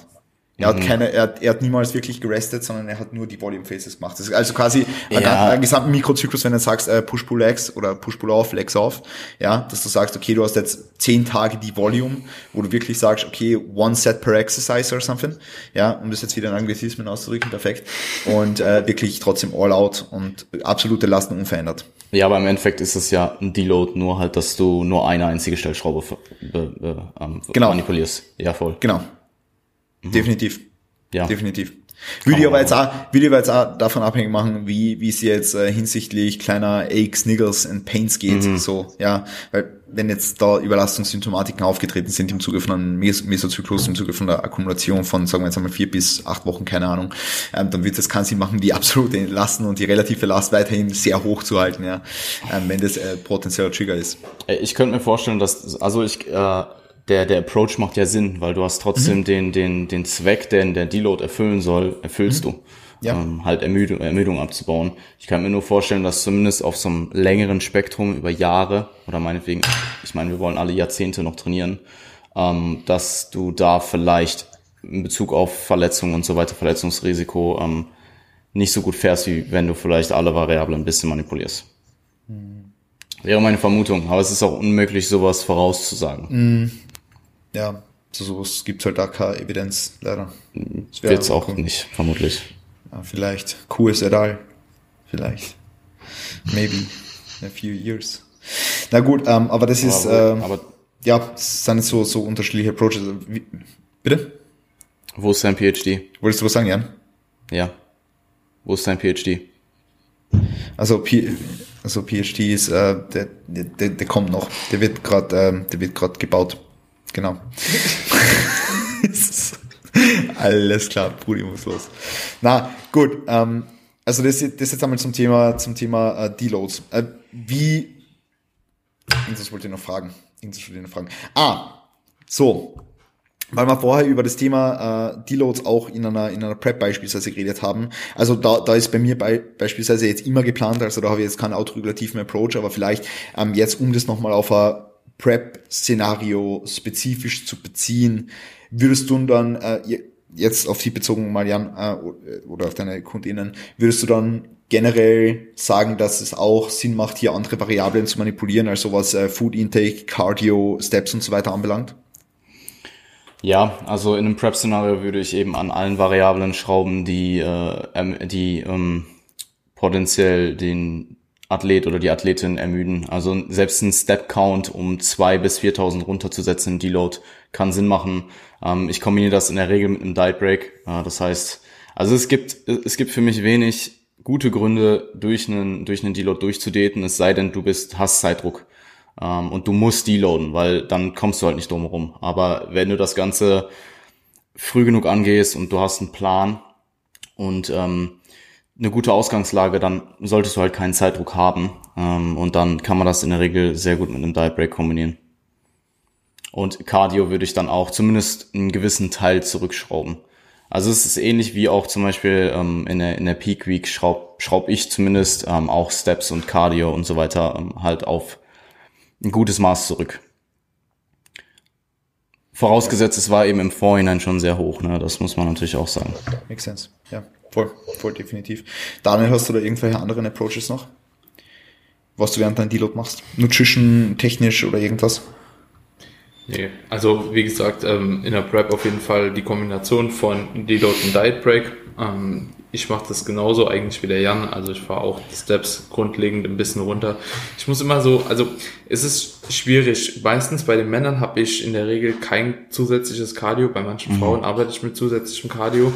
Er hat mhm. keine, er, er hat niemals wirklich gerestet, sondern er hat nur die Volume Phases gemacht. Das ist also quasi ja. ein, gesamten Mikrozyklus, wenn du sagst äh, Push Pull Legs oder Push Pull Off, Legs Off, ja, dass du sagst, okay, du hast jetzt zehn Tage die Volume, wo du wirklich sagst, okay, one set per exercise or something, ja, um das jetzt wieder in Anglizismen auszudrücken, perfekt. Und äh, wirklich trotzdem all out und absolute Lasten unverändert. Ja, aber im Endeffekt ist es ja ein Deload, nur halt, dass du nur eine einzige Stellschraube be, be, ähm, genau. manipulierst. Ja, voll. Genau. Mhm. Definitiv. Ja. Definitiv. Würde ich aber jetzt auch, würde ich aber jetzt auch davon abhängig machen, wie, wie es jetzt äh, hinsichtlich kleiner Aches, Niggles and Pains geht, mhm. so, ja, weil wenn jetzt da Überlastungssymptomatiken aufgetreten sind im Zuge von einem Mes Mesozyklus, im Zuge von der Akkumulation von, sagen wir jetzt einmal vier bis acht Wochen, keine Ahnung, ähm, dann wird es keinen Sinn machen, die absolute Lasten und die relative Last weiterhin sehr hoch zu halten, ja, ähm, wenn das äh, potenzieller Trigger ist. Ich könnte mir vorstellen, dass, also ich, äh, der, der Approach macht ja Sinn, weil du hast trotzdem mhm. den, den, den Zweck, den der Deload erfüllen soll, erfüllst mhm. du. Ja. Ähm, halt Ermüdung, Ermüdung abzubauen. Ich kann mir nur vorstellen, dass zumindest auf so einem längeren Spektrum über Jahre oder meinetwegen, ich meine, wir wollen alle Jahrzehnte noch trainieren, ähm, dass du da vielleicht in Bezug auf Verletzungen und so weiter, Verletzungsrisiko, ähm, nicht so gut fährst, wie wenn du vielleicht alle Variablen ein bisschen manipulierst. Mhm. Wäre meine Vermutung, aber es ist auch unmöglich, sowas vorauszusagen. Mhm. Ja, zu sowas gibt's halt auch keine Evidenz, leider. Wird's auch cool. nicht, vermutlich. Ja, vielleicht. QS et al. Vielleicht. Maybe. In a few years. Na gut, ähm, aber das ist, ähm, aber ja, es sind so, so unterschiedliche Approaches. Wie, bitte? Wo ist dein PhD? Wolltest du was sagen, Jan? Ja. Wo ist dein PhD? Also, P also PhD ist, äh, der, der, der kommt noch. Der wird gerade, ähm, der wird gerade gebaut. Genau. *laughs* *laughs* Alles klar, Brudi muss los. Na, gut, ähm, also das, das jetzt einmal zum Thema, zum Thema äh, Deloads. Äh, wie, das wollte ich noch fragen. Irgendwas wollte ich noch fragen. Ah, so. Weil wir vorher über das Thema äh, Deloads auch in einer, in einer Prep beispielsweise geredet haben. Also da, da ist bei mir bei, beispielsweise jetzt immer geplant, also da habe ich jetzt keinen autoregulativen Approach, aber vielleicht ähm, jetzt, um das nochmal auf ein Prep-Szenario spezifisch zu beziehen, würdest du dann, äh, jetzt auf dich bezogen, Marian, äh, oder auf deine Kundinnen, würdest du dann generell sagen, dass es auch Sinn macht, hier andere Variablen zu manipulieren, also was äh, Food Intake, Cardio, Steps und so weiter anbelangt? Ja, also in einem Prep-Szenario würde ich eben an allen Variablen schrauben, die, äh, die ähm, potenziell den Athlet oder die Athletin ermüden. Also selbst ein Step-Count um zwei bis 4.000 runterzusetzen Deload kann Sinn machen. Ähm, ich kombiniere das in der Regel mit einem Diet Break. Äh, das heißt, also es gibt, es gibt für mich wenig gute Gründe, durch einen, durch einen Deload durchzudaten, es sei denn, du bist, hast Zeitdruck. Ähm, und du musst deloaden, weil dann kommst du halt nicht drum herum. Aber wenn du das Ganze früh genug angehst und du hast einen Plan und ähm, eine gute Ausgangslage, dann solltest du halt keinen Zeitdruck haben. Ähm, und dann kann man das in der Regel sehr gut mit einem Diet kombinieren. Und Cardio würde ich dann auch zumindest einen gewissen Teil zurückschrauben. Also es ist ähnlich wie auch zum Beispiel ähm, in, der, in der Peak Week schraub, schraub ich zumindest ähm, auch Steps und Cardio und so weiter ähm, halt auf ein gutes Maß zurück. Vorausgesetzt, es war eben im Vorhinein schon sehr hoch, ne? Das muss man natürlich auch sagen. Makes sense, ja. Voll, voll definitiv. Daniel, hast du da irgendwelche anderen Approaches noch? Was du während deinem Deload machst? Nutrition, technisch oder irgendwas? Nee, also wie gesagt, ähm, in der Prep auf jeden Fall die Kombination von Deload und Diet Break. Ähm, ich mache das genauso eigentlich wie der Jan. Also ich fahre auch die Steps grundlegend ein bisschen runter. Ich muss immer so, also es ist schwierig. Meistens bei den Männern habe ich in der Regel kein zusätzliches Cardio. Bei manchen mhm. Frauen arbeite ich mit zusätzlichem Cardio.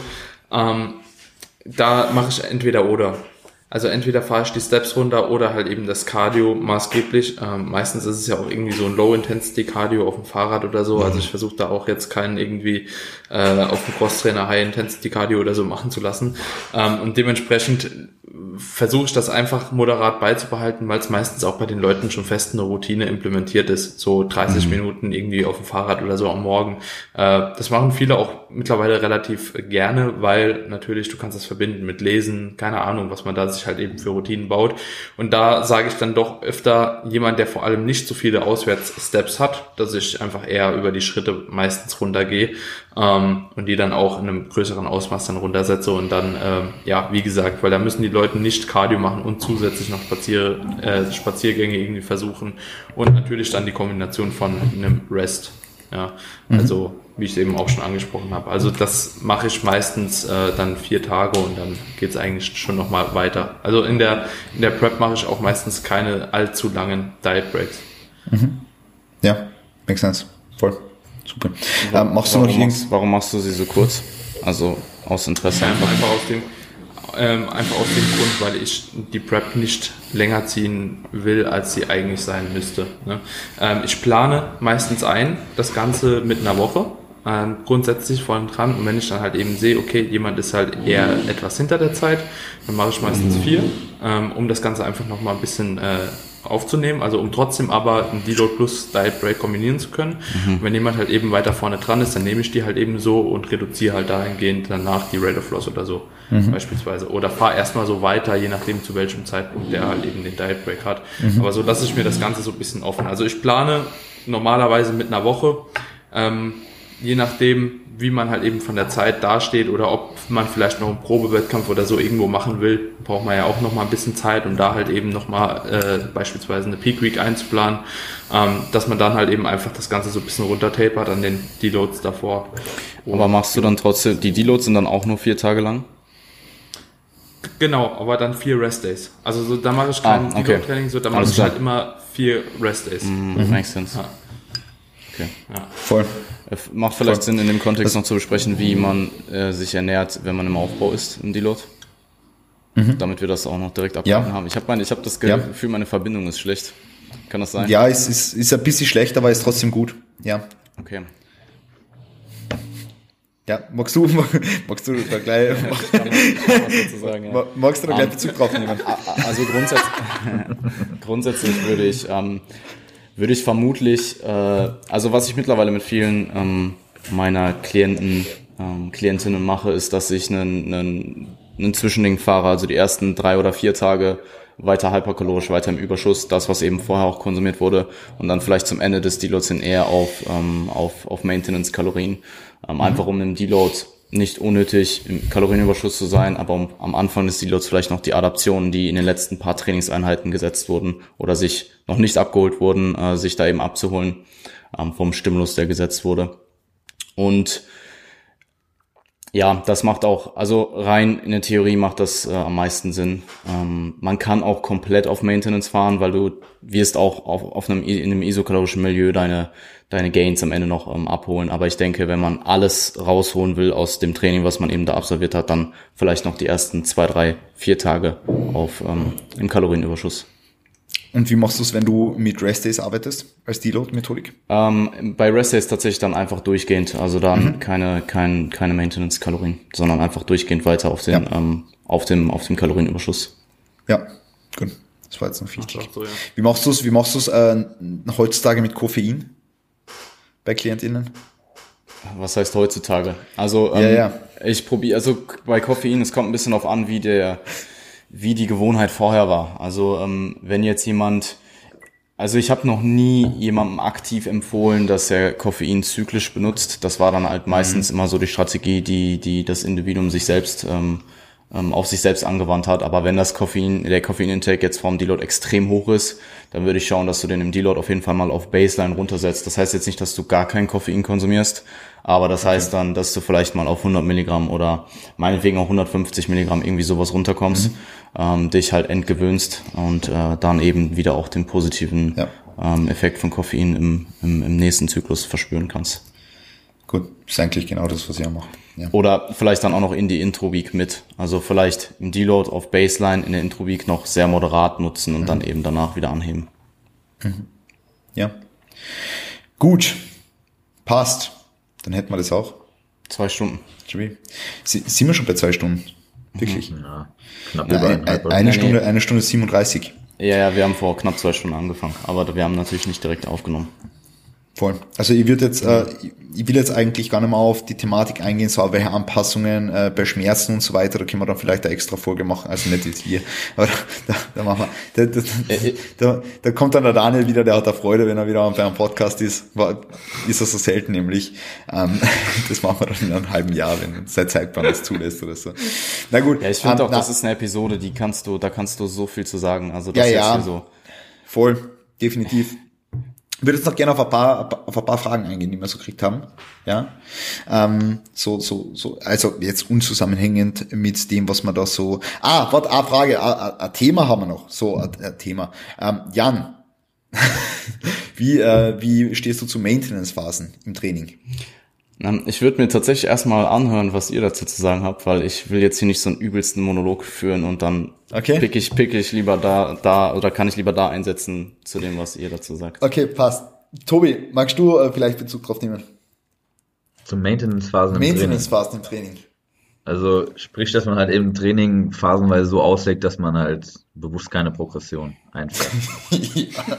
Ähm, da mache ich entweder oder. Also entweder fahre ich die Steps runter oder halt eben das Cardio maßgeblich. Ähm, meistens ist es ja auch irgendwie so ein Low-Intensity-Cardio auf dem Fahrrad oder so. Also ich versuche da auch jetzt keinen irgendwie äh, auf dem Crosstrainer High-Intensity-Cardio oder so machen zu lassen. Ähm, und dementsprechend versuche ich das einfach moderat beizubehalten, weil es meistens auch bei den Leuten schon fest eine Routine implementiert ist. So 30 mhm. Minuten irgendwie auf dem Fahrrad oder so am Morgen. Äh, das machen viele auch mittlerweile relativ gerne, weil natürlich du kannst das verbinden mit Lesen, keine Ahnung, was man da sich halt eben für Routinen baut. Und da sage ich dann doch öfter jemand, der vor allem nicht so viele Auswärtssteps hat, dass ich einfach eher über die Schritte meistens runtergehe ähm, und die dann auch in einem größeren Ausmaß dann runtersetze und dann, ähm, ja, wie gesagt, weil da müssen die Leute nicht Cardio machen und zusätzlich noch Spazier, äh, Spaziergänge irgendwie versuchen und natürlich dann die Kombination von einem Rest. Ja, mhm. also wie ich es eben auch schon angesprochen habe. Also das mache ich meistens äh, dann vier Tage und dann geht es eigentlich schon nochmal weiter. Also in der, in der Prep mache ich auch meistens keine allzu langen Diet Breaks. Mhm. Ja, makes sense. Voll. Super. Ähm, machst warum, du noch machst, warum machst du sie so kurz? Also aus Interesse einfach. Einfach aus dem, ähm, einfach aus dem Grund, weil ich die Prep nicht länger ziehen will, als sie eigentlich sein müsste. Ne? Ähm, ich plane meistens ein, das Ganze mit einer Woche. Ähm, grundsätzlich vorne dran und wenn ich dann halt eben sehe, okay, jemand ist halt eher etwas hinter der Zeit, dann mache ich meistens vier, ähm, um das Ganze einfach nochmal ein bisschen äh, aufzunehmen, also um trotzdem aber ein Deload plus Diet Break kombinieren zu können. Mhm. Wenn jemand halt eben weiter vorne dran ist, dann nehme ich die halt eben so und reduziere halt dahingehend danach die Rate of Loss oder so mhm. beispielsweise. Oder fahre erstmal so weiter, je nachdem zu welchem Zeitpunkt der halt eben den Diet Break hat. Mhm. Aber so lasse ich mir das Ganze so ein bisschen offen. Also ich plane normalerweise mit einer Woche. Ähm, je nachdem, wie man halt eben von der Zeit dasteht oder ob man vielleicht noch einen Probewettkampf oder so irgendwo machen will, braucht man ja auch noch mal ein bisschen Zeit, um da halt eben noch mal äh, beispielsweise eine Peak Week einzuplanen, ähm, dass man dann halt eben einfach das Ganze so ein bisschen runtertapert an den Deloads davor. Aber machst du dann trotzdem, die Deloads sind dann auch nur vier Tage lang? Genau, aber dann vier Rest Days. Also so, da mache ich kein ah, okay. Deload-Training, so, da mache ich halt immer vier Rest Days. Mm, mhm. Makes sense. Ja. Okay. Ja. Voll. Macht vielleicht Sinn, in dem Kontext noch zu besprechen, wie man äh, sich ernährt, wenn man im Aufbau ist im Deload. Mhm. Damit wir das auch noch direkt abgehalten ja. haben. Ich habe hab das Gefühl, ja. meine Verbindung ist schlecht. Kann das sein? Ja, es ist, ist ein bisschen schlecht, aber ist trotzdem gut. Ja. Okay. Ja, magst du, *laughs* magst du da gleich, ja. magst du da gleich um, Bezug drauf nehmen? Also grundsätzlich, *laughs* grundsätzlich würde ich, ähm, würde ich vermutlich, äh, also was ich mittlerweile mit vielen ähm, meiner Klienten, ähm, Klientinnen mache, ist, dass ich einen, einen, einen Zwischending fahre, also die ersten drei oder vier Tage weiter hyperkalorisch, weiter im Überschuss, das, was eben vorher auch konsumiert wurde, und dann vielleicht zum Ende des Deloads hin eher auf, ähm, auf, auf Maintenance-Kalorien, ähm, mhm. einfach um im Deload nicht unnötig im Kalorienüberschuss zu sein, aber am Anfang des Deloads vielleicht noch die Adaptionen, die in den letzten paar Trainingseinheiten gesetzt wurden oder sich noch nicht abgeholt wurden, äh, sich da eben abzuholen ähm, vom Stimulus, der gesetzt wurde. Und ja, das macht auch, also rein in der Theorie macht das äh, am meisten Sinn. Ähm, man kann auch komplett auf Maintenance fahren, weil du wirst auch auf, auf einem, in einem isokalorischen Milieu deine, deine Gains am Ende noch ähm, abholen. Aber ich denke, wenn man alles rausholen will aus dem Training, was man eben da absolviert hat, dann vielleicht noch die ersten zwei, drei, vier Tage auf ähm, im Kalorienüberschuss. Und wie machst du es, wenn du mit Rest Days arbeitest, als Deload-Methodik? Ähm, bei Rest Days tatsächlich dann einfach durchgehend, also dann mhm. keine, kein, keine Maintenance-Kalorien, sondern einfach durchgehend weiter auf den, ja. ähm, auf dem, auf dem Kalorienüberschuss. Ja, gut. Das war jetzt noch wichtig. So, ja. Wie machst du es, wie machst du es äh, heutzutage mit Koffein bei KlientInnen? Was heißt heutzutage? Also ähm, ja, ja. ich probiere, also bei Koffein, es kommt ein bisschen auf an, wie der wie die Gewohnheit vorher war. Also ähm, wenn jetzt jemand, also ich habe noch nie jemandem aktiv empfohlen, dass er Koffein zyklisch benutzt. Das war dann halt meistens mhm. immer so die Strategie, die, die das Individuum sich selbst ähm, ähm, auf sich selbst angewandt hat. Aber wenn das Koffein, der Koffeinintake jetzt vom Deload extrem hoch ist, dann würde ich schauen, dass du den im Deload auf jeden Fall mal auf Baseline runtersetzt. Das heißt jetzt nicht, dass du gar kein Koffein konsumierst, aber das okay. heißt dann, dass du vielleicht mal auf 100 Milligramm oder meinetwegen auch 150 Milligramm irgendwie sowas runterkommst, mhm. ähm, dich halt entgewöhnst und äh, dann eben wieder auch den positiven ja. ähm, Effekt von Koffein im, im, im nächsten Zyklus verspüren kannst. Gut, ist eigentlich genau das, was ich auch mache. Ja. Oder vielleicht dann auch noch in die Intro-Week mit. Also vielleicht im Deload auf Baseline in der Intro-Week noch sehr moderat nutzen und mhm. dann eben danach wieder anheben. Mhm. Ja. Gut. Passt. Dann hätten wir das auch. Zwei Stunden. Sie, sind wir schon bei zwei Stunden? Wirklich? Ja, knapp über eine, eine, eine Stunde, eine Stunde 37. Ja, ja, wir haben vor knapp zwei Stunden angefangen, aber wir haben natürlich nicht direkt aufgenommen. Voll. Also ich würde jetzt, äh, ich will jetzt eigentlich gar nicht mehr auf die Thematik eingehen, so welche Anpassungen äh, bei Schmerzen und so weiter, da können wir dann vielleicht eine extra Folge machen, also nicht jetzt hier, *laughs* aber da, da machen wir, da, da, da, da kommt dann der Daniel wieder, der hat da Freude, wenn er wieder bei einem Podcast ist, war, ist er so selten nämlich, ähm, *laughs* das machen wir dann in einem halben Jahr, wenn sein Zeitplan das zulässt oder so. Na gut. Ja, ich finde ähm, auch, na, das ist eine Episode, die kannst du, da kannst du so viel zu sagen, also das ja, ja, so. Voll, definitiv. Würde jetzt noch gerne auf ein paar, auf ein paar Fragen eingehen, die wir so gekriegt haben. Ja, ähm, so, so, so, also jetzt unzusammenhängend mit dem, was man da so. Ah, warte, eine Frage, ein Thema haben wir noch. So, ein Thema. Ähm, Jan, *laughs* wie, äh, wie stehst du zu Maintenance-Phasen im Training? Ich würde mir tatsächlich erstmal anhören, was ihr dazu zu sagen habt, weil ich will jetzt hier nicht so einen übelsten Monolog führen und dann okay. pick ich, pick ich lieber da, da oder kann ich lieber da einsetzen zu dem, was ihr dazu sagt. Okay, passt. Tobi, magst du äh, vielleicht Bezug drauf nehmen? Zum Maintenance-Phasen im Maintenance-Phasen im Training. Also sprich, dass man halt eben Training phasenweise so auslegt, dass man halt bewusst keine Progression einfährt. *laughs* *laughs* ja.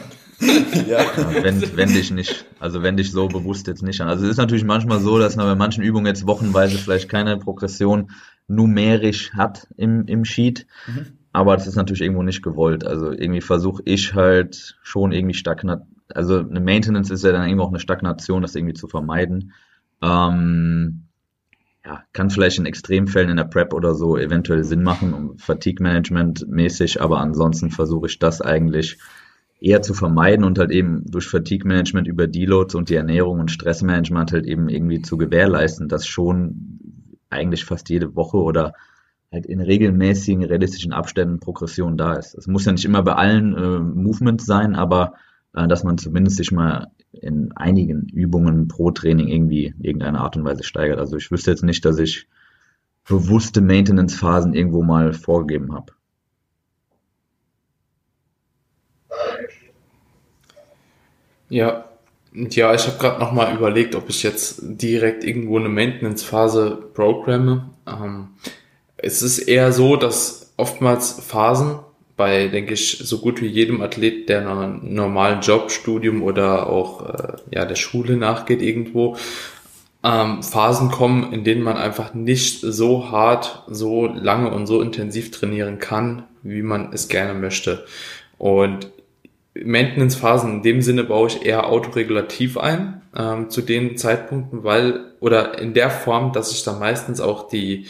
Ja. *laughs* Wenn, wenn dich nicht, also wenn dich so bewusst jetzt nicht an. Also es ist natürlich manchmal so, dass man bei manchen Übungen jetzt wochenweise vielleicht keine Progression numerisch hat im, im Sheet. Mhm. Aber das ist natürlich irgendwo nicht gewollt. Also irgendwie versuche ich halt schon irgendwie stagnat, also eine Maintenance ist ja dann irgendwo auch eine Stagnation, das irgendwie zu vermeiden. Ähm, ja, kann vielleicht in Extremfällen in der Prep oder so eventuell Sinn machen, um Fatigue Management mäßig, aber ansonsten versuche ich das eigentlich eher zu vermeiden und halt eben durch Fatigue Management über Deloads und die Ernährung und Stressmanagement halt eben irgendwie zu gewährleisten, dass schon eigentlich fast jede Woche oder halt in regelmäßigen, realistischen Abständen Progression da ist. Es muss ja nicht immer bei allen äh, Movements sein, aber äh, dass man zumindest sich mal in einigen Übungen pro Training irgendwie irgendeine Art und Weise steigert. Also ich wüsste jetzt nicht, dass ich bewusste Maintenance-Phasen irgendwo mal vorgegeben habe. Ja, ja, ich habe gerade noch mal überlegt, ob ich jetzt direkt irgendwo eine Maintenance-Phase programme. Ähm, es ist eher so, dass oftmals Phasen bei, denke ich, so gut wie jedem Athlet, der einem normalen Job, Studium oder auch äh, ja der Schule nachgeht irgendwo, ähm, Phasen kommen, in denen man einfach nicht so hart, so lange und so intensiv trainieren kann, wie man es gerne möchte. Und Maintenance-Phasen in dem Sinne baue ich eher autoregulativ ein ähm, zu den Zeitpunkten, weil oder in der Form, dass ich da meistens auch die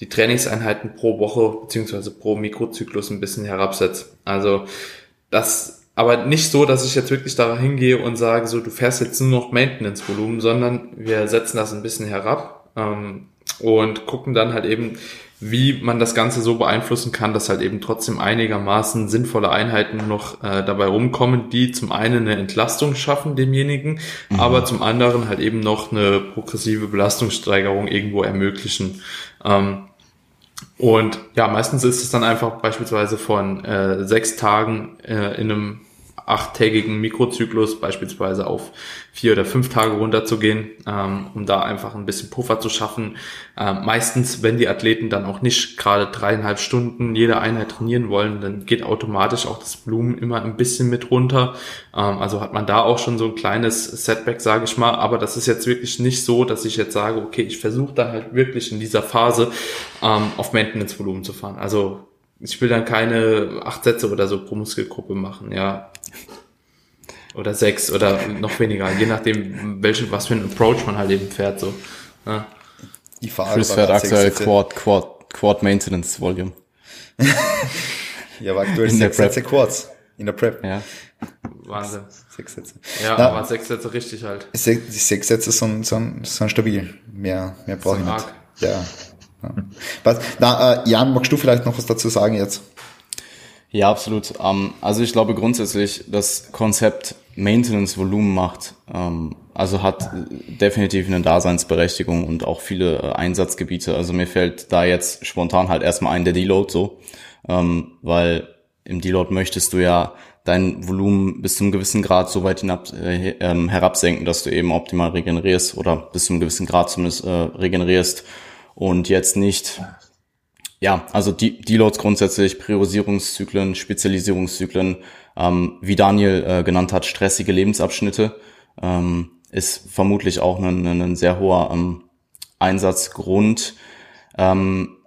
die Trainingseinheiten pro Woche beziehungsweise pro Mikrozyklus ein bisschen herabsetzt. Also das aber nicht so, dass ich jetzt wirklich da hingehe und sage, so du fährst jetzt nur noch Maintenance-Volumen, sondern wir setzen das ein bisschen herab ähm, und gucken dann halt eben, wie man das Ganze so beeinflussen kann, dass halt eben trotzdem einigermaßen sinnvolle Einheiten noch äh, dabei rumkommen, die zum einen eine Entlastung schaffen demjenigen, mhm. aber zum anderen halt eben noch eine progressive Belastungssteigerung irgendwo ermöglichen. Ähm, und ja, meistens ist es dann einfach beispielsweise von äh, sechs Tagen äh, in einem achttägigen Mikrozyklus beispielsweise auf vier oder fünf Tage runterzugehen, ähm, um da einfach ein bisschen Puffer zu schaffen. Ähm, meistens, wenn die Athleten dann auch nicht gerade dreieinhalb Stunden jede Einheit trainieren wollen, dann geht automatisch auch das Blumen immer ein bisschen mit runter. Ähm, also hat man da auch schon so ein kleines Setback, sage ich mal. Aber das ist jetzt wirklich nicht so, dass ich jetzt sage, okay, ich versuche dann halt wirklich in dieser Phase ähm, auf Maintenance-Volumen zu fahren. Also ich will dann keine acht Sätze oder so pro Muskelgruppe machen, ja. Oder sechs oder noch weniger, je nachdem, welche, was für ein Approach man halt eben fährt, so. Ja. Die Fahrer Chris fährt aktuell Quad, Quad, Quad Maintenance Volume. *laughs* ja, aber aktuell In der sechs Sätze Quads. In der Prep. Ja. Wahnsinn. Sechs Sätze. Ja, Na, aber sechs Sätze richtig halt. Se- Die sechs Sätze sind, sind, sind stabil. Mehr, mehr brauche ich nicht. arg. Ja. Was, na, äh, Jan, magst du vielleicht noch was dazu sagen jetzt? Ja, absolut. Ähm, also ich glaube grundsätzlich, das Konzept Maintenance Volumen macht, ähm, also hat definitiv eine Daseinsberechtigung und auch viele äh, Einsatzgebiete. Also mir fällt da jetzt spontan halt erstmal ein der Deload so, ähm, weil im Deload möchtest du ja dein Volumen bis zu einem gewissen Grad so weit hinab, äh, herabsenken, dass du eben optimal regenerierst oder bis zu einem gewissen Grad zumindest äh, regenerierst und jetzt nicht ja, also die Deloads grundsätzlich, Priorisierungszyklen, Spezialisierungszyklen, ähm, wie Daniel äh, genannt hat, stressige Lebensabschnitte, ähm, ist vermutlich auch ein, ein sehr hoher ähm, Einsatzgrund. Ähm,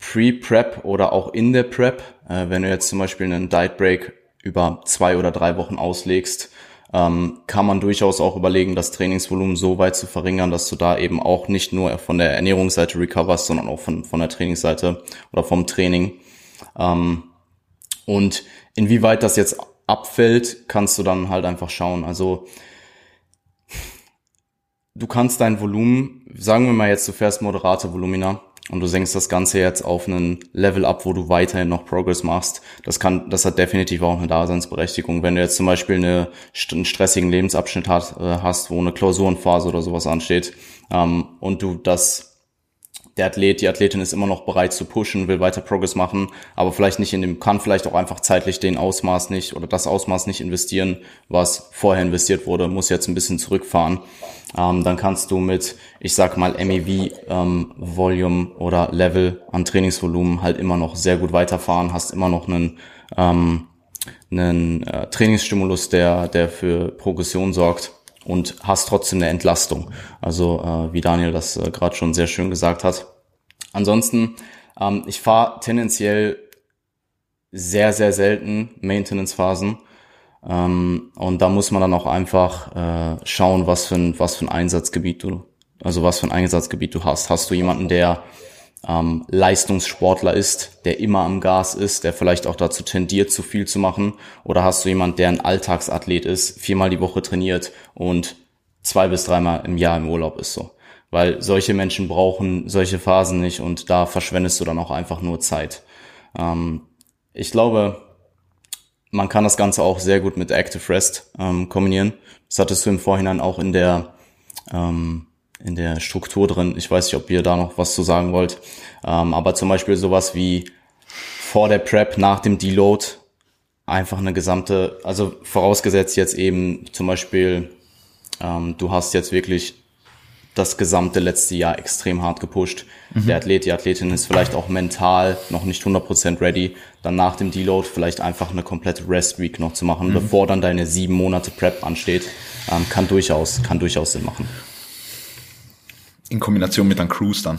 Pre-Prep oder auch in der Prep, äh, wenn du jetzt zum Beispiel einen Diet Break über zwei oder drei Wochen auslegst, ähm, kann man durchaus auch überlegen, das Trainingsvolumen so weit zu verringern, dass du da eben auch nicht nur von der Ernährungsseite recoverst, sondern auch von, von der Trainingsseite oder vom Training. Ähm, und inwieweit das jetzt abfällt, kannst du dann halt einfach schauen. Also du kannst dein Volumen, sagen wir mal jetzt, du fährst moderate Volumina und du senkst das Ganze jetzt auf einen Level ab, wo du weiterhin noch Progress machst. Das kann, das hat definitiv auch eine Daseinsberechtigung. Wenn du jetzt zum Beispiel eine, einen stressigen Lebensabschnitt hast, äh, hast, wo eine Klausurenphase oder sowas ansteht, ähm, und du das der Athlet, die Athletin ist immer noch bereit zu pushen, will weiter Progress machen, aber vielleicht nicht in dem, kann vielleicht auch einfach zeitlich den Ausmaß nicht oder das Ausmaß nicht investieren, was vorher investiert wurde, muss jetzt ein bisschen zurückfahren. Ähm, dann kannst du mit, ich sag mal, MEV, ähm, Volume oder Level an Trainingsvolumen halt immer noch sehr gut weiterfahren, hast immer noch einen, ähm, einen äh, Trainingsstimulus, der, der für Progression sorgt und hast trotzdem eine Entlastung. Also äh, wie Daniel das äh, gerade schon sehr schön gesagt hat. Ansonsten, ähm, ich fahre tendenziell sehr, sehr selten Maintenance-Phasen. Ähm, und da muss man dann auch einfach äh, schauen, was für ein, was für ein Einsatzgebiet du, also was für ein Einsatzgebiet du hast. Hast du jemanden, der ähm, Leistungssportler ist, der immer am Gas ist, der vielleicht auch dazu tendiert, zu viel zu machen? Oder hast du jemanden, der ein Alltagsathlet ist, viermal die Woche trainiert und zwei bis dreimal im Jahr im Urlaub ist so? Weil solche Menschen brauchen solche Phasen nicht und da verschwendest du dann auch einfach nur Zeit. Ähm, ich glaube, man kann das Ganze auch sehr gut mit Active Rest ähm, kombinieren. Das hattest du im Vorhinein auch in der ähm, in der Struktur drin. Ich weiß nicht, ob ihr da noch was zu sagen wollt. Ähm, aber zum Beispiel sowas wie vor der Prep, nach dem Deload, einfach eine gesamte, also vorausgesetzt jetzt eben zum Beispiel, ähm, du hast jetzt wirklich das gesamte letzte Jahr extrem hart gepusht. Der Athlet, die Athletin ist vielleicht auch mental noch nicht 100% ready, dann nach dem Deload vielleicht einfach eine komplette Rest Week noch zu machen, bevor dann deine sieben Monate Prep ansteht, ähm, kann durchaus, kann durchaus Sinn machen. In Kombination mit einem Cruise dann.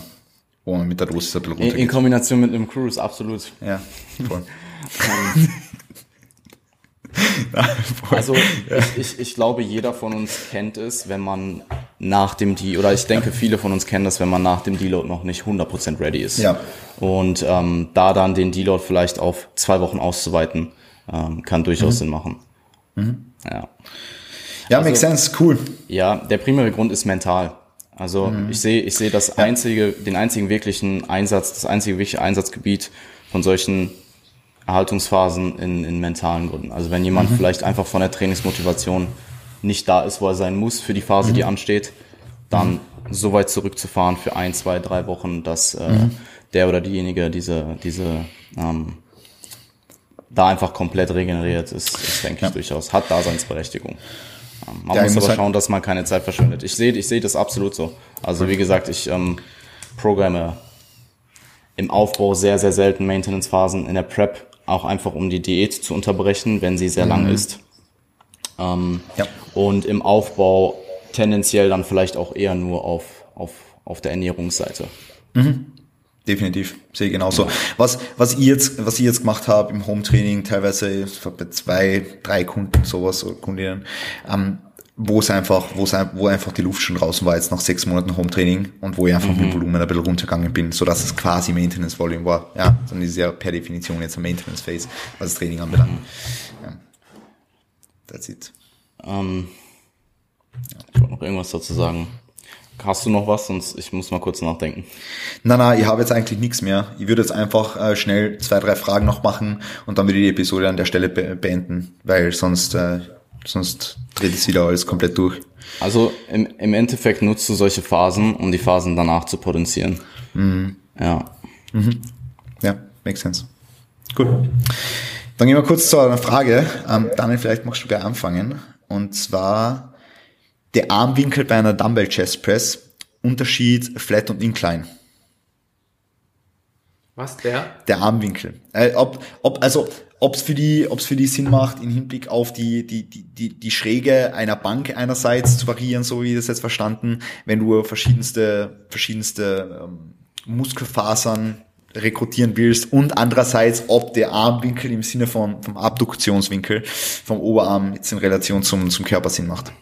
Wo man mit der Dosis ein bisschen In, in runtergeht. Kombination mit einem Cruise, absolut. Ja, voll. *laughs* Also ich, ich, ich glaube, jeder von uns kennt es, wenn man nach dem De oder ich denke, viele von uns kennen das, wenn man nach dem Deload noch nicht 100% ready ist. Ja. Und ähm, da dann den Deload vielleicht auf zwei Wochen auszuweiten, ähm, kann durchaus Sinn machen. Ja. Ja, makes sense, cool. Ja, der primäre Grund ist mental. Also ich sehe, ich sehe das einzige, den einzigen wirklichen Einsatz, das einzige wirkliche Einsatzgebiet von solchen Erhaltungsphasen in, in mentalen Gründen. Also wenn jemand vielleicht einfach von der Trainingsmotivation nicht da ist, wo er sein muss für die Phase, die ansteht, dann so weit zurückzufahren für ein, zwei, drei Wochen, dass äh, der oder diejenige diese, diese ähm, da einfach komplett regeneriert ist, ist denke ich durchaus, hat Daseinsberechtigung. Man Ja, muss aber halt- schauen, dass man keine Zeit verschwendet. Ich sehe, ich sehe das absolut so. Also wie gesagt, ich ähm, programme im Aufbau sehr, sehr selten Maintenance-Phasen in der Prep, auch einfach um die Diät zu unterbrechen, wenn sie sehr lang ist. Ähm, Ja. Und im Aufbau tendenziell dann vielleicht auch eher nur auf, auf, auf der Ernährungsseite. Definitiv, sehe ich genauso. Was, was ich jetzt, was ich jetzt gemacht habe im Home-Training, teilweise ich war bei zwei, drei Kunden, sowas, oder Kundinnen, ähm, wo es einfach, wo es, wo einfach die Luft schon draußen war jetzt nach sechs Monaten Hometraining und wo ich einfach mhm. mit Volumen ein bisschen runtergegangen bin, so dass es quasi Maintenance Volume war. Ja, dann ist es ja per Definition jetzt ein Maintenance Phase, was das Training anbelangt. Mhm. Ja. That's it. Ähm, ja. Ich wollte noch irgendwas dazu sagen. Hast du noch was? Sonst ich muss mal kurz nachdenken. Nein, nein, ich habe jetzt eigentlich nichts mehr. Ich würde jetzt einfach äh, schnell zwei, drei Fragen noch machen und dann würde ich die Episode an der Stelle be beenden, weil sonst äh, sonst dreht es wieder alles komplett durch. Also im, im Endeffekt nutzt du solche Phasen, um die Phasen danach zu potenzieren. Mhm. Ja. Mhm. Ja, makes sense. Gut. Dann gehen wir kurz zu einer Frage. Ähm, Daniel, vielleicht magst du gleich anfangen. Und zwar der Armwinkel bei einer Dumbbell Chest Press, Unterschied Flat und Incline. Was, der? Der Armwinkel. Äh, ob, ob, also ob es für die, ob es für die Sinn macht, im Hinblick auf die, die, die, die Schräge einer Bank einerseits zu variieren, so wie ich das jetzt verstanden, wenn du verschiedenste, verschiedenste ähm, Muskelfasern rekrutieren willst und andererseits, ob der Armwinkel im Sinne von, vom Abduktionswinkel vom Oberarm jetzt in Relation zum, zum Körper Sinn macht.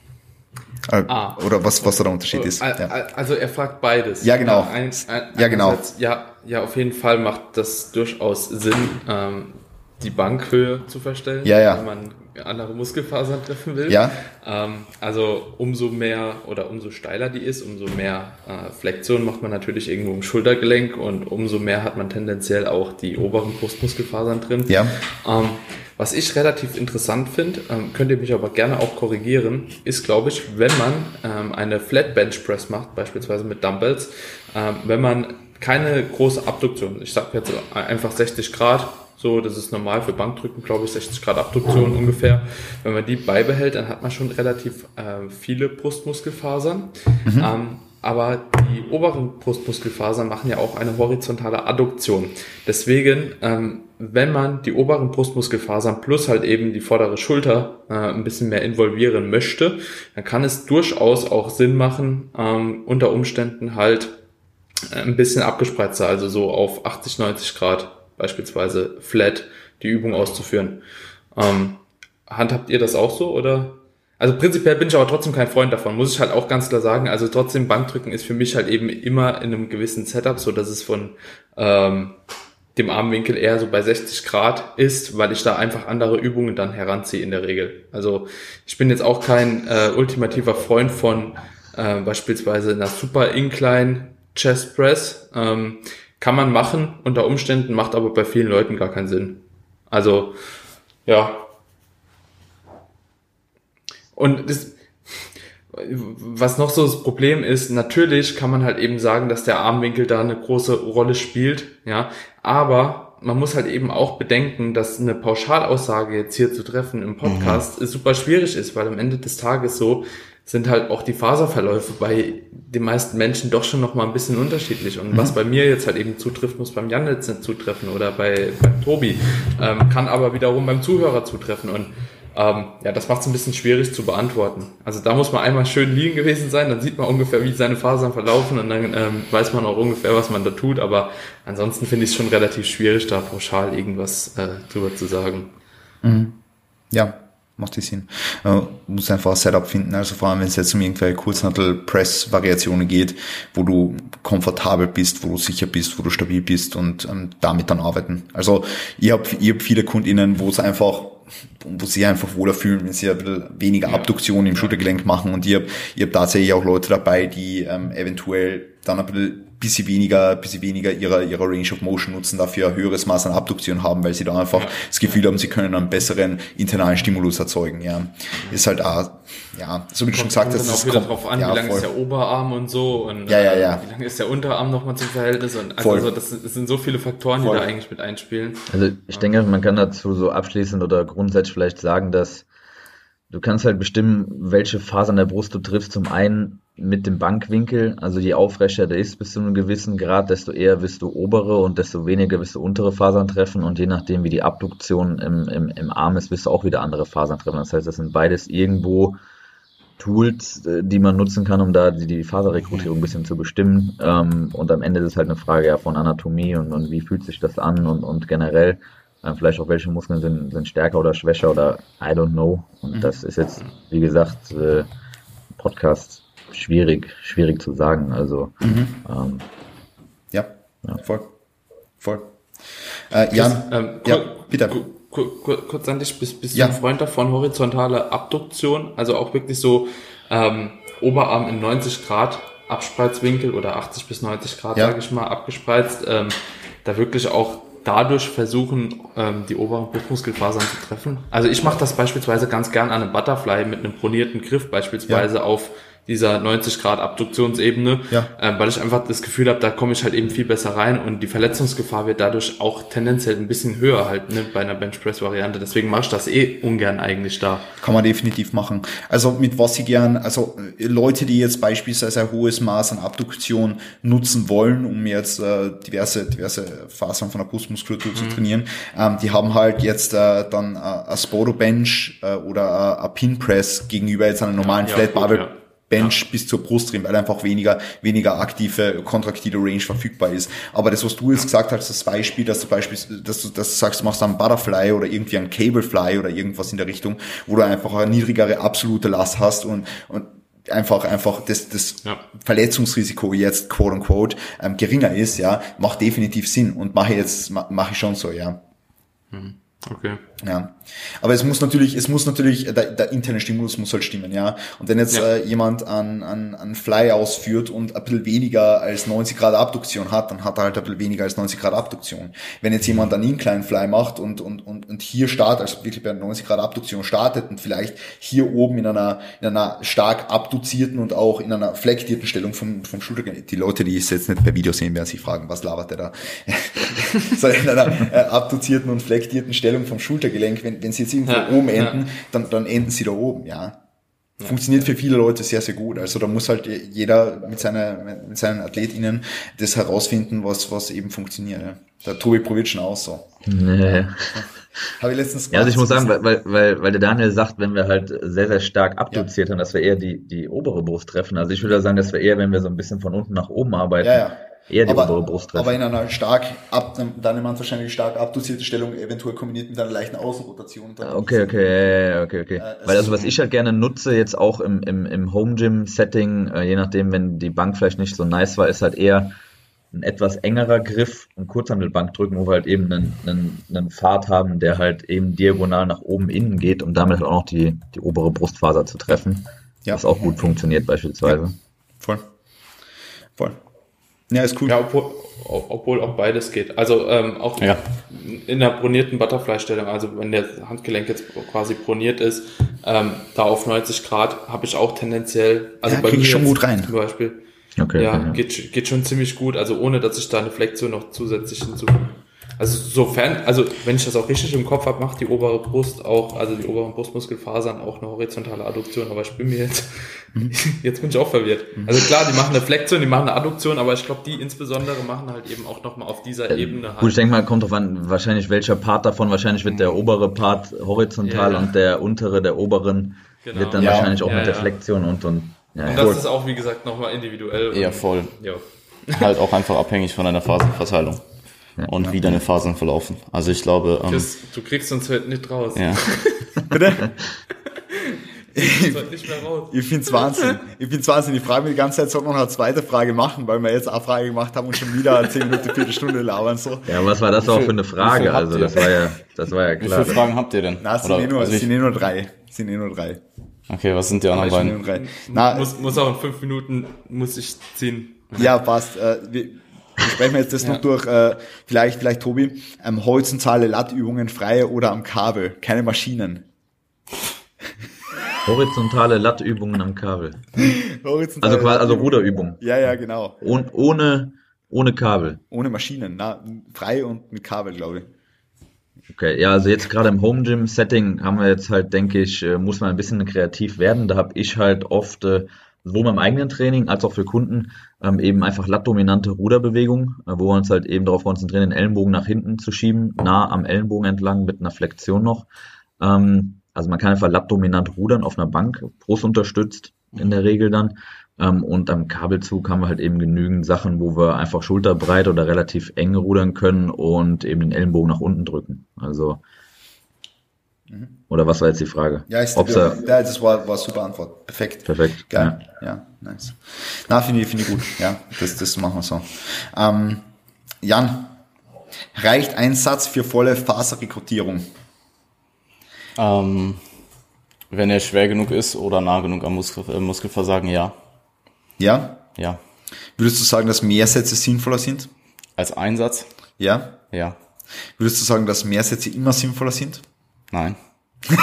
Äh, ah. Oder was, was da der Unterschied ist. Ja. Also er fragt beides. Ja, genau. Ein, ein, ja, genau. Ja, ja, auf jeden Fall macht das durchaus Sinn, ähm, die Bankhöhe zu verstellen, ja, ja. wenn man andere Muskelfasern treffen will. Ja. Ähm, also umso mehr oder umso steiler die ist, umso mehr äh, Flexion macht man natürlich irgendwo im Schultergelenk und umso mehr hat man tendenziell auch die oberen Brustmuskelfasern drin. Ja. Ähm, was ich relativ interessant finde, ähm, könnt ihr mich aber gerne auch korrigieren, ist, glaube ich, wenn man ähm, eine Flat Bench Press macht, beispielsweise mit Dumbbells, ähm, wenn man keine große Abduktion, ich sage jetzt einfach 60 Grad, so, das ist normal für Bankdrücken, glaube ich, 60 Grad Abduktion ungefähr. Wenn man die beibehält, dann hat man schon relativ äh, viele Brustmuskelfasern. Mhm. Ähm, aber die oberen Brustmuskelfasern machen ja auch eine horizontale Adduktion. Deswegen, ähm, wenn man die oberen Brustmuskelfasern plus halt eben die vordere Schulter äh, ein bisschen mehr involvieren möchte, dann kann es durchaus auch Sinn machen, ähm, unter Umständen halt äh, ein bisschen abgespreizter, also so auf 80, 90 Grad beispielsweise flat die Übung auszuführen. Ähm, handhabt ihr das auch so oder? Also prinzipiell bin ich aber trotzdem kein Freund davon, muss ich halt auch ganz klar sagen. Also trotzdem Bankdrücken ist für mich halt eben immer in einem gewissen Setup, so dass es von ähm, dem Armwinkel eher so bei 60 Grad ist, weil ich da einfach andere Übungen dann heranziehe in der Regel. Also ich bin jetzt auch kein äh, ultimativer Freund von äh, beispielsweise einer Super Incline Chest Press. Ähm, kann man machen unter Umständen, macht aber bei vielen Leuten gar keinen Sinn. Also, ja. Und das, was noch so das Problem ist, natürlich kann man halt eben sagen, dass der Armwinkel da eine große Rolle spielt, ja, aber man muss halt eben auch bedenken, dass eine Pauschalaussage jetzt hier zu treffen im Podcast mhm. super schwierig ist, weil am Ende des Tages so sind halt auch die Faserverläufe bei den meisten Menschen doch schon noch mal ein bisschen unterschiedlich. Und mhm. was bei mir jetzt halt eben zutrifft, muss beim Jan jetzt nicht zutreffen oder bei beim Tobi, ähm, kann aber wiederum beim Zuhörer zutreffen. Und ähm, ja, das macht es ein bisschen schwierig zu beantworten. Also da muss man einmal schön liegen gewesen sein, dann sieht man ungefähr, wie seine Fasern verlaufen und dann ähm, weiß man auch ungefähr, was man da tut. Aber ansonsten finde ich es schon relativ schwierig, da pauschal irgendwas äh, drüber zu sagen. Mhm. Ja, macht die Sinn. Äh, muss einfach ein Setup finden, also vor allem wenn es jetzt um irgendwelche Kurznadel-Press-Variationen geht, wo du komfortabel bist, wo du sicher bist, wo du stabil bist und ähm, damit dann arbeiten. Also ich habe ich hab viele KundInnen, wo es einfach wo sie einfach wohler fühlen, wenn sie ein bisschen weniger Abduktion im Schultergelenk machen und ich habe ich hab tatsächlich auch Leute dabei, die ähm, eventuell dann ein bisschen bisschen weniger, bisschen weniger ihrer, ihrer Range of Motion nutzen, dafür ein höheres Maß an Abduktion haben, weil sie da einfach ja. das Gefühl haben, sie können einen besseren internalen Stimulus erzeugen, ja. Ist halt auch, ja, so wie du schon gesagt hast. Es kommt drauf an, ja, wie lang voll. ist der Oberarm und so und ja, ja, ja. wie lang ist der Unterarm nochmal zum Verhältnis und also voll. das, das, sind so viele Faktoren, voll. die da eigentlich mit einspielen. Also ich denke, man kann dazu so abschließend oder grundsätzlich vielleicht sagen, dass du kannst halt bestimmen, welche Phase an der Brust du triffst. Zum einen mit dem Bankwinkel, also je aufrechter der ist bis zu einem gewissen Grad, desto eher wirst du obere und desto weniger wirst du untere Fasern treffen und je nachdem, wie die Abduktion im, im, im Arm ist, wirst du auch wieder andere Fasern treffen. Das heißt, das sind beides irgendwo Tools, äh, die man nutzen kann, um da die, die Faserrekrutierung ein bisschen zu bestimmen. Ähm, und am Ende ist es halt eine Frage ja von Anatomie und, und wie fühlt sich das an und, und generell äh, vielleicht auch welche Muskeln sind, sind stärker oder schwächer oder I don't know. Und mhm. das ist jetzt, wie gesagt, äh, Podcast schwierig, schwierig zu sagen. Also mhm. ähm, ja, ja, voll, voll. Äh, Jan, ähm, ja, bitte. Kurz an dich, bist, bist ja. du ein Freund davon, horizontale Abduktion, also auch wirklich so ähm, Oberarm in 90 Grad Abspreizwinkel oder 80 bis 90 Grad, ja. sage ich mal, abgespreizt, ähm, da wirklich auch dadurch versuchen, ähm, die oberen Brustmuskelfasern zu treffen. Also ich mache das beispielsweise ganz gern an einem Butterfly mit einem pronierten Griff beispielsweise ja. auf dieser 90 Grad Abduktionsebene, ja. äh, weil ich einfach das Gefühl habe, da komme ich halt eben viel besser rein und die Verletzungsgefahr wird dadurch auch tendenziell ein bisschen höher halt ne, bei einer Benchpress-Variante. Deswegen mache ich das eh ungern eigentlich da. Kann man definitiv machen. Also mit was sie gern, also äh, Leute, die jetzt beispielsweise ein hohes Maß an Abduktion nutzen wollen, um jetzt äh, diverse diverse Fasern von der Brustmuskulatur mhm. zu trainieren, ähm, die haben halt jetzt äh, dann äh, ein Spodo Bench äh, oder äh, ein Pin Press gegenüber jetzt einer normalen ja, Flat Barbell. Bench ja. bis zur Brust drin, weil einfach weniger, weniger aktive, kontraktile Range verfügbar ist. Aber das, was du jetzt gesagt hast, das Beispiel, dass du beispielsweise, dass du, dass du sagst, du machst einen Butterfly oder irgendwie einen Cablefly oder irgendwas in der Richtung, wo du einfach eine niedrigere absolute Last hast und, und einfach einfach das, das ja. Verletzungsrisiko jetzt quote unquote ähm, geringer ist, ja, macht definitiv Sinn und mache jetzt mache ich schon so, ja. Mhm. Okay. Ja. Aber es muss natürlich, es muss natürlich, der, der interne Stimulus muss halt stimmen, ja. Und wenn jetzt ja. äh, jemand an, an, an Fly ausführt und ein bisschen weniger als 90 Grad Abduktion hat, dann hat er halt ein bisschen weniger als 90 Grad Abduktion. Wenn jetzt jemand einen Incline Fly macht und, und, und, und hier startet, also wirklich bei 90 Grad Abduktion startet und vielleicht hier oben in einer, in einer stark abduzierten und auch in einer flektierten Stellung vom, vom Schultergelenk, die Leute, die es jetzt nicht per Video sehen, werden sich fragen, was labert der da? *laughs* so in einer äh, abduzierten und flektierten Stellung vom Schultergelenk, wenn, wenn sie jetzt irgendwo ja, oben enden, ja. dann, dann enden sie da oben, ja. Funktioniert für viele Leute sehr, sehr gut. Also da muss halt jeder mit, seiner, mit seinen AthletInnen das herausfinden, was, was eben funktioniert. Ja. Der Tobi probiert schon aus so. Nee. *laughs* Habe ich letztens Ja, also ich muss sagen, weil, weil, weil der Daniel sagt, wenn wir halt sehr, sehr stark abduziert ja. haben, dass wir eher die, die obere Brust treffen. Also ich würde sagen, dass wir eher, wenn wir so ein bisschen von unten nach oben arbeiten, ja, ja. Eher die aber, obere Brust treffen. Aber in einer stark ab, dann man wahrscheinlich stark abdosierte Stellung, eventuell kombiniert mit einer leichten Außenrotation. Okay, okay, okay, okay. Äh, Weil also was ich halt gerne nutze, jetzt auch im, im, im Home Gym Setting, äh, je nachdem, wenn die Bank vielleicht nicht so nice war, ist halt eher ein etwas engerer Griff und Kurzhandelbank drücken, wo wir halt eben einen, einen, einen Pfad haben, der halt eben diagonal nach oben innen geht, um damit halt auch noch die, die obere Brustfaser zu treffen. Ja. Was auch gut funktioniert beispielsweise. Ja. Voll. Ja, ist cool. Ja, obwohl, obwohl auch beides geht. Also ähm, auch ja. in der bronierten Butterfly-Stellung, also wenn der Handgelenk jetzt quasi broniert ist, ähm, da auf 90 Grad habe ich auch tendenziell, also ja, bei mir schon gut rein. zum Beispiel, okay, ja, okay, Geht, geht schon ziemlich gut, also ohne dass ich da eine Flexion noch zusätzlich hinzufüge. Also sofern, also wenn ich das auch richtig im Kopf habe, macht die obere Brust auch, also die oberen Brustmuskelfasern auch eine horizontale Adduktion, aber ich bin mir jetzt, mhm. *laughs* jetzt bin ich auch verwirrt. Also klar, die machen eine Flexion, die machen eine Adduktion, aber ich glaube, die insbesondere machen halt eben auch nochmal auf dieser äh, Ebene halt. Gut, ich denke mal, kommt drauf an, wahrscheinlich welcher Part davon, wahrscheinlich wird der obere Part horizontal ja, ja. und der untere, der oberen, genau. wird dann ja, wahrscheinlich auch mit der Flexion und, und ja, und das ist auch, wie gesagt, nochmal individuell. Ja, voll. Ja. Halt *laughs* auch einfach abhängig von deiner Phasenverteilung und wie deine Phasen verlaufen. Also ich glaube. Ähm, Chris, du kriegst uns heute nicht raus. Ja. *laughs* Bitte? Ich, ich finde es Wahnsinn. Ich finde es Wahnsinn. Ich frage mich die ganze Zeit, soll man noch eine zweite Frage machen, weil wir jetzt eine Frage gemacht haben und schon wieder 10 Minuten, Viertelstunde labern so. Ja, was war das auch für eine Frage? Also das war ja, das war ja klar. Wie viele Fragen habt ihr denn? Na, es sind, eh nur, also sind eh nur drei. Es sind eh nur drei. Okay, was sind die anderen beiden? Na, muss, muss auch in fünf Minuten, muss ich ziehen. Ja, passt. Äh, wir, sprechen wir jetzt das ja. noch durch, äh, vielleicht, vielleicht Tobi, ähm, horizontale Lattübungen frei oder am Kabel, keine Maschinen. *laughs* Horizontale Lattübungen am Kabel. Horizontale also quasi, also Ruderübungen. Ja, ja, genau. Und ohne, ohne Kabel. Ohne Maschinen, na, frei und mit Kabel, glaube ich. Okay, ja, also jetzt gerade im Home Gym Setting haben wir jetzt halt, denke ich, äh, muss man ein bisschen kreativ werden. Da habe ich halt oft äh, sowohl beim eigenen Training als auch für Kunden ähm, eben einfach lattdominante Ruderbewegung, äh, wo wir uns halt eben darauf konzentrieren, den Ellenbogen nach hinten zu schieben, nah am Ellenbogen entlang mit einer Flexion noch. Ähm, also man kann einfach lattdominant rudern auf einer Bank, Brust unterstützt in der Regel dann. Ähm, und am Kabelzug haben wir halt eben genügend Sachen, wo wir einfach schulterbreit oder relativ eng rudern können und eben den Ellenbogen nach unten drücken. Also Oder was war jetzt die Frage? Ja, ist Ob's ja, das war, war super Antwort. Perfekt. Perfekt, Geil. Ja, nice. Na, finde ich, finde ich gut. Ja, das, das machen wir so. Ähm, Jan, reicht ein Satz für volle Faserrekrutierung? Ähm, wenn er schwer genug ist oder nah genug am Muskel, äh, Muskelversagen, ja. Ja? Ja. Würdest du sagen, dass mehr Sätze sinnvoller sind? Als Einsatz? Ja? Ja. Würdest du sagen, dass mehr Sätze immer sinnvoller sind? Nein. *laughs*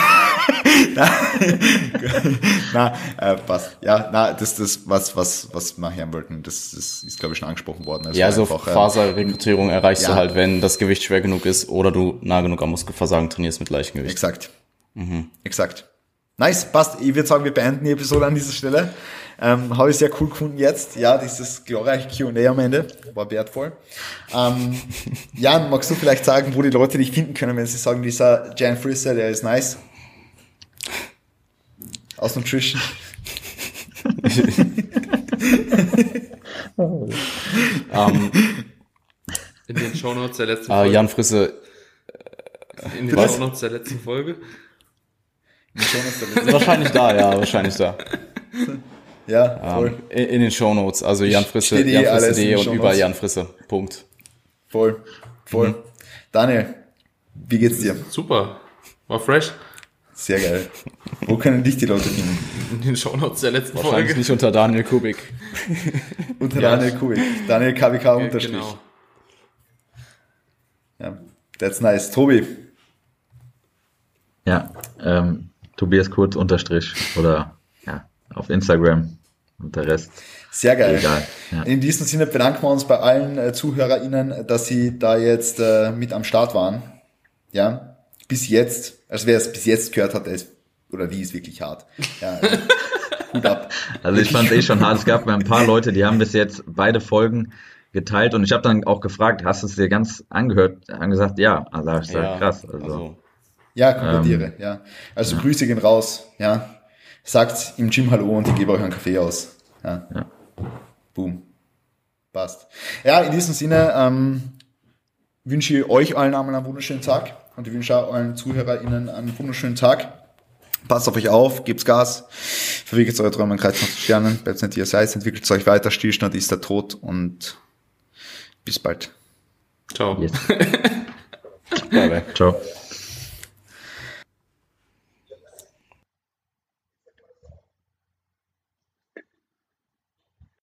na, äh, passt. Ja, na, das das was was was wir hören wollten, das, das ist glaube ich schon angesprochen worden. Also Ja, so einfach, äh, Faserrekrutierung erreichst ja. du halt, wenn das Gewicht schwer genug ist oder du nah genug am Muskelversagen trainierst mit leichtem Gewicht. Exakt. Exakt. Nice, passt. Ich würde sagen, wir beenden die Episode an dieser Stelle. Ähm, Habe ich sehr cool gefunden jetzt. Ja, dieses glorreiche Q&A am Ende war wertvoll. Ähm, Jan, magst du vielleicht sagen, wo die Leute dich finden können, wenn sie sagen, dieser Jan Frisser, der ist nice? Aus Nutrition. *laughs* Ähm, In den Shownotes der letzten äh, Folge. Jan Frisse, in den was? Shownotes der letzten Folge. wahrscheinlich da, ja, wahrscheinlich da. *laughs* Ja, voll. Ähm, in, in den Shownotes, also Jan Frisse, steht eh und überall Jan Frisse. Punkt. Voll. Voll. Mhm. Daniel, wie geht's dir? Super. War fresh. Sehr geil. Wo können dich die Leute finden? In den Shownotes der letzten Wahrscheinlich Folge. nicht unter Daniel Kubik. *laughs* Unter Ja. Daniel Kubik. Daniel KWK unterstrich. Genau. Ja, that's nice. Tobi, ja, ähm, Tobias Kurz unterstrich oder auf Instagram und der Rest. sehr geil. Egal, ja. In diesem Sinne bedanken wir uns bei allen äh, ZuhörerInnen, dass sie da jetzt äh, mit am Start waren. Ja, bis jetzt, also wer es bis jetzt gehört hat, der ist, oder die ist wirklich hart. Ja, also, *laughs* Hut ab. Also ich fand es eh schon hart. Es gab ein paar Leute, die haben bis jetzt beide Folgen geteilt und ich habe dann auch gefragt, hast du es dir ganz angehört? Haben gesagt, ja. Also ich gesagt, krass. Also, Ja, kommentiere, Ähm, ja. Also Grüße gehen raus, ja. Sagt im Gym Hallo und ich gebe euch einen Kaffee aus. Ja. Ja. Boom. Passt. Ja, in diesem Sinne ähm, wünsche ich euch allen einmal einen wunderschönen Tag und ich wünsche auch allen ZuhörerInnen einen wunderschönen Tag. Passt auf euch auf, gebt's Gas, verwirklicht eure Träume in Kreis von Sternen, bleibt nicht, ihr seid, entwickelt euch weiter, Stillstand ist der Tod und bis bald. Ciao. yes. *laughs* Bye, bye. Ciao.